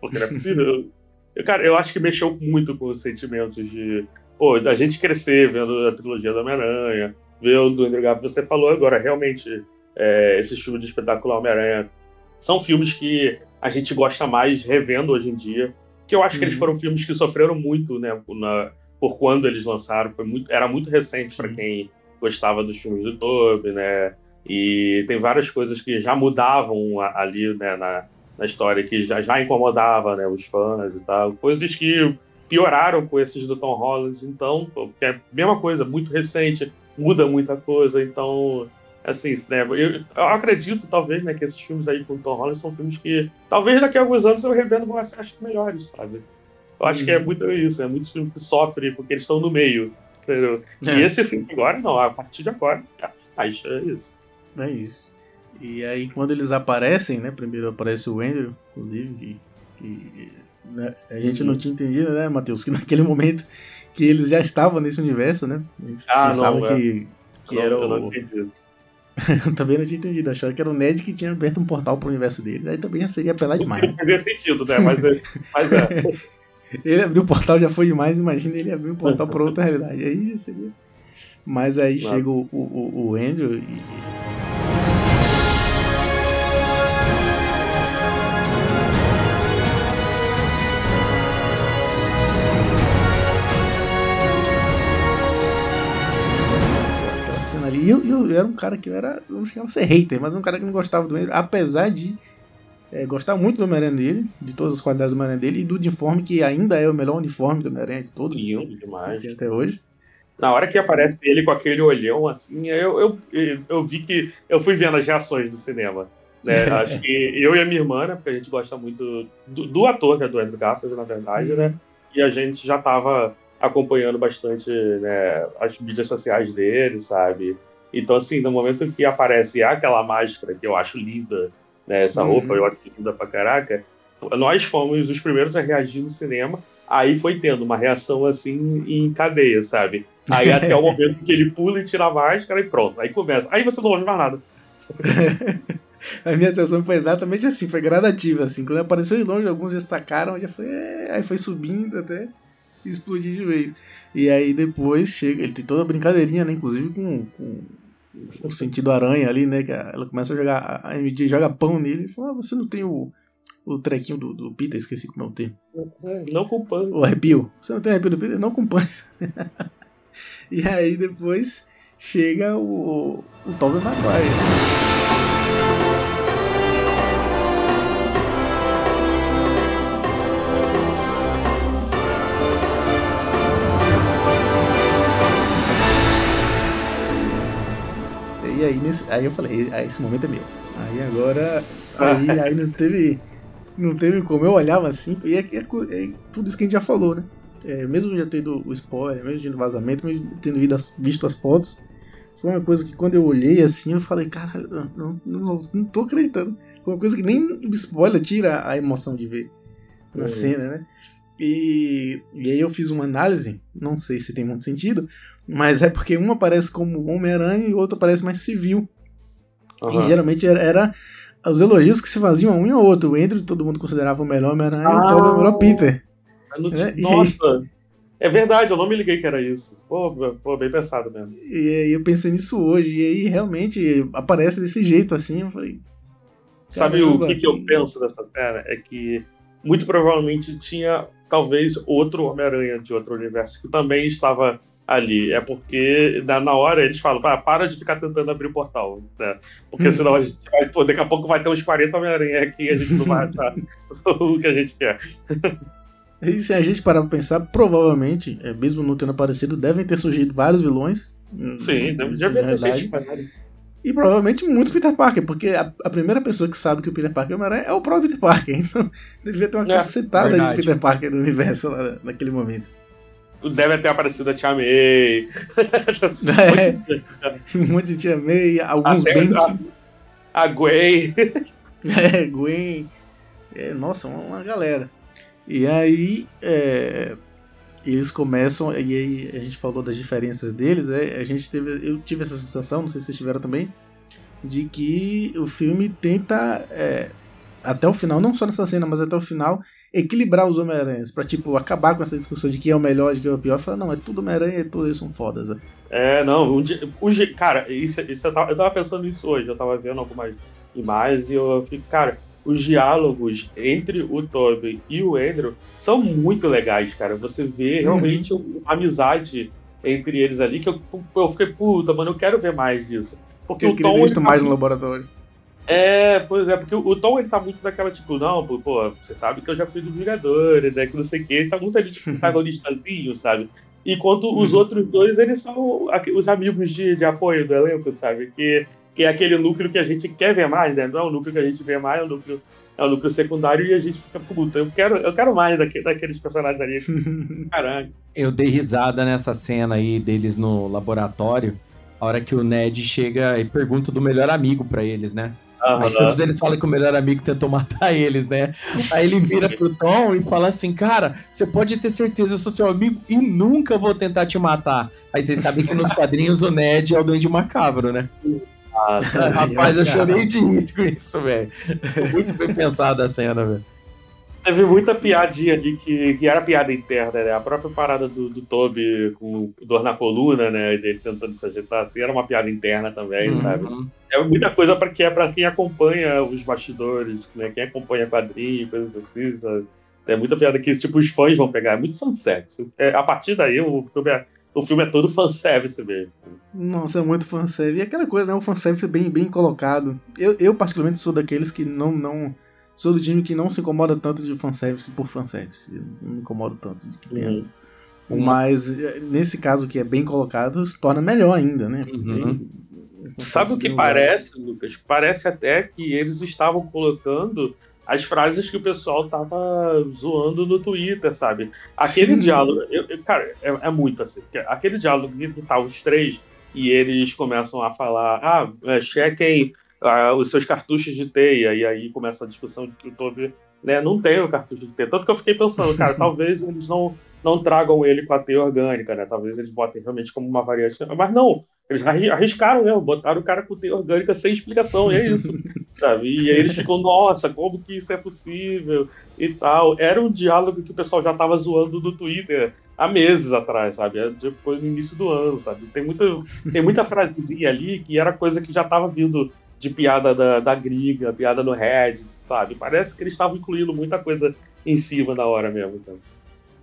Porque não é possível. (laughs) eu, cara, eu acho que mexeu muito com os sentimentos de, pô, da gente crescer vendo a trilogia do Homem-Aranha, ver o Andrew Garfield. Você falou agora, realmente, é, esses filmes de espetacular Homem-Aranha são filmes que a gente gosta mais revendo hoje em dia. Que eu acho uhum. que eles uhum. foram filmes que sofreram muito, né, na, por quando eles lançaram. Foi muito, era muito recente para quem gostava dos filmes do Tobey, né? E tem várias coisas que já mudavam ali né, na, na história, que já, já incomodava né, os fãs e tal. Coisas que pioraram com esses do Tom Holland. Então, é a mesma coisa, muito recente, muda muita coisa. Então, assim, né, eu, eu, acredito, talvez, né, que esses filmes aí com o Tom Holland são filmes que, talvez daqui a alguns anos eu revendo vão achar melhores, sabe? Eu acho que é uhum. muito isso, é muitos filmes que sofrem porque eles estão no meio, entendeu? É. E esse filme agora, não, a partir de agora, acha é isso. É isso. E aí quando eles aparecem, né? Primeiro aparece o Andrew, inclusive, que, que né, a gente não tinha entendido, né, Matheus? Que (laughs) naquele momento que eles já estavam nesse universo, né? A gente ah, pensava não, que, é. que não, era o. (laughs) Eu também não tinha entendido, achava que era o Ned que tinha aberto um portal pro universo dele. Aí também já seria apelar demais. Não fazia sentido, né? Mas é. Mas é. (laughs) ele abriu o portal já foi demais, imagina ele abrir um portal para outra realidade. Aí já seria. Mas aí não. chega o, o, o Andrew e E eu, eu, eu, era um cara que eu era. Eu não chegava a ser hater, mas um cara que não gostava do Andrew, apesar de é, gostar muito do Homem-Aranha dele, de todas as qualidades do Homem-Aranha dele, e do uniforme, que ainda é o melhor uniforme do Homem-Aranha de todos. Lindo demais. até hoje. Na hora que aparece ele com aquele olhão assim, eu, eu, eu, eu vi que. Eu fui vendo as reações do cinema. Né? (laughs) Acho que eu e a minha irmã, né, porque a gente gosta muito do, do ator, né, do Andrew Garfield, na verdade, uhum. né? E a gente já estava acompanhando bastante né, as mídias sociais dele, sabe? Então, assim, no momento que aparece aquela máscara, que eu acho linda, né, essa uhum. roupa eu acho linda pra caraca, nós fomos os primeiros a reagir no cinema, aí foi tendo uma reação, assim, em cadeia, sabe? Aí (laughs) até o momento que ele pula e tira a máscara e pronto, aí começa. Aí você não ouve mais nada. (laughs) a minha sensação foi exatamente assim, foi gradativa, assim. Quando apareceu de longe, alguns já sacaram, já foi. É... Aí foi subindo até explodir de vez. E aí depois chega, ele tem toda a brincadeirinha, né? Inclusive com, com o sentido aranha ali, né? Que ela começa a jogar, a MJ joga pão nele e fala, ah, você não tem o, o trequinho do, do Peter, esqueci como é o termo. Não com pano. O arrepio. Você não tem arrepio do Peter? Não com pano. (laughs) e aí depois chega o, o Tobey Maguire. E aí, nesse, aí eu falei, aí esse momento é meu. Aí agora. (laughs) Aí, aí não teve. Não teve como. Eu olhava assim, e é, é, é tudo isso que a gente já falou, né? É, mesmo já tendo o spoiler, mesmo tendo vazamento, mesmo tendo visto as fotos, foi uma coisa que quando eu olhei assim, eu falei, cara, não, não, não tô acreditando. Foi uma coisa que nem o spoiler tira a emoção de ver na cena, né? E, e aí eu fiz uma análise, não sei se tem muito sentido, mas é porque uma aparece como Homem-Aranha e outra aparece mais civil. Uhum. E geralmente era, era, os elogios que se faziam a um e ao outro. O Andrew todo mundo considerava o melhor Homem-Aranha ah, e o o melhor Peter. É, nossa! É verdade, eu não me liguei que era isso. Pô, pô, bem pensado mesmo. E aí eu pensei nisso hoje, e aí realmente aparece desse jeito assim, eu falei. Sabe o que, que eu penso dessa cena? É que muito provavelmente tinha talvez outro Homem-Aranha de outro universo que também estava ali. É porque na, na hora eles falam, ah, para de ficar tentando abrir o portal. Né? Porque hum. senão a gente vai, pô, daqui a pouco vai ter uns 40 Homem-Aranha aqui e a gente não vai achar (laughs) o que a gente quer. E se a gente parar pra pensar, provavelmente, é, mesmo não tendo aparecido, devem ter surgido vários vilões. Sim, deve ter gente e provavelmente muito Peter Parker, porque a, a, primeira pessoa que sabe que o Peter Parker é Homem-Aranha é o próprio Peter Parker. (laughs) Então, devia ter uma é, cacetada verdade. de Peter Parker no universo lá, naquele momento. Deve ter aparecido a Tia May. é, um monte de Tia May, alguns Até bem. A, a Gwen. (laughs) é, Gwen. É, nossa, uma, uma galera. E aí, é, eles começam, e aí a gente falou das diferenças deles, é, a gente teve, eu tive essa sensação, não sei se vocês tiveram também, de que o filme tenta, é, até o final, não só nessa cena, mas até o final, equilibrar os Homem-Aranhas, pra, tipo, acabar com essa discussão de quem é o melhor, de quem é o pior, falar, não, é tudo Homem-Aranha e todos eles são fodas. Né? É, não, o, o, cara, isso, isso eu, tava, eu tava pensando nisso hoje, eu tava vendo algumas imagens e eu fico, cara, os diálogos entre o Toby e o Andrew são muito legais, cara. Você vê uhum. realmente uhum. uma amizade entre eles ali que eu, eu fiquei, puta, mano, eu quero ver mais disso. Porque eu o Tom. Ele tá mais no laboratório. É, pois é, porque o Tom ele tá muito naquela, tipo, não, pô, você sabe que eu já fui do Vingadores, né? Que não sei o quê, ele tá muito ali, tipo, (laughs) protagonistazinho, sabe? Enquanto os uhum. outros dois, eles são os amigos de, de apoio do elenco, sabe? Que que é aquele núcleo que a gente quer ver mais, né? Não é o núcleo que a gente vê mais, é o núcleo, é o núcleo secundário e a gente fica, puta, eu quero, eu quero mais daquele, daqueles personagens ali. (laughs) Caralho. Eu dei risada nessa cena aí deles no laboratório, a hora que o Ned chega e pergunta do melhor amigo para eles, né? Ah, Aí todos eles falam que o melhor amigo tentou matar eles, né? Aí ele vira pro Tom e fala assim: Cara, você pode ter certeza, eu sou seu amigo e nunca vou tentar te matar. Aí vocês sabem que nos quadrinhos o Ned é o Duende Macabro, né? Rapaz, eu chorei de rir com isso, velho. Muito bem pensada a cena, velho. Teve muita piadinha ali que, que era piada interna, né? A própria parada do, do Toby com dor na coluna, né? Dele tentando se agitar assim, era uma piada interna também, uhum. sabe? É muita coisa para que é para quem acompanha os bastidores, né? Quem acompanha quadrinhos, coisas assim, sabe? É muita piada que tipo, os fãs vão pegar. É muito fanservice. É, a partir daí, o filme é o filme é todo fanservice mesmo. Nossa, é muito fanservice. E aquela coisa, né? Um fanservice bem, bem colocado. Eu, eu, particularmente, sou daqueles que não, não. Sou do time que não se incomoda tanto de fanservice por fanservice. Eu não me incomodo tanto de que tenha. Uhum. Mas, eh, nesse caso que é bem colocado, se torna melhor ainda, né? Uhum. Sabe o que parece, Lucas? Parece até que eles estavam colocando as frases que o pessoal tava zoando no Twitter, sabe? Aquele Sim. diálogo, eu, eu, cara, é, é, muito assim. Aquele diálogo que tá os três e eles começam a falar, ah, é, chequem os seus cartuchos de teia, e aí começa a discussão de que o Toby né, não tem o cartucho de teia. Tanto que eu fiquei pensando, (laughs) cara, talvez eles não, não tragam ele com a teia orgânica, né? Talvez eles botem realmente como uma variante. Mas não, eles arriscaram mesmo, botaram o cara com teia orgânica sem explicação, e é isso. (laughs) sabe? E aí eles ficam, nossa, como que isso é possível? E tal. Era um diálogo que o pessoal já tava zoando no Twitter há meses atrás, sabe? Depois no início do ano, sabe? Tem muita, tem muita frasezinha ali que era coisa que já tava vindo de piada da, da Griga, piada no Red, sabe? Parece que eles estavam incluindo muita coisa em cima na hora mesmo. Então.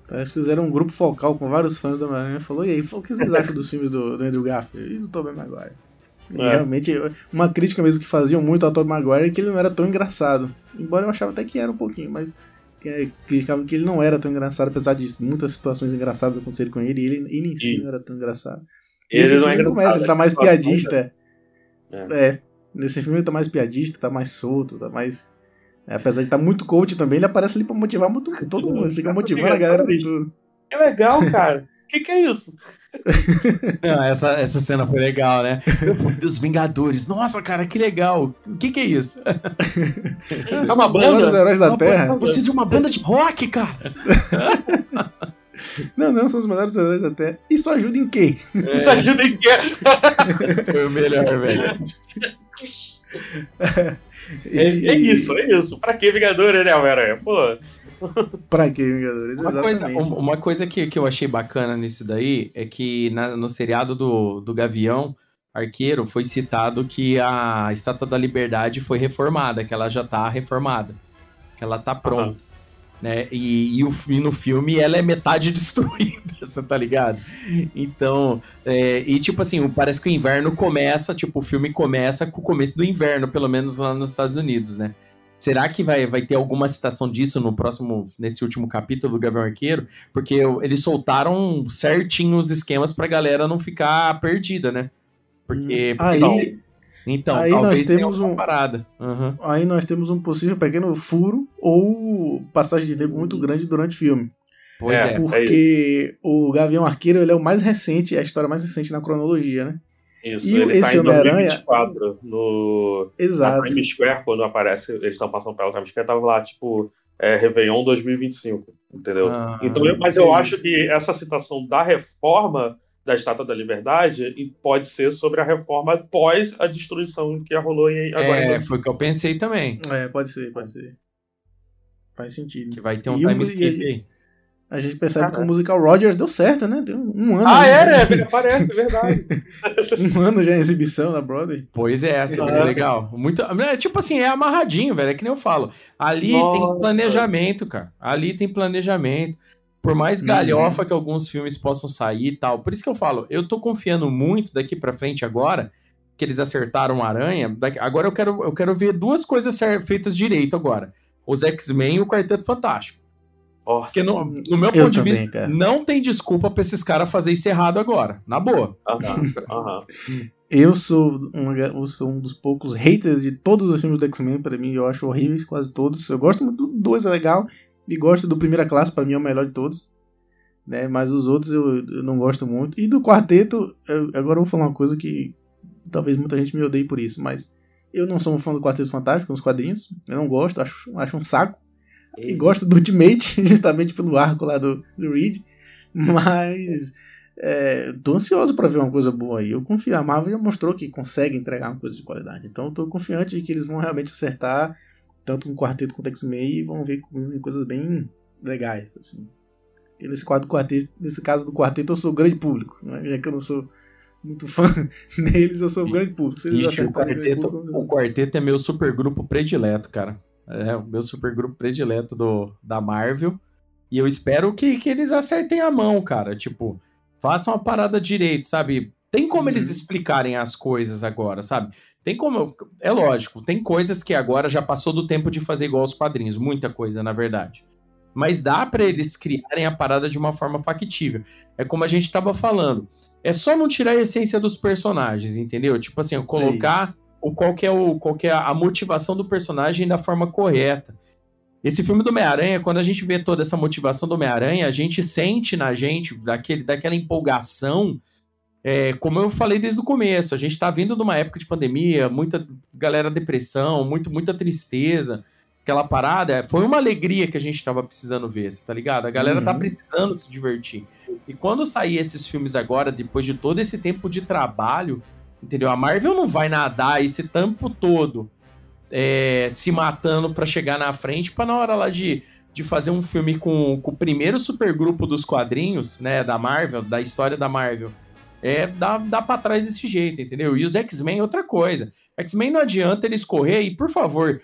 Parece que fizeram um grupo focal com vários fãs da Homem-Aranha e falou: e aí, o que vocês (laughs) acham dos filmes do, do Andrew Garfield e do Tobey Maguire? É. Realmente, uma crítica mesmo que faziam muito ao Tobey Maguire é que ele não era tão engraçado. Embora eu achava até que era um pouquinho, mas criticavam que ele não era tão engraçado, apesar de muitas situações engraçadas acontecerem com ele, e ele, ele em si não era tão engraçado. Ele Nesse não filme é começa, ele tá mais piadista. É. é. Nesse filme ele tá mais piadista, tá mais solto, tá mais é, apesar de estar tá muito coach também, ele aparece ali pra motivar muito, todo mundo. Ele fica motivando a galera. Tudo. É legal, cara. O que, que é isso? (laughs) Não, essa, essa cena foi legal, né? Dos Vingadores. Nossa, cara, que legal. O que, que é isso? (laughs) É uma banda? Os heróis da uma Terra. Banda, você é de uma banda de rock, cara. (laughs) Não, não, são os melhores heróis da Terra. Isso ajuda em quem? É. Isso ajuda em quê? Foi o melhor, velho. (laughs) É, é, isso, é isso. Pra que Vingadores, né, Homem-Aranha? Pô. pra que Vingadores? Uma coisa, uma coisa que, que eu achei bacana nisso daí é que na, no seriado do, do Gavião Arqueiro foi citado que a Estátua da Liberdade foi reformada, que ela já tá reformada, que ela tá pronta. Uhum. Né? E, e, o, e no filme ela é metade (laughs) destruída, você tá ligado? Então, é, e tipo assim, parece que o inverno começa, tipo, o filme começa com o começo do inverno, pelo menos lá nos Estados Unidos, né? Será que vai, vai ter alguma citação disso no próximo, nesse último capítulo do Gavião Arqueiro? Porque eles soltaram certinho os esquemas pra galera não ficar perdida, né? Porque. Aí, então, aí nós temos um parada. Uhum. Aí nós temos um possível pequeno furo ou passagem de tempo muito grande durante o filme. Pois é. é porque é o Gavião Arqueiro ele é o mais recente, é a história mais recente na cronologia, né? Isso, e ele esse tá Homem-Aranha. no. Exato. Na Times Square, quando aparece, eles estão passando pela Times Square, tava lá, tipo, é, Réveillon 2025, entendeu? Ah, então, mas eu acho que essa citação da reforma da Estátua da Liberdade pode ser sobre a reforma pós a destruição que rolou em, agora. É, foi o que eu pensei também. É, pode ser, pode ser. Faz sentido. Que vai ter um e time skip aí. A gente percebe ah, que o musical Rogers deu certo, né? Tem um, ano. Ah, é, né? Ele aparece, é verdade. (laughs) um ano já em exibição na Broadway. Pois é, assim, é legal. Muito, é, tipo assim, é amarradinho, velho. É que nem eu falo. Ali Nossa. tem planejamento, cara. Ali tem planejamento. Por mais uhum. galhofa uhum. que alguns filmes possam sair e tal. Por isso que eu falo, eu tô confiando muito daqui para frente agora que eles acertaram Aranha. Daqui, agora eu quero, eu quero ver duas coisas feitas direito agora. Os X-Men e o Quarteto Fantástico. Nossa. Porque no, no meu ponto de vista, cara. não tem desculpa pra esses caras fazer isso errado agora. Na boa. Eu sou, um, eu sou um dos poucos haters de todos os filmes do X-Men. Pra mim, eu acho horríveis, quase todos. Eu gosto muito do 2, é legal. E gosto do Primeira Classe, pra mim é o melhor de todos. Né? Mas os outros eu, eu não gosto muito. E do Quarteto, eu, agora eu vou falar uma coisa que talvez muita gente me odeie por isso. Mas eu não sou um fã do Quarteto Fantástico, nos quadrinhos. Eu não gosto, acho, acho um saco e gosta do Ultimate, (laughs) justamente pelo arco lá do, do Reed. Mas é, tô ansioso para ver uma coisa boa aí. Eu confio, a Marvel já mostrou que consegue entregar uma coisa de qualidade. Então eu tô confiante de que eles vão realmente acertar tanto com o quarteto quanto o X-Men e vão ver coisas bem legais. Assim. E nesse, quadro quarteto, nesse caso do quarteto, eu sou grande público. Né? Já que eu não sou muito fã (laughs) deles, eu sou grande público. Ixi, o, quarteto, público, o quarteto é meu super grupo predileto, cara. É o meu supergrupo predileto do, da Marvel. E eu espero que, que eles acertem a mão, cara. Tipo, façam a parada direito, sabe? Tem como uhum. eles explicarem as coisas agora, sabe? Tem como. É lógico, tem coisas que agora já passou do tempo de fazer igual os quadrinhos. Muita coisa, na verdade. Mas dá para eles criarem a parada de uma forma factível. É como a gente tava falando. É só não tirar a essência dos personagens, entendeu? Tipo assim, colocar o qual é, o, qual é a motivação do personagem da forma correta. Esse filme do Homem-Aranha, quando a gente vê toda essa motivação do Homem-Aranha, a gente sente na gente daquele, daquela empolgação, é, como eu falei desde o começo, a gente está vindo de uma época de pandemia, muita galera depressão, muito, muita tristeza, aquela parada, foi uma alegria que a gente estava precisando ver, tá ligado? A galera tá uhum. tá precisando se divertir. E quando sair esses filmes agora, depois de todo esse tempo de trabalho, Entendeu? A Marvel não vai nadar esse tempo todo é, se matando para chegar na frente para na hora lá de, de fazer um filme com, com o primeiro supergrupo dos quadrinhos, né, da Marvel, da história da Marvel, é dá, dá para trás desse jeito, entendeu? E os X-Men é outra coisa. X-Men não adianta eles correr e, por favor,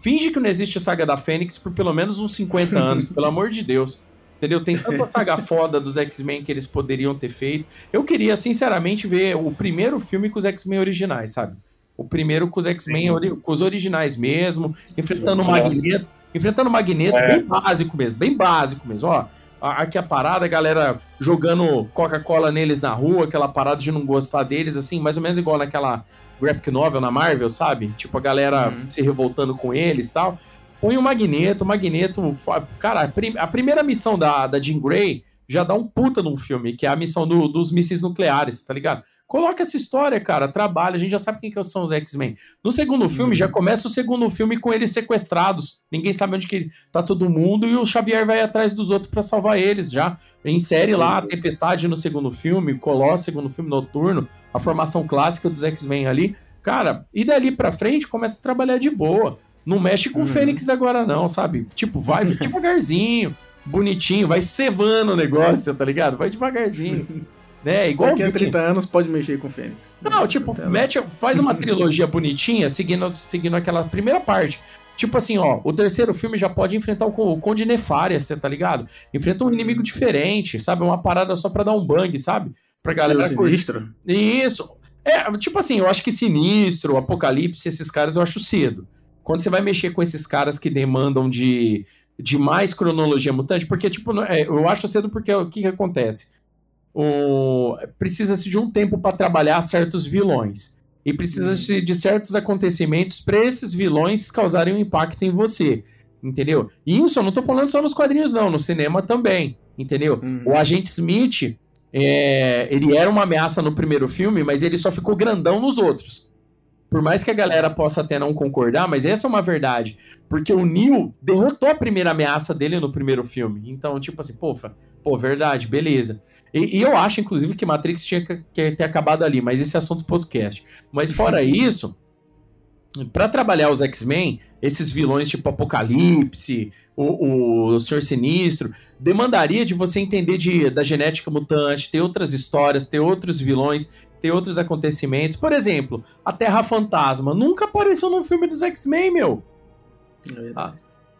finge que não existe a saga da Fênix por pelo menos uns 50 (laughs) anos, pelo amor de Deus. Entendeu? Tem tanta saga foda dos X-Men que eles poderiam ter feito. Eu queria, sinceramente, ver o primeiro filme com os X-Men originais, sabe? O primeiro com os X-Men, com os originais mesmo, enfrentando o Magneto. Enfrentando o Magneto, é. bem básico mesmo, bem básico mesmo. Ó, aqui a parada, a galera jogando Coca-Cola neles na rua, aquela parada de não gostar deles, assim, mais ou menos igual naquela graphic novel na Marvel, sabe? Tipo, a galera uhum. se revoltando com eles e tal. Põe o Magneto, o Magneto. Cara, a primeira missão da, da Jean Grey já dá um puta num filme, que é a missão do, dos mísseis nucleares, tá ligado? Coloca essa história, cara, trabalha, a gente já sabe quem que são os X-Men. No segundo filme, uhum. já começa o segundo filme com eles sequestrados. Ninguém sabe onde que tá todo mundo e o Xavier vai atrás dos outros para salvar eles já. Insere lá a Tempestade no segundo filme, Colosso segundo filme, Noturno, a formação clássica dos X-Men ali. Cara, e dali pra frente começa a trabalhar de boa. Não mexe com o uhum. Fênix agora, não, sabe? Tipo, vai (laughs) devagarzinho, bonitinho, vai cevando o negócio, tá ligado? Vai devagarzinho. (laughs) né? Igual Daqui a 30 anos pode mexer com o Fênix. Não, tipo, mete, faz uma (laughs) trilogia bonitinha, seguindo, seguindo aquela primeira parte. Tipo assim, ó, o terceiro filme já pode enfrentar o Conde Nefária, você tá ligado? Enfrenta um inimigo diferente, sabe? Uma parada só pra dar um bang, sabe? Pra galera. Sinistro? Isso. É, tipo assim, eu acho que Sinistro, Apocalipse, esses caras eu acho cedo. Quando você vai mexer com esses caras que demandam de, de mais cronologia mutante, porque, tipo, é, eu acho cedo porque o que, que acontece? O, Precisa-se de um tempo para trabalhar certos vilões. E precisa-se de certos acontecimentos para esses vilões causarem um impacto em você. Entendeu? E isso eu não tô falando só nos quadrinhos, não, no cinema também. Entendeu? Uhum. O agente Smith é, ele era uma ameaça no primeiro filme, mas ele só ficou grandão nos outros. Por mais que a galera possa até não concordar, mas essa é uma verdade. Porque o Neo derrotou a primeira ameaça dele no primeiro filme. Então, tipo assim, pofa, pô, verdade, beleza. E, e eu acho, inclusive, que Matrix tinha que, que ter acabado ali, mas esse é assunto podcast. Mas fora isso, para trabalhar os X-Men, esses vilões tipo Apocalipse, o, o, Senhor Sinistro, demandaria de você entender de, da genética mutante, ter outras histórias, ter outros vilões, ter outros acontecimentos. Por exemplo, a Terra Fantasma nunca apareceu num filme dos X-Men, meu. É ah,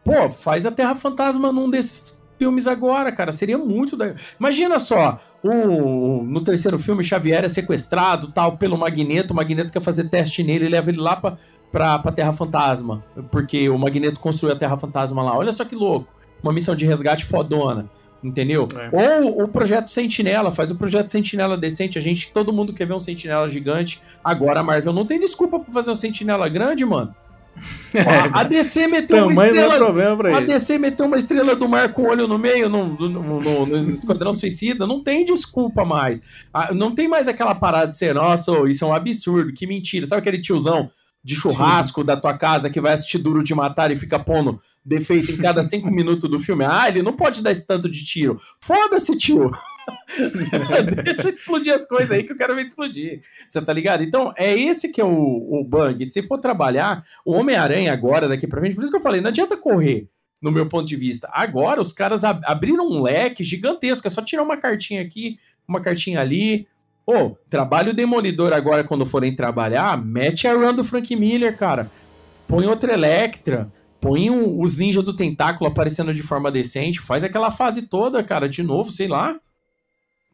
pô, faz a Terra Fantasma num desses filmes agora, cara. Seria muito. Da... Imagina só, o, no terceiro filme, Xavier é sequestrado tal pelo Magneto. O Magneto quer fazer teste nele e leva ele lá pra, pra, pra Terra Fantasma. Porque o Magneto construiu a Terra Fantasma lá. Olha só que louco. Uma missão de resgate fodona. Entendeu? É. Ou o projeto Sentinela, faz o projeto Sentinela decente. A gente, todo mundo quer ver um Sentinela gigante. Agora a Marvel não tem desculpa pra fazer um Sentinela grande, mano. (laughs) a DC meteu uma estrela. É problema pra a DC meteu uma estrela do mar com olho no meio no, no, no, no Esquadrão Suicida. Não tem desculpa mais. Não tem mais aquela parada de ser, nossa, isso é um absurdo, que mentira. Sabe aquele tiozão de churrasco Sim. da tua casa que vai assistir Duro de Matar e fica pondo defeito em cada cinco (laughs) minutos do filme? Ah, ele não pode dar esse tanto de tiro. Foda-se, tio. (laughs) Deixa explodir as coisas aí que eu quero ver explodir. Você tá ligado? Então, é esse que é o, o bug. Se for trabalhar, o Homem-Aranha agora, daqui pra frente, por isso que eu falei, não adianta correr, no meu ponto de vista. Agora, os caras ab abriram um leque gigantesco. É só tirar uma cartinha aqui, uma cartinha ali. Ô, oh, trabalho demolidor agora, quando forem trabalhar, mete a run do Frank Miller, cara. Põe outra Electra. Põe um, os ninjas do tentáculo aparecendo de forma decente. Faz aquela fase toda, cara, de novo, sei lá.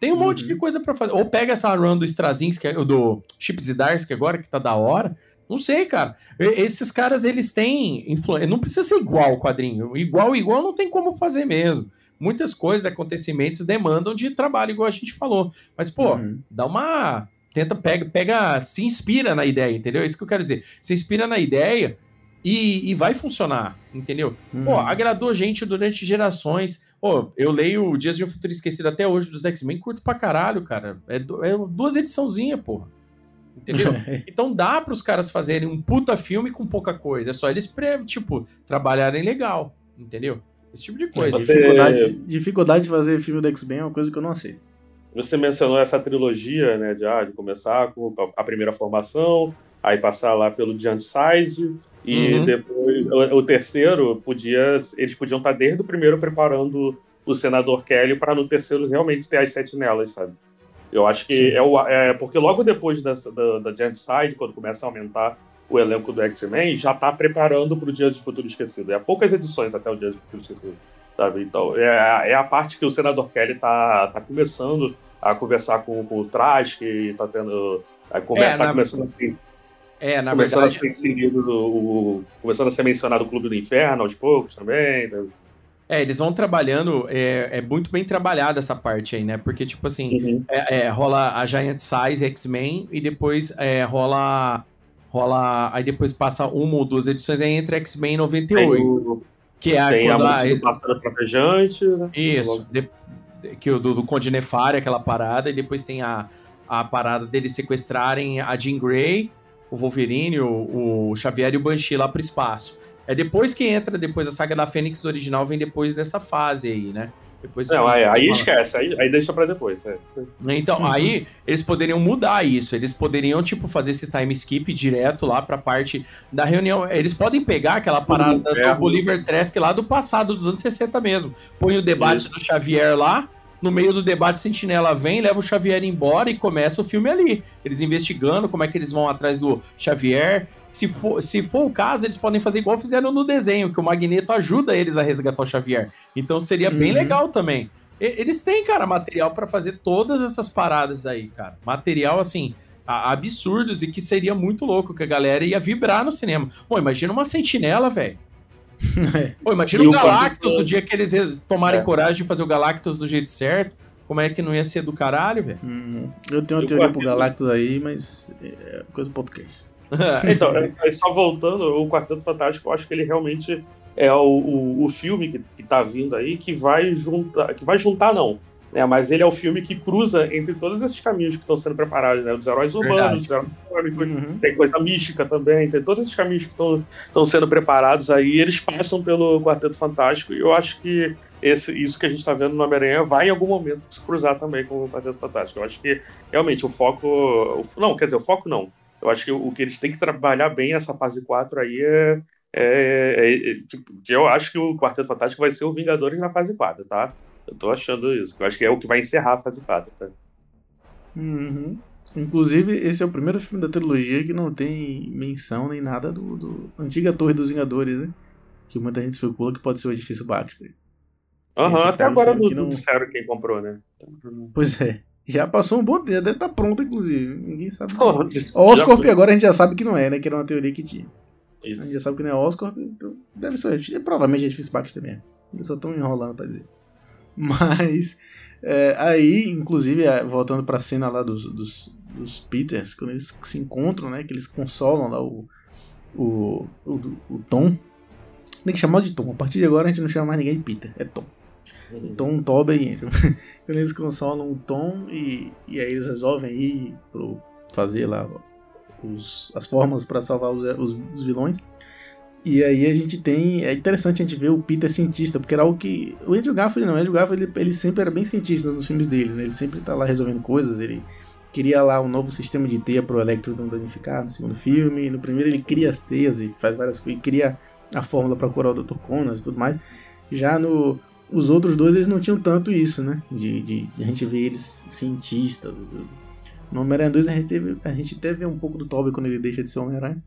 Tem um uhum. monte de uhum. coisa para fazer. Ou pega essa run do Strazinski, é do Chips e Darsky agora, que tá da hora. Não sei, cara. Esses caras, eles têm influência. Não precisa ser igual o quadrinho. Igual, igual não tem como fazer mesmo. Muitas coisas, acontecimentos demandam de trabalho, igual a gente falou. Mas, pô, uhum. dá uma. Tenta, pega, pega, se inspira na ideia, entendeu? É isso que eu quero dizer. Se inspira na ideia e, e vai funcionar, entendeu? Uhum. Pô, agradou gente durante gerações. Pô, eu leio Dias de um Futuro Esquecido até hoje dos X-Men, curto pra caralho, cara. É, é duas ediçãozinhas, porra. Entendeu? (laughs) então dá para os caras fazerem um puta filme com pouca coisa. É só eles, tipo, trabalharem legal. Entendeu? Esse tipo de coisa. Você... Dificuldade, dificuldade de fazer filme do X-Men é uma coisa que eu não aceito. Você mencionou essa trilogia, né, de, ah, de começar com a primeira formação, aí passar lá pelo Giant Size, e uhum. depois o, o, terceiro podia. Eles podiam estar desde o primeiro preparando o senador Kelly para no terceiro realmente ter as sentinelas, sabe? Eu acho que é, o, é porque logo depois da, da, da Giant Side, quando começa a aumentar o elenco do X-Men, já está preparando para o Dia de Futuro Esquecido. É poucas edições até o Dia de Futuro Esquecido, sabe? Então é, é a parte que o senador Kelly está tá começando a conversar com, com o Trash, que está tendo. A conversa, é, tá na... começando a é, na começando verdade. A ser inserido o, começando a ser mencionado o Clube do Inferno aos poucos também. Né? É, eles vão trabalhando, é, é muito bem trabalhada essa parte aí, né? Porque, tipo assim, uhum. é, é, rola a Giant Size X-Men e depois é, rola. Rola. Aí depois passa uma ou duas edições aí entre X-Men 98. O, que é a, tem quando a, a Pássaro Travejante. Né? Isso, de, que o do, do Conde Nefária, aquela parada, e depois tem a, a parada deles sequestrarem a Jean Grey o Wolverine, o, o Xavier e o Banshee lá pro espaço. É depois que entra, depois a saga da Fênix original vem depois dessa fase aí, né? Depois não, aí, aí esquece, aí, aí deixa pra depois. É. Então, uhum. aí eles poderiam mudar isso. Eles poderiam, tipo, fazer esse time skip direto lá pra parte da reunião. Eles podem pegar aquela parada do Bolívar Tresk lá do passado, dos anos 60 mesmo. Põe o debate isso. do Xavier lá, no meio do debate, Sentinela vem, leva o Xavier embora e começa o filme ali. Eles investigando como é que eles vão atrás do Xavier. Se for, se for o caso, eles podem fazer igual fizeram no desenho, que o Magneto ajuda eles a resgatar o Xavier. Então seria uhum. bem legal também. E, eles têm, cara, material para fazer todas essas paradas aí, cara. Material, assim, absurdos e que seria muito louco, que a galera ia vibrar no cinema. Pô, imagina uma sentinela, velho. É. (laughs) Pô, imagina e o Galactus, o dia que eles tomarem é. coragem de fazer o Galactus do jeito certo. Como é que não ia ser do caralho, velho? Hum, eu tenho uma e teoria pro Galactus aí, mas é coisa do podcast. (laughs) então, é, só voltando, o Quarteto Fantástico, eu acho que ele realmente é o, o, o filme que, que tá vindo aí que vai juntar. Que vai juntar, não né? Mas ele é o filme que cruza entre todos esses caminhos que estão sendo preparados, né? Dos heróis urbanos, dos heróis uhum. tem coisa mística também, tem todos esses caminhos que estão sendo preparados aí, eles passam pelo Quarteto Fantástico, e eu acho que esse, isso que a gente está vendo no Homem-Aranha vai em algum momento se cruzar também com o Quarteto Fantástico. Eu acho que realmente o foco. Não, quer dizer, o foco não. Eu acho que o que eles têm que trabalhar bem essa fase 4 aí é, é, é, é, tipo, eu acho que o Quarteto Fantástico vai ser o Vingadores na fase 4, tá? Eu tô achando isso. Eu acho que é o que vai encerrar a fase 4, tá? Uhum. Inclusive, esse é o primeiro filme da trilogia que não tem menção nem nada do, do antiga Torre dos Vingadores, né? Que muita gente especula que pode ser o edifício Baxter. Aham, uhum, até agora não, não disseram quem comprou, né? Pois é. Já passou um bom tempo, deve estar tá pronto, inclusive. Ninguém sabe. Oh, Oscorp agora a gente já sabe que não é, né? Que era uma teoria que tinha. Isso. A gente já sabe que não é Oscorp, então deve ser. Provavelmente é edifício Baxter mesmo. Eles só estão enrolando pra dizer. (laughs) Mas é, aí, inclusive, é, voltando para a cena lá dos, dos, dos, Peters, quando eles se encontram, né? Que eles consolam lá o, o, o, o Tom. Tem que chamar de Tom. A partir de agora a gente não chama mais ninguém de Peter, é Tom. Uhum. Tom, (laughs) Quando eles consolam o Tom e, e aí eles resolvem ir pro fazer lá os, as formas para salvar os, os, os vilões. E aí a gente tem. É interessante a gente ver o Peter cientista, porque era algo que. O Andrew Garfield não, o Andrew Garfield ele, ele sempre era bem cientista nos filmes dele, né? Ele sempre tá lá resolvendo coisas, ele queria lá um novo sistema de teia pro Electro não danificar no segundo filme. No primeiro ele cria as teias e faz várias coisas, e cria a fórmula para curar o Dr. Conas e tudo mais. Já no. Os outros dois eles não tinham tanto isso, né? De, de, de a gente ver eles cientistas. No Homem-Aranha 2 a gente, teve, a gente teve um pouco do Tobey quando ele deixa de ser Homem-Aranha.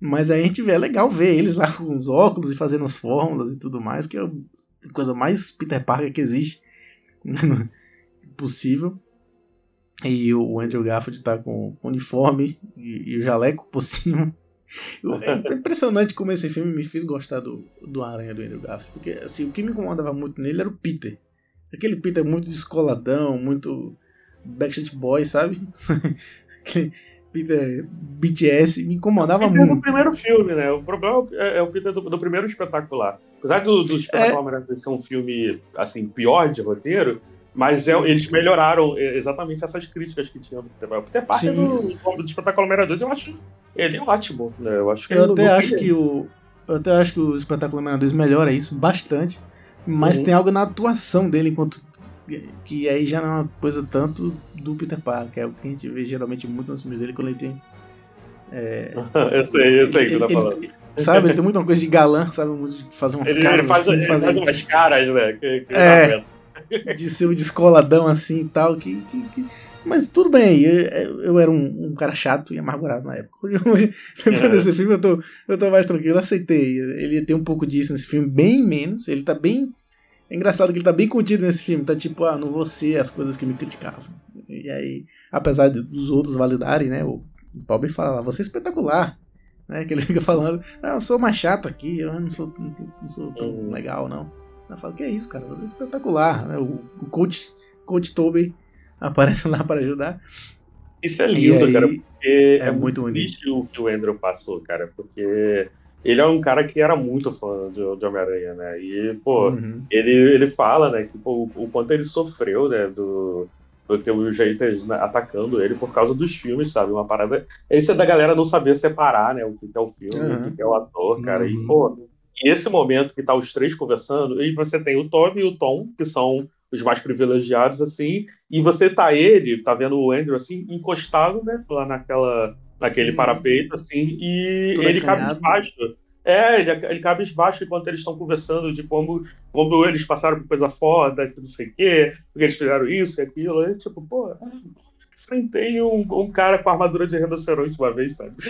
Mas aí a gente vê, é legal ver eles lá com os óculos e fazendo as fórmulas e tudo mais, que é a coisa mais Peter Parker que existe (laughs) né, possível. E o Andrew Garfield tá com o uniforme e, e o jaleco por cima. É impressionante como esse filme me fez gostar do, do Aranha do Andrew Garfield. Porque assim, o que me incomodava muito nele era o Peter. Aquele Peter muito descoladão, muito Backstreet Boy, sabe? (laughs) Peter BTS me incomodava Peter muito. no primeiro filme, né? O problema é, é o Peter do, do, primeiro espetacular. Apesar do, do espetacular é... ser um filme assim pior de roteiro, mas é, eles melhoraram exatamente essas críticas que tinham. O Peter Parker do, do Espetacular Homem-Aranha 2, eu acho ele é ótimo. Né? Eu, acho que eu até acho que o eu até acho que o Homem-Aranha 2 melhora isso bastante, mas uhum. tem algo na atuação dele enquanto que aí já não é uma coisa tanto do Peter Parker, que é o que a gente vê geralmente muito nos filmes dele quando ele tem. É, (laughs) eu sei, eu sei o que você tá falando. Ele, sabe, ele tem muita coisa de galã, sabe? De fazer umas ele, caras. Ele faz, assim, ele faz umas caras, né? Que, que é, de ser o descoladão assim e tal. Que, que, que... Mas tudo bem, eu, eu era um, um, cara chato e amargurado na época. Hoje, (laughs) depois é. desse filme, eu tô, eu tô mais tranquilo, aceitei. Ele tem um pouco disso nesse filme, bem menos. Ele tá bem é engraçado que ele tá bem contido nesse filme, tá tipo, ah, não vou ser as coisas que me criticavam. E aí, apesar dos outros validarem, né, o Bob fala lá, você é espetacular. Né, que ele (laughs) fica falando, ah, eu sou mais chato aqui, eu não sou, não sou tão uhum. legal, não. Eu falo, que é isso, cara, você é espetacular. Né, o, o coach, coach Toby aparece lá para ajudar. Isso é lindo, aí, cara, porque é, é muito triste o que o Andrew passou, cara, porque ele é um cara que era muito fã de, de Homem-Aranha, né? E, pô, uhum. ele, ele fala, né, que pô, o, quanto ele sofreu, né, do, do que o Jeitas né, atacando ele por causa dos filmes, sabe? Uma parada. Esse é da galera não saber separar, né, o que é o filme, uhum. o que é o ator, cara. Uhum. E, pô, e esse momento que tá os três conversando, e você tem o Toby e o Tom, que são os mais privilegiados, assim, e você tá ele, tá vendo o Andrew, assim, encostado, né, lá naquela naquele hum. parapeito, assim, e Tudo ele cabe baixo. É, ele, ele cabe baixo enquanto eles estão conversando de como, como eles passaram por coisa foda, que não sei o quê, porque eles fizeram isso e aquilo. E, tipo, pô, enfrentei um, um cara com armadura de rinoceronte uma vez, sabe? (laughs)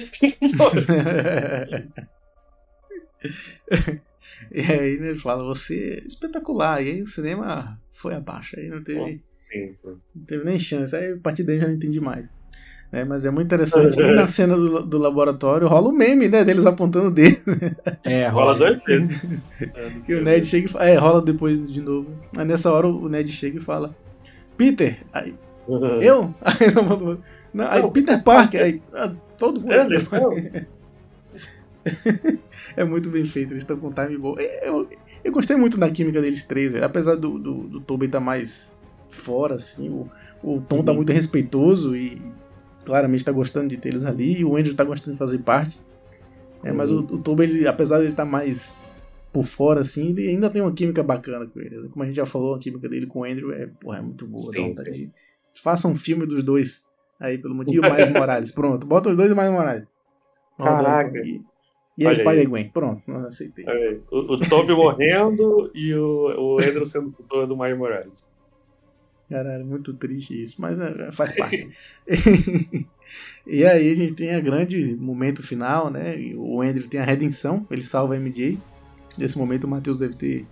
e aí né, ele fala, você é espetacular. E aí o cinema foi abaixo, aí não teve, Sim, sim. não teve nem chance. Aí a partir daí eu já não entendi mais. É, mas é muito interessante. E na (laughs) cena do, do laboratório rola o meme, né? Deles apontando o dedo. (laughs) É, Rola rola. dois vezes. Que (laughs) o Ned chega e fala. É, rola depois de novo. Aí nessa hora o Ned chega e fala: Peter, aí, eu? Aí, não, não, aí Não, Peter Parker, aí ah, todo mundo. É, é muito bem feito, eles estão com time bom. Eu, eu gostei muito da química deles três, velho. apesar do, do, do Tobey tá mais fora, assim, o, o Tom tá Uhum. muito respeitoso e claramente tá gostando de ter eles ali, e o Andrew tá gostando de fazer parte. É, mas o, Uhum. o Tobey, ele, apesar de ele estar mais por fora, assim, ele ainda tem uma química bacana com ele. Como a gente já falou, a química dele com o Andrew é, porra, é muito boa. Sim, sim. de- Faça um filme dos dois aí, pelo motivo. E o Miles (laughs) Morales. Pronto, bota os dois e o Miles Morales. Caraca. E a. Spider-Gwen. Pronto, não aceitei. É, o, o Toby morrendo (laughs) e o, o Andrew sendo tutor do Miles Morales. Caralho, muito triste isso, mas é, faz parte. (laughs) e aí a gente tem a grande momento final, né? O Andrew tem a redenção, ele salva a MJ. Nesse momento o Matheus deve ter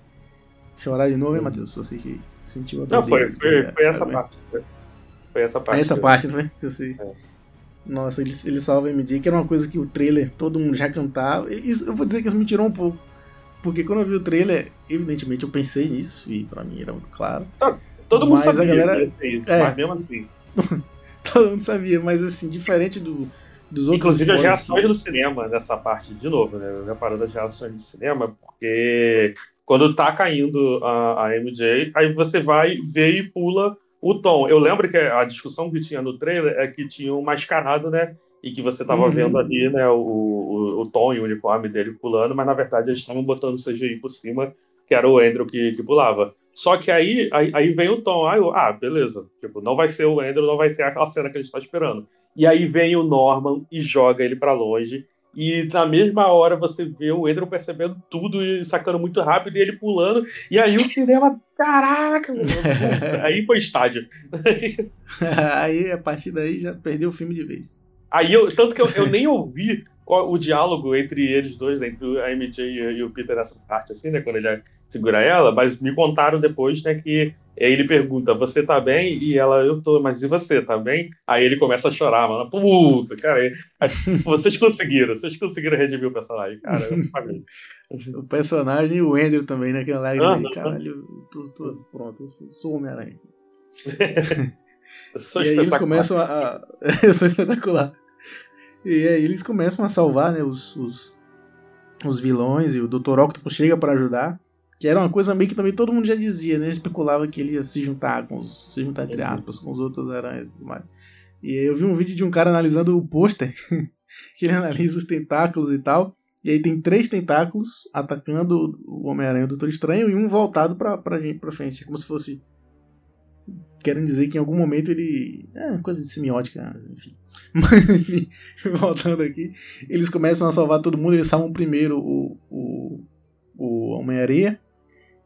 chorado de novo, hein, Matheus? Você que sentiu a Não, foi, doideira, foi, né? foi essa parte. Foi, foi essa parte. Essa parte, não é? Eu sei. É. Nossa, ele, ele salva a MJ, que era uma coisa que o trailer todo mundo já cantava. Isso, eu vou dizer que isso me tirou um pouco. Porque quando eu vi o trailer, evidentemente eu pensei nisso, e pra mim era muito claro. Todo mundo Mas a sabia galera- isso, é. mas mesmo assim. (laughs) Todo mundo sabia, mas assim, diferente do, dos outros. Inclusive as reações que- no cinema nessa parte, de novo, né? Eu reparando as reações do cinema, porque quando tá caindo a, a MJ, aí você vai ver e pula o Tom. Eu lembro que a discussão que tinha no trailer é que tinha um mascarado, né? E que você tava Uhum. vendo ali, né, o, o, o Tom e o uniforme dele pulando, mas na verdade eles estavam botando CGI por cima, que era o Andrew que, que pulava. Só que aí, aí, aí vem o Tom, aí eu, ah, beleza, tipo, não vai ser o Andrew, não vai ser aquela cena que a gente tá esperando. E aí vem o Norman e joga ele pra longe. E na mesma hora você vê o Andrew percebendo tudo e sacando muito rápido e ele pulando. E aí o cinema, caraca, aí foi estádio. (laughs) aí, a partir daí, já perdeu o filme de vez. Aí eu, tanto que eu, eu nem ouvi o diálogo entre eles dois, entre a MJ e, e o Peter nessa parte, assim, né, quando ele segura ela, mas me contaram depois, né, que aí ele pergunta, você tá bem? E ela, eu tô, mas e você, tá bem? Aí ele começa a chorar, mano, puta, cara, vocês conseguiram, vocês conseguiram redimir o personagem, cara. (laughs) O personagem e o Andrew também, né? Aquela lágrima Aham. ali, caralho, tô, tô- pronto, eu sou- Homem-Aranha. (laughs) E aí eles começam a. (laughs) eu sou espetacular. E aí eles começam a salvar, né, os, os, os vilões, e o Dr. Octopus chega pra ajudar. Que era uma coisa meio que também todo mundo já dizia, né? Especulava que ele ia se juntar com os. Se juntar, entre Uhum. aspas, com os outros aranhas e tudo mais. E aí eu vi um vídeo de um cara analisando o pôster, (laughs) que ele analisa os tentáculos e tal. E aí tem três tentáculos atacando o Homem-Aranha e o Doutor Estranho e um voltado pra, pra, gente, pra frente. Como se fosse. Querem dizer que em algum momento ele. É, coisa de semiótica, enfim. (laughs) Mas, enfim, voltando aqui. Eles começam a salvar todo mundo. Eles salvam primeiro o, o, o Homem-Aranha.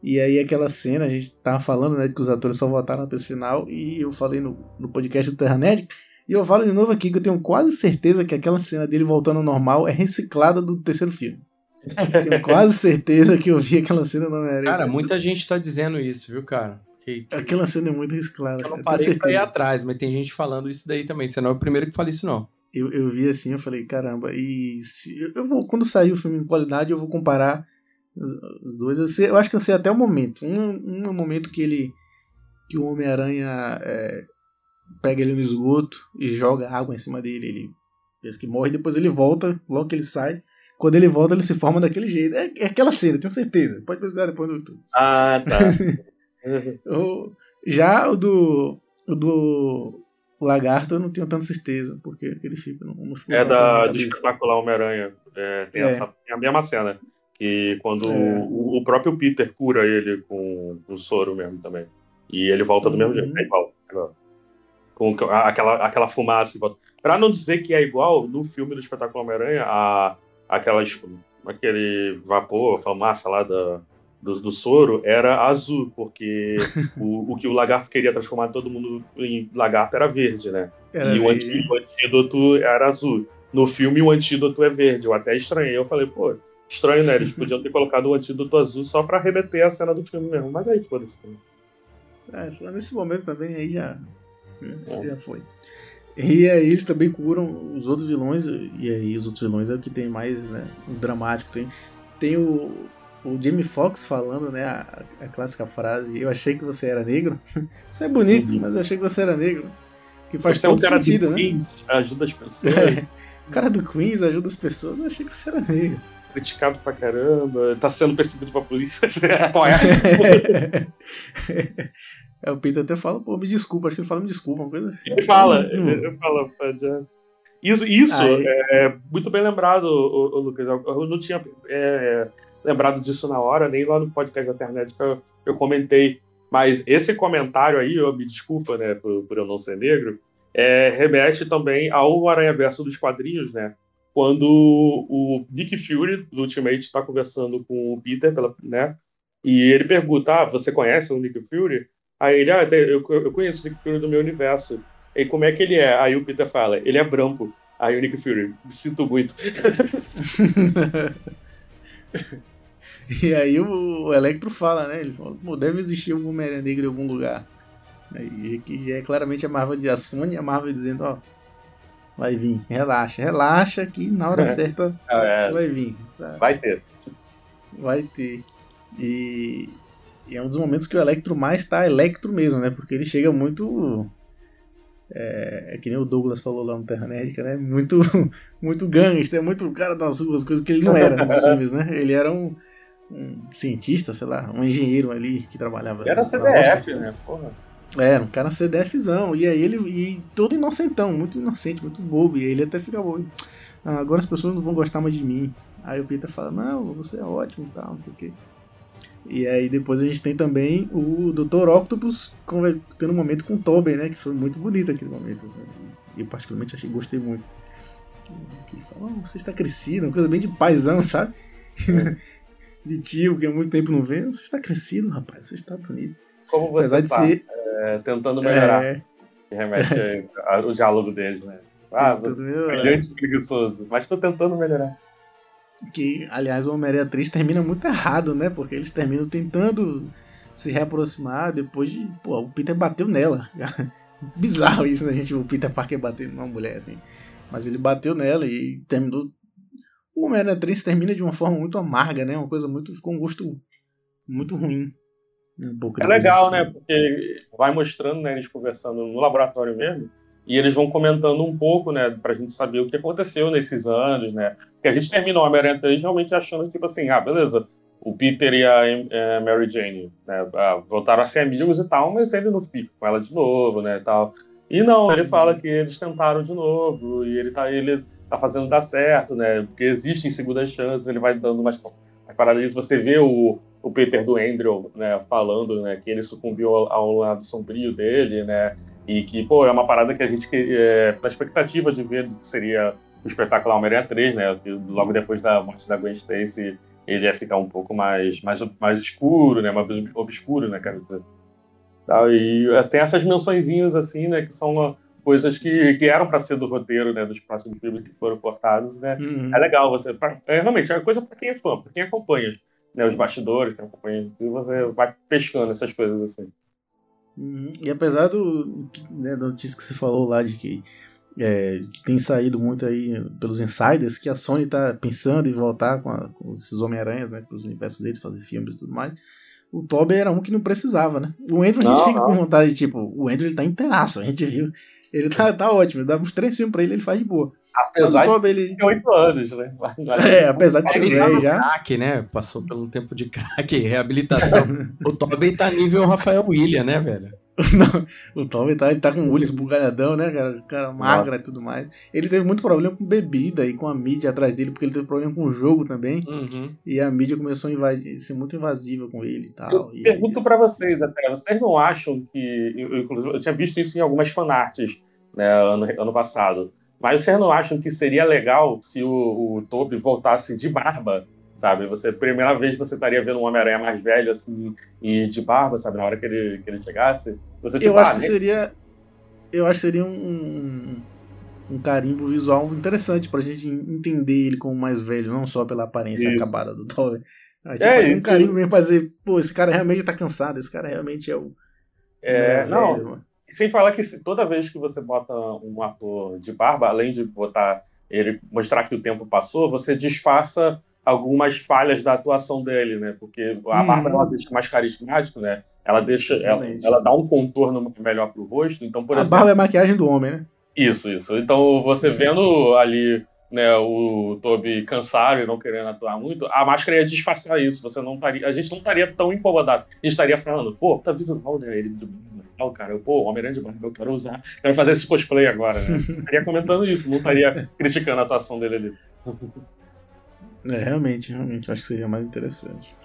E aí aquela cena, a gente tava falando, né, de que os atores só voltaram pra esse final. E eu falei no, no podcast do Terra Nerd. E eu falo de novo aqui que eu tenho quase certeza que aquela cena dele voltando ao normal é reciclada do terceiro filme. Tenho (laughs) quase certeza que eu vi aquela cena no Homem-Aranha. Cara, muita gente tá dizendo isso, viu, cara? Que, que Aquela cena é muito reciclada. eu não parei pra ir atrás, mas tem gente falando isso daí também. Você não é o primeiro que fala isso, não. Eu, eu vi assim, eu falei, caramba, e se, eu- eu vou, quando sair o filme em qualidade, eu vou comparar os, dois. Eu, sei, eu acho que eu sei até o momento. Um, um é o momento que ele. que o Homem-Aranha é, pega ele no esgoto e joga água em cima dele. Ele pensa que morre, depois ele volta, logo que ele sai. Quando ele volta, ele se forma daquele jeito. É, é aquela cena, tenho certeza. Pode pesquisar depois no YouTube. Ah, tá. (laughs) O- já o do. O do. O lagarto eu não tenho tanta certeza, porque aquele filme não, não É da, do espetacular Homem-Aranha. É, tem, É. essa, tem a mesma cena. Que quando É. o, o próprio Peter cura ele com o soro mesmo também. E ele volta do mesmo Uhum. jeito. É igual. é igual. Com aquela, aquela fumaça. Pra não dizer que é igual, no filme do espetáculo Homem-Aranha, a, aquelas, aquele vapor, fumaça lá da, do, do soro era azul, porque (laughs) o, o que o lagarto queria transformar todo mundo em lagarto era verde, né? Era e o, antídoto, o antídoto era azul. No filme, o antídoto é verde. Eu até estranhei. Eu falei, pô, estranho, né? Eles (laughs) podiam ter colocado o antídoto azul só pra remeter a cena do filme mesmo. Mas aí, foda-se também. É, nesse momento também aí já, é. já foi. E aí eles também curam os outros vilões, e aí os outros vilões é o que tem mais, né, dramático. Tem, tem o, o Jamie Foxx falando, né, a, a, clássica frase, eu achei que você era negro. (laughs) Você é bonito, uhum. mas eu achei que você era negro. Que faz você todo é um cara sentido, né? Queens, ajuda as pessoas. É, (laughs) o cara do Queens ajuda as pessoas, eu achei que você era negro. Criticado pra caramba, tá sendo perseguido pra polícia. é, (laughs) é, o Peter até fala, pô, me desculpa, acho que ele fala me desculpa, uma coisa assim. Ele fala, hum. ele fala, isso, isso é muito bem lembrado, o, o Lucas. Eu não tinha é, lembrado disso na hora, nem lá no podcast da internet que eu, eu comentei. Mas esse comentário aí, eu me desculpa, né, por, por eu não ser negro, é, remete também ao Aranha Verso dos quadrinhos, né? Quando o Nick Fury, do Ultimate, está conversando com o Peter, pela, né? E ele pergunta: ah, você conhece o Nick Fury? Aí ele, ah, eu, eu conheço o Nick Fury do meu universo. E como é que ele é? Aí o Peter fala: ele é branco. Aí o Nick Fury, me sinto muito. (laughs) E aí o, Electro fala, né? Ele fala, deve existir algum Homem-Aranha Negro em algum lugar. Aí que já é claramente a Marvel de a Sony, a Marvel dizendo, ó, vai vir, relaxa, relaxa que na hora (laughs) certa é, vai vir. Vai ter. Vai ter. E, e, é um dos momentos que o Electro mais tá Electro mesmo, né? Porque ele chega muito. É, é que nem o Douglas falou lá no Terra Nerdica, né? Muito, (laughs) muito gangster, muito cara das ruas, coisas que ele não era nos (laughs) filmes, né? Ele era um um cientista, sei lá, um engenheiro ali que trabalhava. Era CDF, né? Porra. Era, um cara CDFzão. E aí ele. E todo inocentão, muito inocente, muito bobo. E aí ele até fica bobo. Ah, agora as pessoas não vão gostar mais de mim. Aí o Peter fala, não, você é ótimo e tal, não sei o quê. E aí depois a gente tem também o Dr. Octopus tendo um momento com o Tobey, né? Que foi muito bonito aquele momento. E eu particularmente achei, gostei muito. Que ele fala, oh, você está crescido, uma coisa bem de paizão, sabe? É. (laughs) de tio, que há muito tempo não vê. Você está crescido, rapaz, você está bonito. Como você está ser... é, tentando melhorar. É... Remete ao diálogo deles, né? Ah, você é brilhante e preguiçoso, mas estou tentando melhorar. Que, aliás, o Homem-Aranha 3 termina muito errado, né? Porque eles terminam tentando se reaproximar depois de. Pô, o Peter bateu nela. (laughs) Bizarro isso, né, gente? O Peter Parker batendo numa mulher, assim. Mas ele bateu nela e terminou o Homem-Aranha 3 termina de uma forma muito amarga, né? Uma coisa muito. ficou um gosto muito ruim. Um é legal, né? Porque vai mostrando, né? Eles conversando no laboratório mesmo. E eles vão comentando um pouco, né? Pra gente saber o que aconteceu nesses anos, né? Porque a gente terminou o Homem-Aranha 3 realmente achando, tipo assim, ah, beleza. O Peter e a, a Mary Jane né, ah, voltaram a ser amigos e tal, mas ele não fica com ela de novo, né? Tal. E não, ele fala que eles tentaram de novo, e ele tá. Ele tá fazendo dar certo, né? Porque existem segundas chances, ele vai dando mais, mais paradas. Você vê o, o Peter do Andrew, né, falando, né, que ele sucumbiu ao, ao, lado sombrio dele, né? E que, pô, é uma parada que a gente, é, na expectativa de ver do que seria o espetáculo Homem-Aranha 3, né? Logo depois da morte da Gwen Stacy, ele ia ficar um pouco mais, mais, mais escuro, né? Mais obscuro, né, quero dizer. E tem essas mençõezinhas, assim, né, que são coisas que, que eram para ser do roteiro, né, dos próximos filmes que foram cortados, né? Uhum. É legal você, pra, é, realmente é coisa para quem é fã, para quem acompanha, né, os bastidores, quem acompanha, e você vai pescando essas coisas assim. Uhum. E apesar do né, da notícia que você falou lá de que é, tem saído muito aí pelos insiders que a Sony tá pensando em voltar com, a, com esses Homem-Aranhas, né, para os universos deles, fazer filmes e tudo mais. O Toby era um que não precisava, né? O Andrew a gente não, fica não. com vontade de, tipo, o Andrew ele tá inteiraço, a gente viu ele tá, tá ótimo, dá uns três filmes pra ele, ele faz de boa. Apesar de ele... 8 anos, né? É, apesar de ser velho já. Crack, né? Passou pelo tempo de crack, reabilitação. o Tobey tá nível Rafael William, né, velho? (laughs) Não, o Tom tá, ele tá com o olho esbugalhadão, né, cara? Cara magra e tudo mais. Ele teve muito problema com bebida e com a mídia atrás dele, porque ele teve problema com o jogo também. Uhum. E a mídia começou a invadir, ser muito invasiva com ele e tal. Eu e, pergunto para vocês até, vocês não acham que. Eu, inclusive, eu tinha visto isso em algumas fanarts né, ano, ano passado. Mas vocês não acham que seria legal se o, o Toby voltasse de barba sabe? Você, primeira vez você estaria vendo um Homem-Aranha mais velho, assim, e de barba, sabe? Na hora que ele, que ele chegasse. Você, tipo, eu acho ah, que né? seria. Eu acho que seria um, um carimbo visual interessante pra gente entender ele como mais velho, não só pela aparência Isso. acabada do Tobey. Mas, É, tipo, tem um isso. carimbo mesmo pra dizer, pô, esse cara realmente tá cansado, esse cara realmente é o. É, o não, velho. Sem falar que toda vez que você bota um ator de barba, além de botar ele mostrar que o tempo passou, você disfarça algumas falhas da atuação dele, né? Porque a Uhum. barba ela deixa mais carismático, né? Ela deixa, ela, ela dá um contorno melhor pro rosto. Então, por A exemplo, barba é a maquiagem do homem, né? isso, isso. Então, você vendo ali né, o Toby cansado e não querendo atuar muito, a máscara ia disfarçar isso. Você não estaria, a gente não estaria tão incomodado. A gente estaria falando, pô, tá visual, né? Legal, cara. Pô, Homem-Aranha de barba, eu quero usar. Quero fazer esse cosplay agora, né? (laughs) estaria comentando isso, não estaria criticando a atuação dele ali. (laughs) É, realmente, realmente, eu acho que seria mais interessante.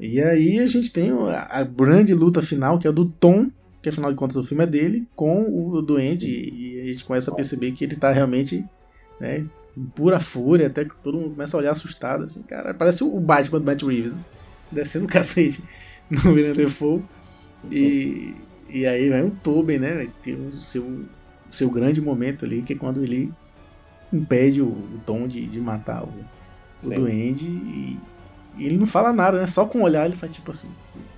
E aí a gente tem a, a grande luta final, que é a do Tom, que afinal de contas o filme é dele, com o Duende, e a gente começa a perceber que ele tá realmente, né, em pura fúria, até que todo mundo começa a olhar assustado, assim, cara, parece o Batman do Matt Reeves, né? descendo o cacete (laughs) no William Defoe, e, e aí vai o Tobey, né, ter o seu, seu grande momento ali, que é quando ele impede o, o Tom de, de matar o, o duende e, e ele não fala nada, né? Só com o olhar ele faz tipo assim,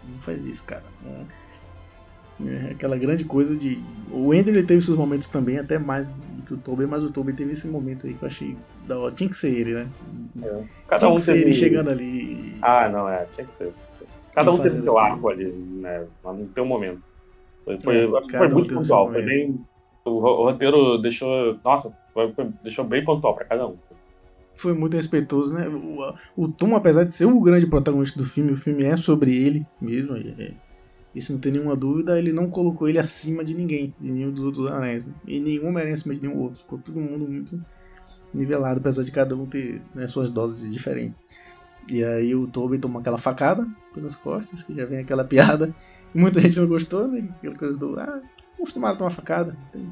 não faz isso, cara. É, é aquela grande coisa de. O Andrew ele teve seus momentos também, até mais do que o Tobey, mas o Tobey teve esse momento aí que eu achei da hora. Tinha que ser ele, né? Cada Tinha um que ser teve... ele chegando ali. Ah, não, é, tinha que ser. Cada um teve seu arco ali, né? No teu momento. Foi, foi, É, acho que cada foi muito pontual. Foi bem, o, o roteiro deixou. Nossa, foi- foi- deixou bem pontual pra cada um. Foi muito respeitoso, né? O, o Tom, apesar de ser o grande protagonista do filme, o filme é sobre ele mesmo. é- isso não tem nenhuma dúvida, ele não colocou ele acima de ninguém, de nenhum dos outros aranhas. Né? E nenhum merece acima de nenhum outro. Ficou todo mundo muito nivelado, apesar de cada um ter né, suas doses diferentes. E aí o Tobey toma aquela facada pelas costas, que já vem aquela (laughs) piada. Muita gente não gostou, né? Aquela coisa do. Ah, acostumado a tomar facada. Tem-.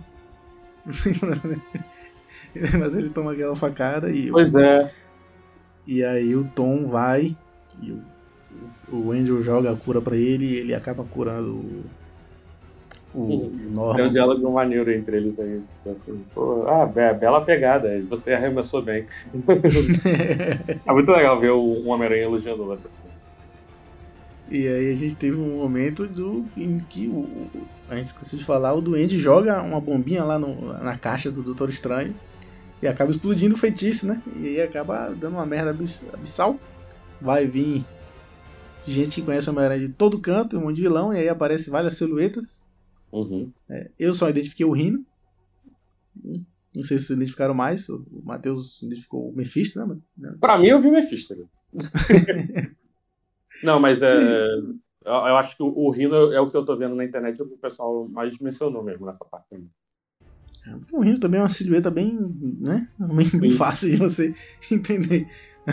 (laughs) Mas ele toma aquela facada e. Pois é. e aí o Tom vai e o, o Andrew joga a cura pra ele e ele acaba curando o, o Tem um Norman. diálogo maneiro entre eles aí. tipo Assim, pô, ah, be- bela pegada. Você arremessou bem. (laughs) (laughs) É muito legal ver o- um Homem-Aranha elogiando o outro. E aí a gente teve um momento do, em que o, o- a gente esqueceu de falar, o Duende joga uma bombinha lá no- na caixa do Doutor Estranho e acaba explodindo o feitiço, né? E aí acaba dando uma merda abis- abissal. Vai vir gente que conhece o Homem-Aranha de todo canto, um monte de vilão, e aí aparece várias silhuetas. Uhum. Eu só identifiquei o Rino. Não sei se identificaram mais. O Matheus identificou o Mephisto, né? Pra mim, eu vi Mephisto. (laughs) Não, mas é. Eu, eu acho que o, Rino é o que eu tô vendo na internet, é o que o pessoal mais mencionou mesmo nessa parte. É, o Rino também é uma silhueta bem, né? (laughs) Bem, Sim. fácil de você (laughs) entender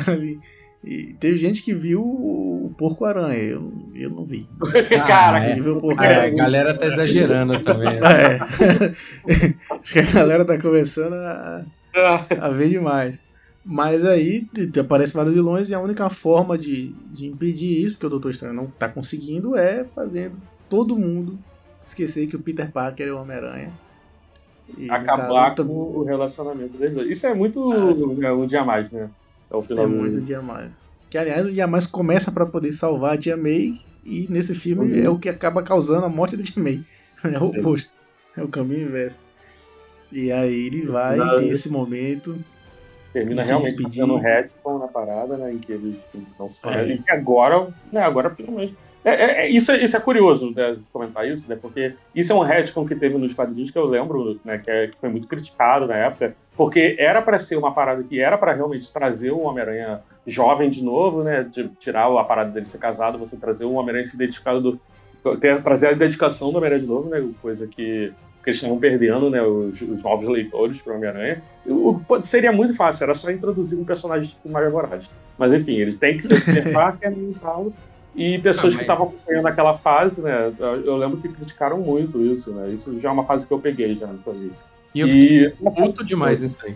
ali. E teve gente que viu o Porco-Aranha. Eu, eu não vi. (laughs) Cara, é. Quem viu o Ah, a galera tá exagerando também. né? É. Acho que a galera tá começando a, Ah, a ver demais. Mas aí aparecem vários vilões e a única forma de, de impedir isso, porque o Doutor Estranho não tá conseguindo, é fazendo todo mundo esquecer que o Peter Parker é o Homem-Aranha. O acabar luta- com o relacionamento dois. Isso é muito é, um dia a mais, né? É o final É muito um dia a mais. Que aliás, o dia a mais começa pra poder salvar a Tia May e nesse filme Uhum. é o que acaba causando a morte da Tia May. (laughs) É o oposto. É o caminho inverso. E aí ele vai Não. ter esse momento. Termina realmente fazendo retcon na parada, né? Em que eles não se É. conhecem. E agora, né? Agora finalmente. É, é- é- isso, é, isso é curioso, né, comentar isso, né? Porque isso é um retcon que teve nos quadrinhos que eu lembro, né? Que, é- que foi muito criticado na época, porque era pra ser uma parada que era pra realmente trazer o Homem-Aranha jovem de novo, né? De tirar a parada dele ser casado, você trazer o Homem-Aranha se dedicado do, ter, trazer a dedicação do Homem-Aranha de novo, né? Coisa que, que eles estavam perdendo, né? Os, os novos leitores pro Homem-Aranha. Seria muito fácil, era só introduzir um personagem tipo Mario Moraes. Mas enfim, eles têm que ser (laughs) Peter Parker e tal. E pessoas Ah, mas- que estavam acompanhando aquela fase, né? Eu, lembro que criticaram muito isso, né? Isso já é uma fase que eu peguei já no família. E eu E, puto demais nisso aí.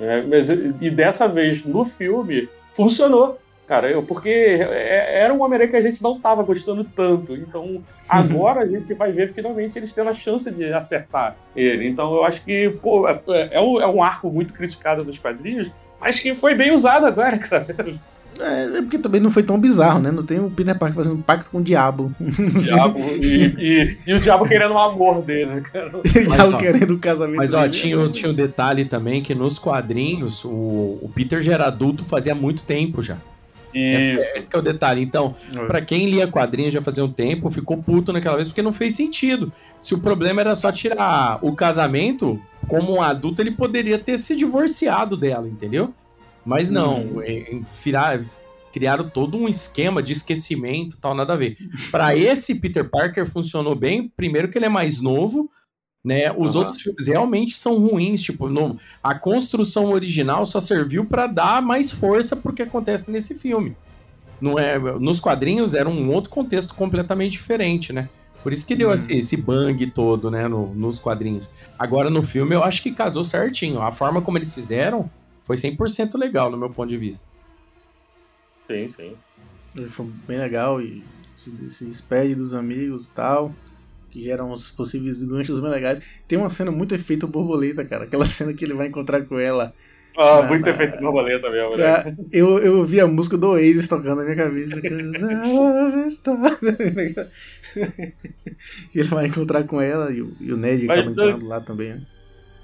é, mas, e dessa vez, no filme, funcionou. Cara, eu, porque é, era um Homem-Aranha que a gente não tava gostando tanto. Então, agora a gente vai ver finalmente eles tendo a chance de acertar ele. Então, eu acho que, pô, é, é um, é um arco muito criticado dos quadrinhos, mas que foi bem usado agora, (laughs) cara. É, é porque também não foi tão bizarro, né? Não tem o Peter Parker fazendo um pacto com o diabo. diabo (laughs) e, e, e, o diabo querendo o amor dele, cara. e (laughs) o diabo querendo o casamento Mas, ó, tinha, tinha o um detalhe também que nos quadrinhos o, o Peter já era adulto fazia muito tempo já. Isso. Esse é o detalhe. Então, para quem lia quadrinhos já fazia um tempo, ficou puto naquela vez porque não fez sentido. Se o problema era só tirar o casamento, como um adulto, ele poderia ter se divorciado dela, entendeu? Mas não, hum. virar, criaram todo um esquema de esquecimento tal, nada a ver. Para esse Peter Parker funcionou bem, primeiro que ele é mais novo, né? Os uhum. outros filmes realmente são ruins, tipo, no, a construção original só serviu para dar mais força pro que acontece nesse filme. Não é, nos quadrinhos era um outro contexto completamente diferente, né? Por isso que deu uhum. esse, esse bang todo, né, no, nos quadrinhos. Agora no filme eu acho que casou certinho. A forma como eles fizeram foi 100% legal, no meu ponto de vista. Sim, sim. Ele foi bem legal e se, se despede dos amigos e tal, que geram os possíveis ganchos bem legais. Tem uma cena muito efeito borboleta, cara. Aquela (laughs) cena que ele vai encontrar com ela. Ah, na, muito na... efeito borboleta mesmo, né? Eu, eu ouvi a música do Oasis tocando na minha cabeça. (laughs) e ele vai encontrar com ela e o, e o Ned acaba entrando lá também, né?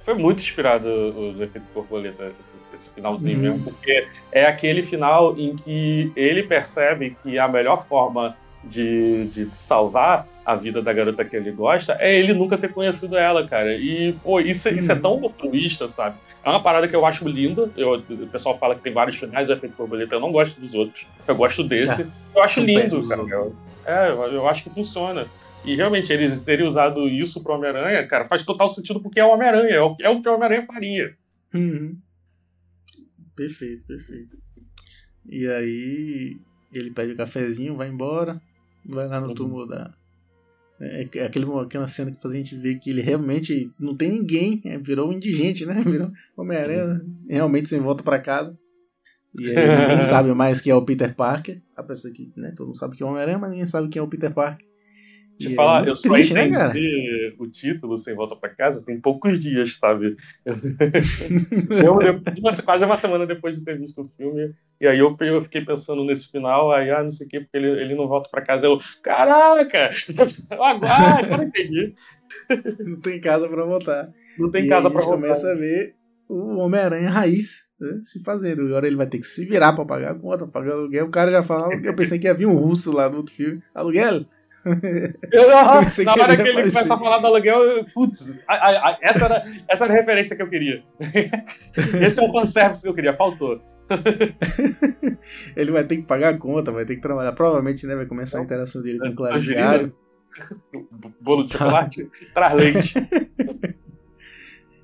Foi muito inspirado o, o efeito borboleta esse finalzinho uhum. mesmo, porque é aquele final em que ele percebe que a melhor forma de, de salvar a vida da garota que ele gosta é ele nunca ter conhecido ela, cara. E, pô, isso, uhum. isso é uhum. tão altruísta, sabe? É uma parada que eu acho linda. Eu, o pessoal fala que tem vários finais do efeito borboleta, eu não gosto dos outros. Eu gosto desse. É. Eu acho lindo, cara. Eu, é, eu, eu acho que funciona. E realmente, eles terem usado isso pro Homem-Aranha, cara, faz total sentido porque é o Homem-Aranha, é o, é o que o Homem-Aranha faria. Uhum. Perfeito, perfeito. E aí ele pede o cafezinho, vai embora, vai lá no uhum. túmulo da. É, é aquele, aquela cena que faz a gente ver que ele realmente não tem ninguém, é, virou um indigente, né? (laughs) Virou Homem-Aranha, uhum. realmente sem volta para casa. E aí ninguém (laughs) sabe mais quem é o Peter Parker. A pessoa que, né? Todo mundo sabe que é o Homem-Aranha, mas ninguém sabe quem é o Peter Parker. Te falar, é eu só triste, né, entendi né, o título Sem Volta para Casa tem poucos dias, sabe? (laughs) eu, uma, quase uma semana depois de ter visto o filme, e aí eu, eu fiquei pensando nesse final, aí, ah, não sei o que, porque ele, ele não volta para casa. Eu, caraca! (laughs) Agora, agora entendi. Não tem casa para voltar. Não tem e casa para voltar. começa a ver o Homem-Aranha raiz né, se fazendo. Agora ele vai ter que se virar para pagar a conta, pagar aluguel. O cara já fala, eu pensei que ia vir um russo lá no outro filme. Aluguel? Eu, na hora que, ele aparecer. começa a falar do aluguel, eu, putz, a, a, a, essa, era, essa era a referência que eu queria. (laughs) Esse é o fanservice que eu queria, faltou. (laughs) ele vai ter que pagar a conta, vai ter que trabalhar. Provavelmente né, vai começar a interação dele com o Claro Diário. Bolo de chocolate, traz leite. (laughs)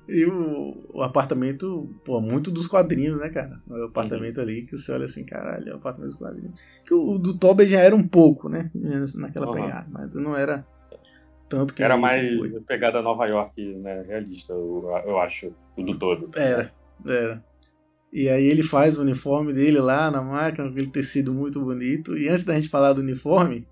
E o, o, apartamento, pô, muito dos quadrinhos, né, cara? O apartamento uhum. ali que você olha assim, caralho, é o apartamento dos quadrinhos. Que o, o do Tobey já era um pouco, né? Naquela uhum. pegada, mas não era tanto que Era mais foi. pegada Nova York, né? Realista, eu, eu acho, o do todo. Era, era. E aí ele faz o uniforme dele lá na máquina, aquele tecido muito bonito. E antes da gente falar do uniforme,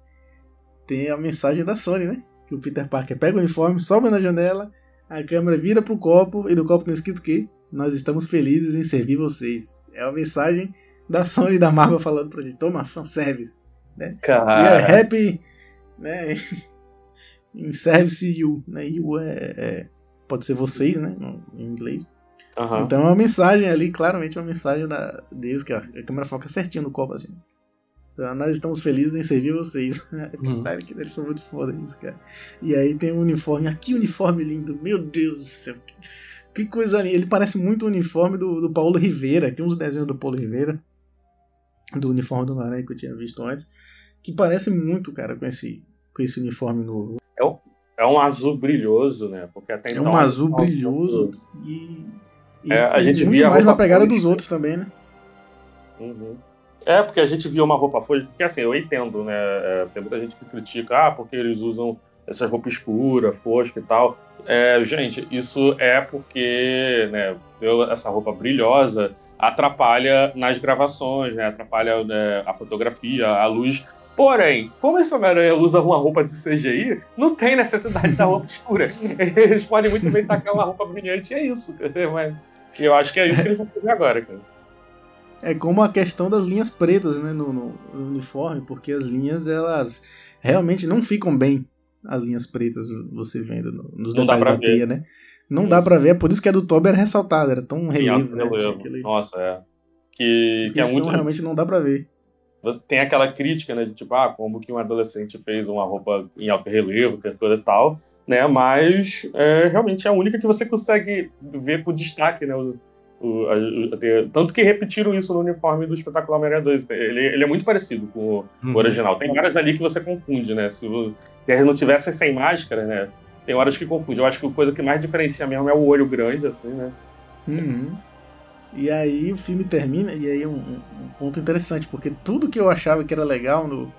tem a mensagem da Sony, né? Que o Peter Parker pega o uniforme, sobe na janela a câmera vira pro copo e no copo tem escrito que nós estamos felizes em servir vocês. É uma mensagem da Sony e da Marvel falando pra gente, toma, fanservice. Né? Cara. We are happy né? (laughs) em service you. Né? You é, é, pode ser vocês, né? Em inglês. Uhum. Então é uma mensagem ali, claramente uma mensagem da, deles, que a câmera foca certinho no copo assim. Então, nós estamos felizes em servir vocês. Uhum. Cara, que eles são muito foda isso, cara. E aí tem um uniforme. Aqui, uniforme lindo. Meu Deus do céu. Que, que coisa linda. Ele parece muito o uniforme do, do Paulo Rivera. Tem uns desenhos do Paulo Rivera. Do uniforme do Naranjo que eu tinha visto antes. Que parece muito, cara, com esse, com esse uniforme novo. É um, é um azul brilhoso, né? Porque até é então. um azul brilhoso. E, e, é, a gente muito via mais na pegada dos outros também, né? Uhum. É, porque a gente viu uma roupa fosca, porque assim, eu entendo, né? É, tem muita gente que critica, ah, porque eles usam essa roupa escura, fosca e tal. É, gente, isso é porque, né, essa roupa brilhosa, atrapalha nas gravações, né? Atrapalha né, a fotografia, a luz. Porém, como esse Homem-Aranha usa uma roupa de CGI, não tem necessidade da roupa escura. (laughs) Eles podem muito bem tacar uma roupa brilhante e é isso. Mas eu acho que é isso que eles vão fazer agora, cara. É como a questão das linhas pretas né, no, no, no uniforme, porque as linhas, elas realmente não ficam bem, as linhas pretas, você vendo nos Não dá detalhes da ver. teia, né? Não dá Isso. pra ver, é por isso que a do Toby era ressaltada, era tão Em relevo, né? aquele- Nossa, é. Que, que é muito. realmente não dá pra ver. Tem aquela crítica, né? De tipo, ah, como que um adolescente fez uma roupa em alto relevo, que coisa e tal, né? Mas é, realmente é a única que você consegue ver com destaque, né? O, a- tanto que repetiram isso no uniforme do Espetacular Homem-Aranha 2. Ele, ele é muito parecido com o, Uhum. o original. Tem várias ali que você confunde, né? Se, se eles não tivessem sem máscara, né? Tem horas que confunde. Eu acho que a coisa que mais diferencia mesmo é o olho grande, assim, né? Uhum. E aí o filme termina, e aí um, um- um ponto interessante, porque tudo que eu achava que era legal no,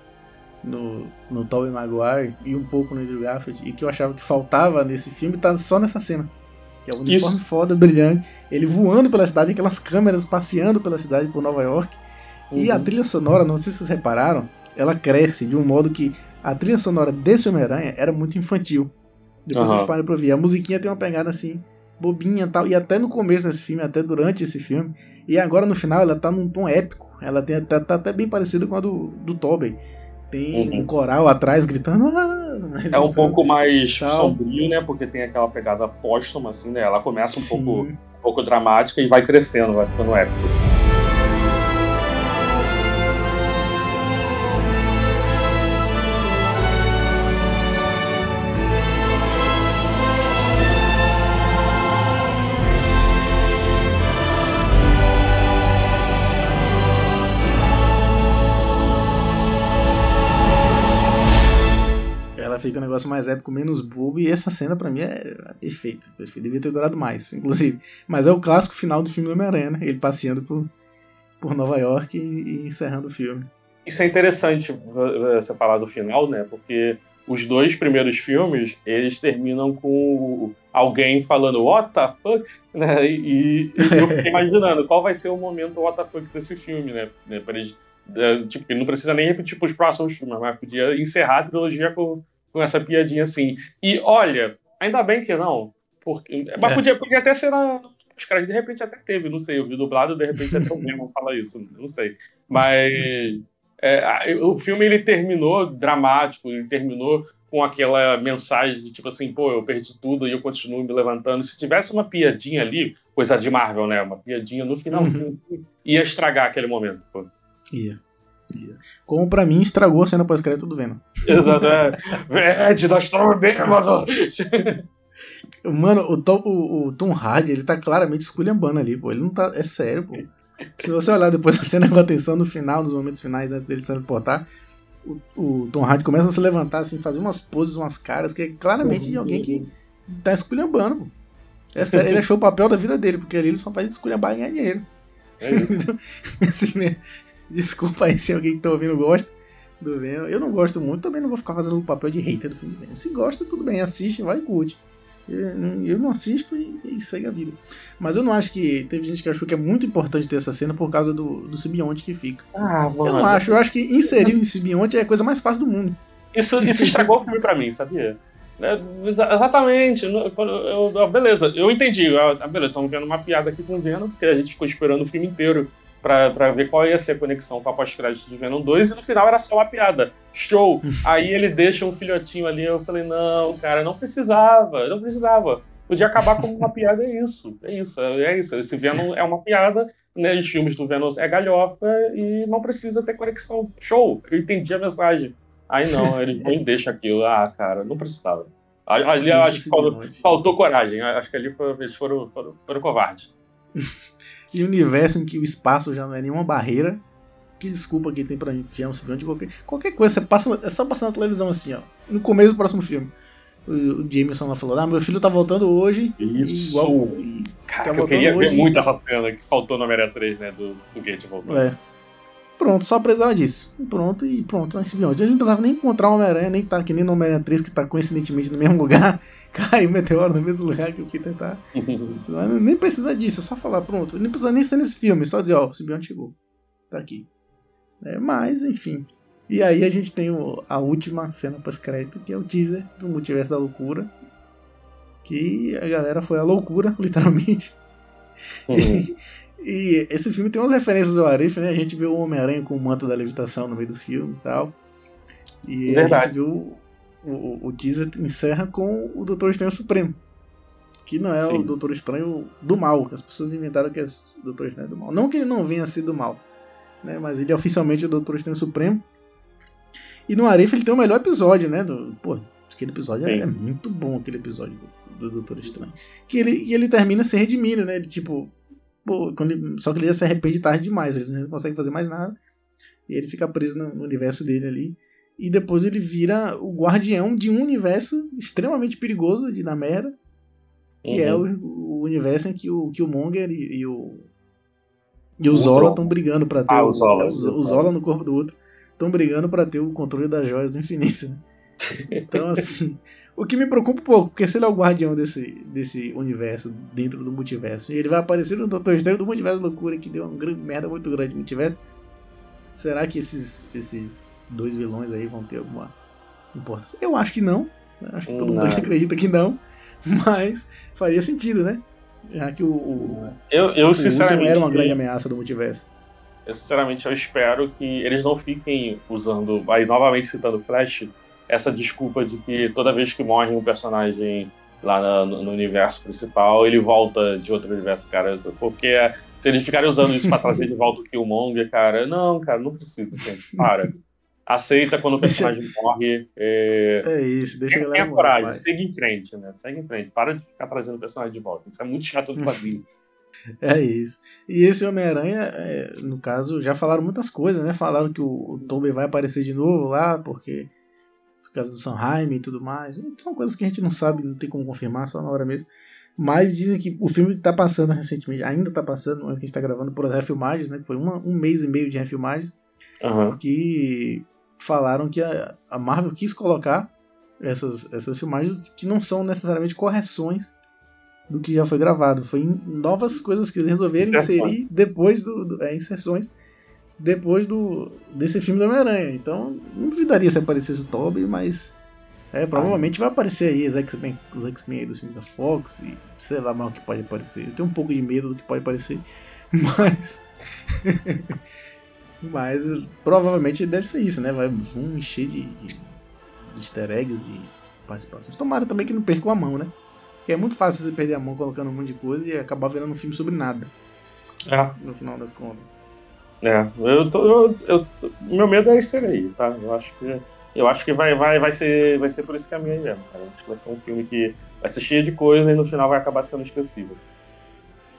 no, no Tobey Maguire e um pouco no Andrew Garfield, e que eu achava que faltava nesse filme, tá só nessa cena. Que é o uniforme Isso. foda, brilhante, ele voando pela cidade, aquelas câmeras passeando pela cidade por Nova York. E Uhum. a trilha sonora, não sei se vocês repararam, ela cresce de um modo que a trilha sonora desse Homem-Aranha era muito infantil. Depois Aham. vocês parem pra ouvir. A musiquinha tem uma pegada assim, bobinha e tal. E até no começo desse filme, até durante esse filme. E agora no final ela tá num tom épico. Ela tem, tá, tá até bem parecida com a do, do Tobey. Tem Uhum. um coral atrás gritando. "Ah", É um pouco mais Tal. sombrio, né? Porque tem aquela pegada póstuma, assim, né? Ela começa um Sim. pouco, pouco dramática e vai crescendo, vai ficando épico. Fica um negócio mais épico, menos bobo. E essa cena pra mim é perfeita. Devia ter durado mais, inclusive. Mas é o clássico final do filme do Homem-Aranha, né? Ele passeando por, por Nova York e, e encerrando o filme. Isso é interessante uh, você falar do final, né? Porque os dois primeiros filmes, eles terminam com alguém falando what the fuck, (laughs) né? E, e eu fiquei (laughs) imaginando qual vai ser o momento what the fuck desse filme, né? pra eles, é, tipo, ele não precisa nem repetir pros próximos filmes, mas podia encerrar a trilogia com, com essa piadinha assim. E olha, ainda bem que não, porque, mas É. podia, podia até ser na, os caras de repente até teve, não sei, eu vi dublado, de repente até o mesmo fala isso, não sei. Mas é, o filme ele terminou dramático, ele terminou com aquela mensagem de tipo assim, pô, eu perdi tudo e eu continuo me levantando. Se tivesse uma piadinha ali, coisa de Marvel, né? Uma piadinha no finalzinho, ia estragar aquele momento, pô. Ia. Ia. Como pra mim estragou a cena pós-crédito do Venom. Exato, é. Ed, nós estamos bêbados! (laughs) Mano, o Tom, o, o Tom Hardy, ele tá claramente esculhambando ali, pô. Ele não tá. É sério, pô. Se você olhar depois da cena com atenção no final, nos momentos finais, antes dele se teleportar, o, o Tom Hardy começa a se levantar, assim, fazer umas poses, umas caras, que é claramente de alguém que tá esculhambando, pô. É sério, ele achou o papel da vida dele, porque ali ele só faz esculhambar e ganhar dinheiro. É isso. (laughs) Desculpa aí se alguém que tá ouvindo gosta do Venom. Eu não gosto muito, também não vou ficar fazendo o papel de hater do filme do Venom. Se gosta, tudo bem, assiste, vai e curte. Eu, não- assisto e, e segue a vida. Mas eu não acho que. Teve gente que achou que é muito importante ter essa cena por causa do, do simbionte que fica. Ah, Eu não acho, eu acho que inserir um simbionte é a coisa mais fácil do mundo. Isso, isso estragou o filme pra mim, sabia? É, exa- exatamente. Eu- eu- beleza, eu entendi. Ah, beleza, estamos vendo uma piada aqui com o Venom, porque a gente ficou esperando o filme inteiro pra ver qual ia ser a conexão com a pós-crédito de Venom 2, e no final era só uma piada. Show! (laughs) Aí ele deixa um filhotinho ali, eu falei, não, cara, não precisava, não precisava. Podia acabar como uma (laughs) piada, é isso. É isso, é isso. Esse Venom é uma piada, né? Os filmes do Venom é galhofa e não precisa ter conexão. Show! Eu entendi a mensagem. Aí não, eles (laughs) vão e deixam aquilo. Ah, cara, não precisava. Ali acho que faltou, faltou coragem. Acho que ali foi- eles foram, foram, foram covardes. E universo em que o espaço já não é nenhuma barreira. Que desculpa que tem pra enfiar um simbionte. Qualquer, qualquer coisa, você passa, é só passar na televisão assim, ó. No começo do próximo filme. O, o Jameson lá falou: Ah, meu filho tá voltando hoje. Isso! Igual, e Cara, tá eu voltando queria ver muito e essa cena que faltou no Homem-Aranha 3, né? Do, do Gate voltando. É. Pronto, só precisava disso. Pronto, e pronto, esse simbionte. A gente não precisava nem encontrar o Homem-Aranha, nem tá que nem no Homem-Aranha 3, que tá coincidentemente no mesmo (laughs) lugar. Caiu o meteoro no mesmo lugar que o Peter tá. nem precisa disso, é só falar, pronto. Nem precisa nem ser nesse filme, só dizer, ó, o simbionte chegou. Tá aqui. É, mas, enfim. E aí a gente tem o, a última cena pós-crédito, que é o teaser do Multiverso da Loucura. Que a galera foi à loucura, (laughs) literalmente. Uhum. E, e, esse filme tem umas referências ao Arif, né? A gente viu o Homem-Aranha com o manto da levitação no meio do filme e tal. E Verdade. a gente viu o, o, teaser encerra com o Doutor Estranho Supremo. Que não é Sim. o Doutor Estranho do mal, que as pessoas inventaram que é o Doutor Estranho do mal. Não que ele não venha ser do mal, né? Mas ele é oficialmente o Doutor Estranho Supremo. E no Arif ele tem o melhor episódio, né? Do, pô, aquele episódio é, é, muito bom, aquele episódio do, do Doutor Estranho. Que ele, e ele termina se redimindo, né? Ele, tipo, pô, quando ele, só que ele já se arrepende tarde demais, ele não consegue fazer mais nada. E ele fica preso no, no universo dele ali. E depois ele vira o guardião de um universo extremamente perigoso de Namera, que é uhum. é o, o, universo em que o Killmonger e, e o e o Zola estão brigando para ter ah, o, o, Zola, é, o, o Zola no corpo do outro estão brigando para ter o controle das joias do infinito. Né? (laughs) Então, assim, o que me preocupa um pouco, porque se ele é o guardião desse, desse universo dentro do multiverso, e ele vai aparecer no Doutor Estranho do Multiverso Loucura, que deu uma grande merda muito grande no multiverso, será que esses, esses dois vilões aí vão ter alguma importância? Eu acho que não. Acho que todo mundo (laughs) acredita que não. Mas faria sentido, né? Já que o, o, eu, eu o sinceramente era uma grande ameaça do multiverso. Eu sinceramente eu espero que eles não fiquem usando, aí novamente citando Flash, essa desculpa de que toda vez que morre um personagem lá no, no universo principal, ele volta de outro universo, cara. Porque se eles ficarem usando isso pra trazer de (laughs) volta o Killmonger, cara, não, cara, não precisa, gente. Para. Aceita quando o personagem deixa... morre. É... é isso, deixa a Tenha coragem, segue em frente, né? Segue em frente. Para de ficar trazendo o personagem de volta. Isso é muito chato do quadrinho. (laughs) É isso. E esse Homem-Aranha, é, no caso, já falaram muitas coisas, né? Falaram que o, o Tobey vai aparecer de novo lá, porque por causa do Sanheim e tudo mais. São coisas que a gente não sabe, não tem como confirmar, só na hora mesmo. Mas dizem que o filme está passando recentemente, ainda está passando, no ano que a gente está gravando, por as refilmagens, né? Que foi uma, um mês e meio de refilmagens. Uhum. Que falaram que a, a Marvel quis colocar essas, essas filmagens que não são necessariamente correções do que já foi gravado. Foi novas coisas que eles resolveram inserir depois do, do é, inserções depois do desse filme do Homem-Aranha. Então, não duvidaria se aparecesse o Toby, mas é, provavelmente vai aparecer aí os X-Men os X-Men dos filmes da Fox e sei lá mal o que pode aparecer. Eu tenho um pouco de medo do que pode aparecer, (laughs) mas mas provavelmente deve ser isso, né? Vai vão encher de, de, de easter eggs e participações. Tomara também que não percam a mão, né? Porque é muito fácil você perder a mão colocando um monte de coisa e acabar virando um filme sobre nada. É. No final das contas. É, eu tô, eu, eu, meu medo é esse aí, tá? Eu acho que eu acho que vai, vai, vai, ser, vai ser por esse caminho aí mesmo, cara. Acho que vai ser um filme que vai ser cheio de coisa e no final vai acabar sendo esquecível.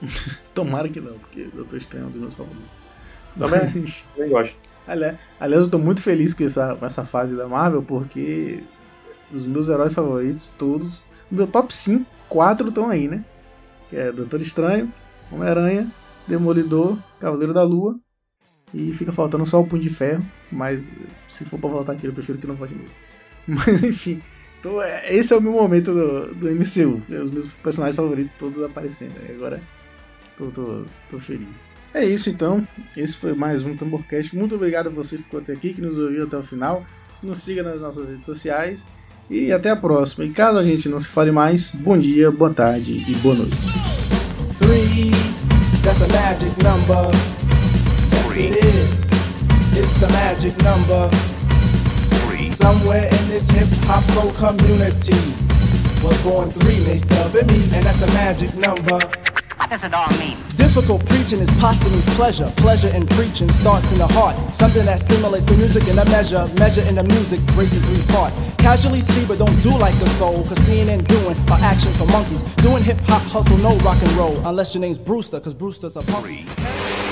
(laughs) Tomara que não, porque eu tô estranho dos meus favoritos. Também, (laughs) também gosto. Aliás, aliás, eu tô muito feliz com essa, com essa fase da Marvel, porque os meus heróis favoritos, todos, no meu top 5, quatro estão aí, né? Que é Doutor Estranho, Homem-Aranha, Demolidor, Cavaleiro da Lua. E fica faltando só o Punho de Ferro. Mas se for pra voltar aqui, eu prefiro que não volte mesmo. (laughs) Mas enfim. Então, é, esse é o meu momento do, do MCU. Os meus personagens favoritos todos aparecendo. Agora tô, tô, tô feliz. É isso então. Esse foi mais um Tamborcast. Muito obrigado a você que ficou até aqui, que nos ouviu até o final. Nos siga nas nossas redes sociais. E até a próxima. E caso a gente não se fale mais, bom dia, boa tarde e boa noite. Three, that's a magic number. Yes, it is. It's the magic number. Three. Somewhere in this hip hop soul community was born three, they stub me, and that's a magic number. What does it all mean? Difficult preaching is posthumous pleasure. Pleasure in preaching starts in the heart. Something that stimulates the music in a measure. Measure in the music, breaks in three parts. Casually see, but don't do like the soul. Cause seeing and doing are actions for monkeys. Doing hip hop hustle, no rock and roll. Unless your name's Brewster, cause Brewster's a punk.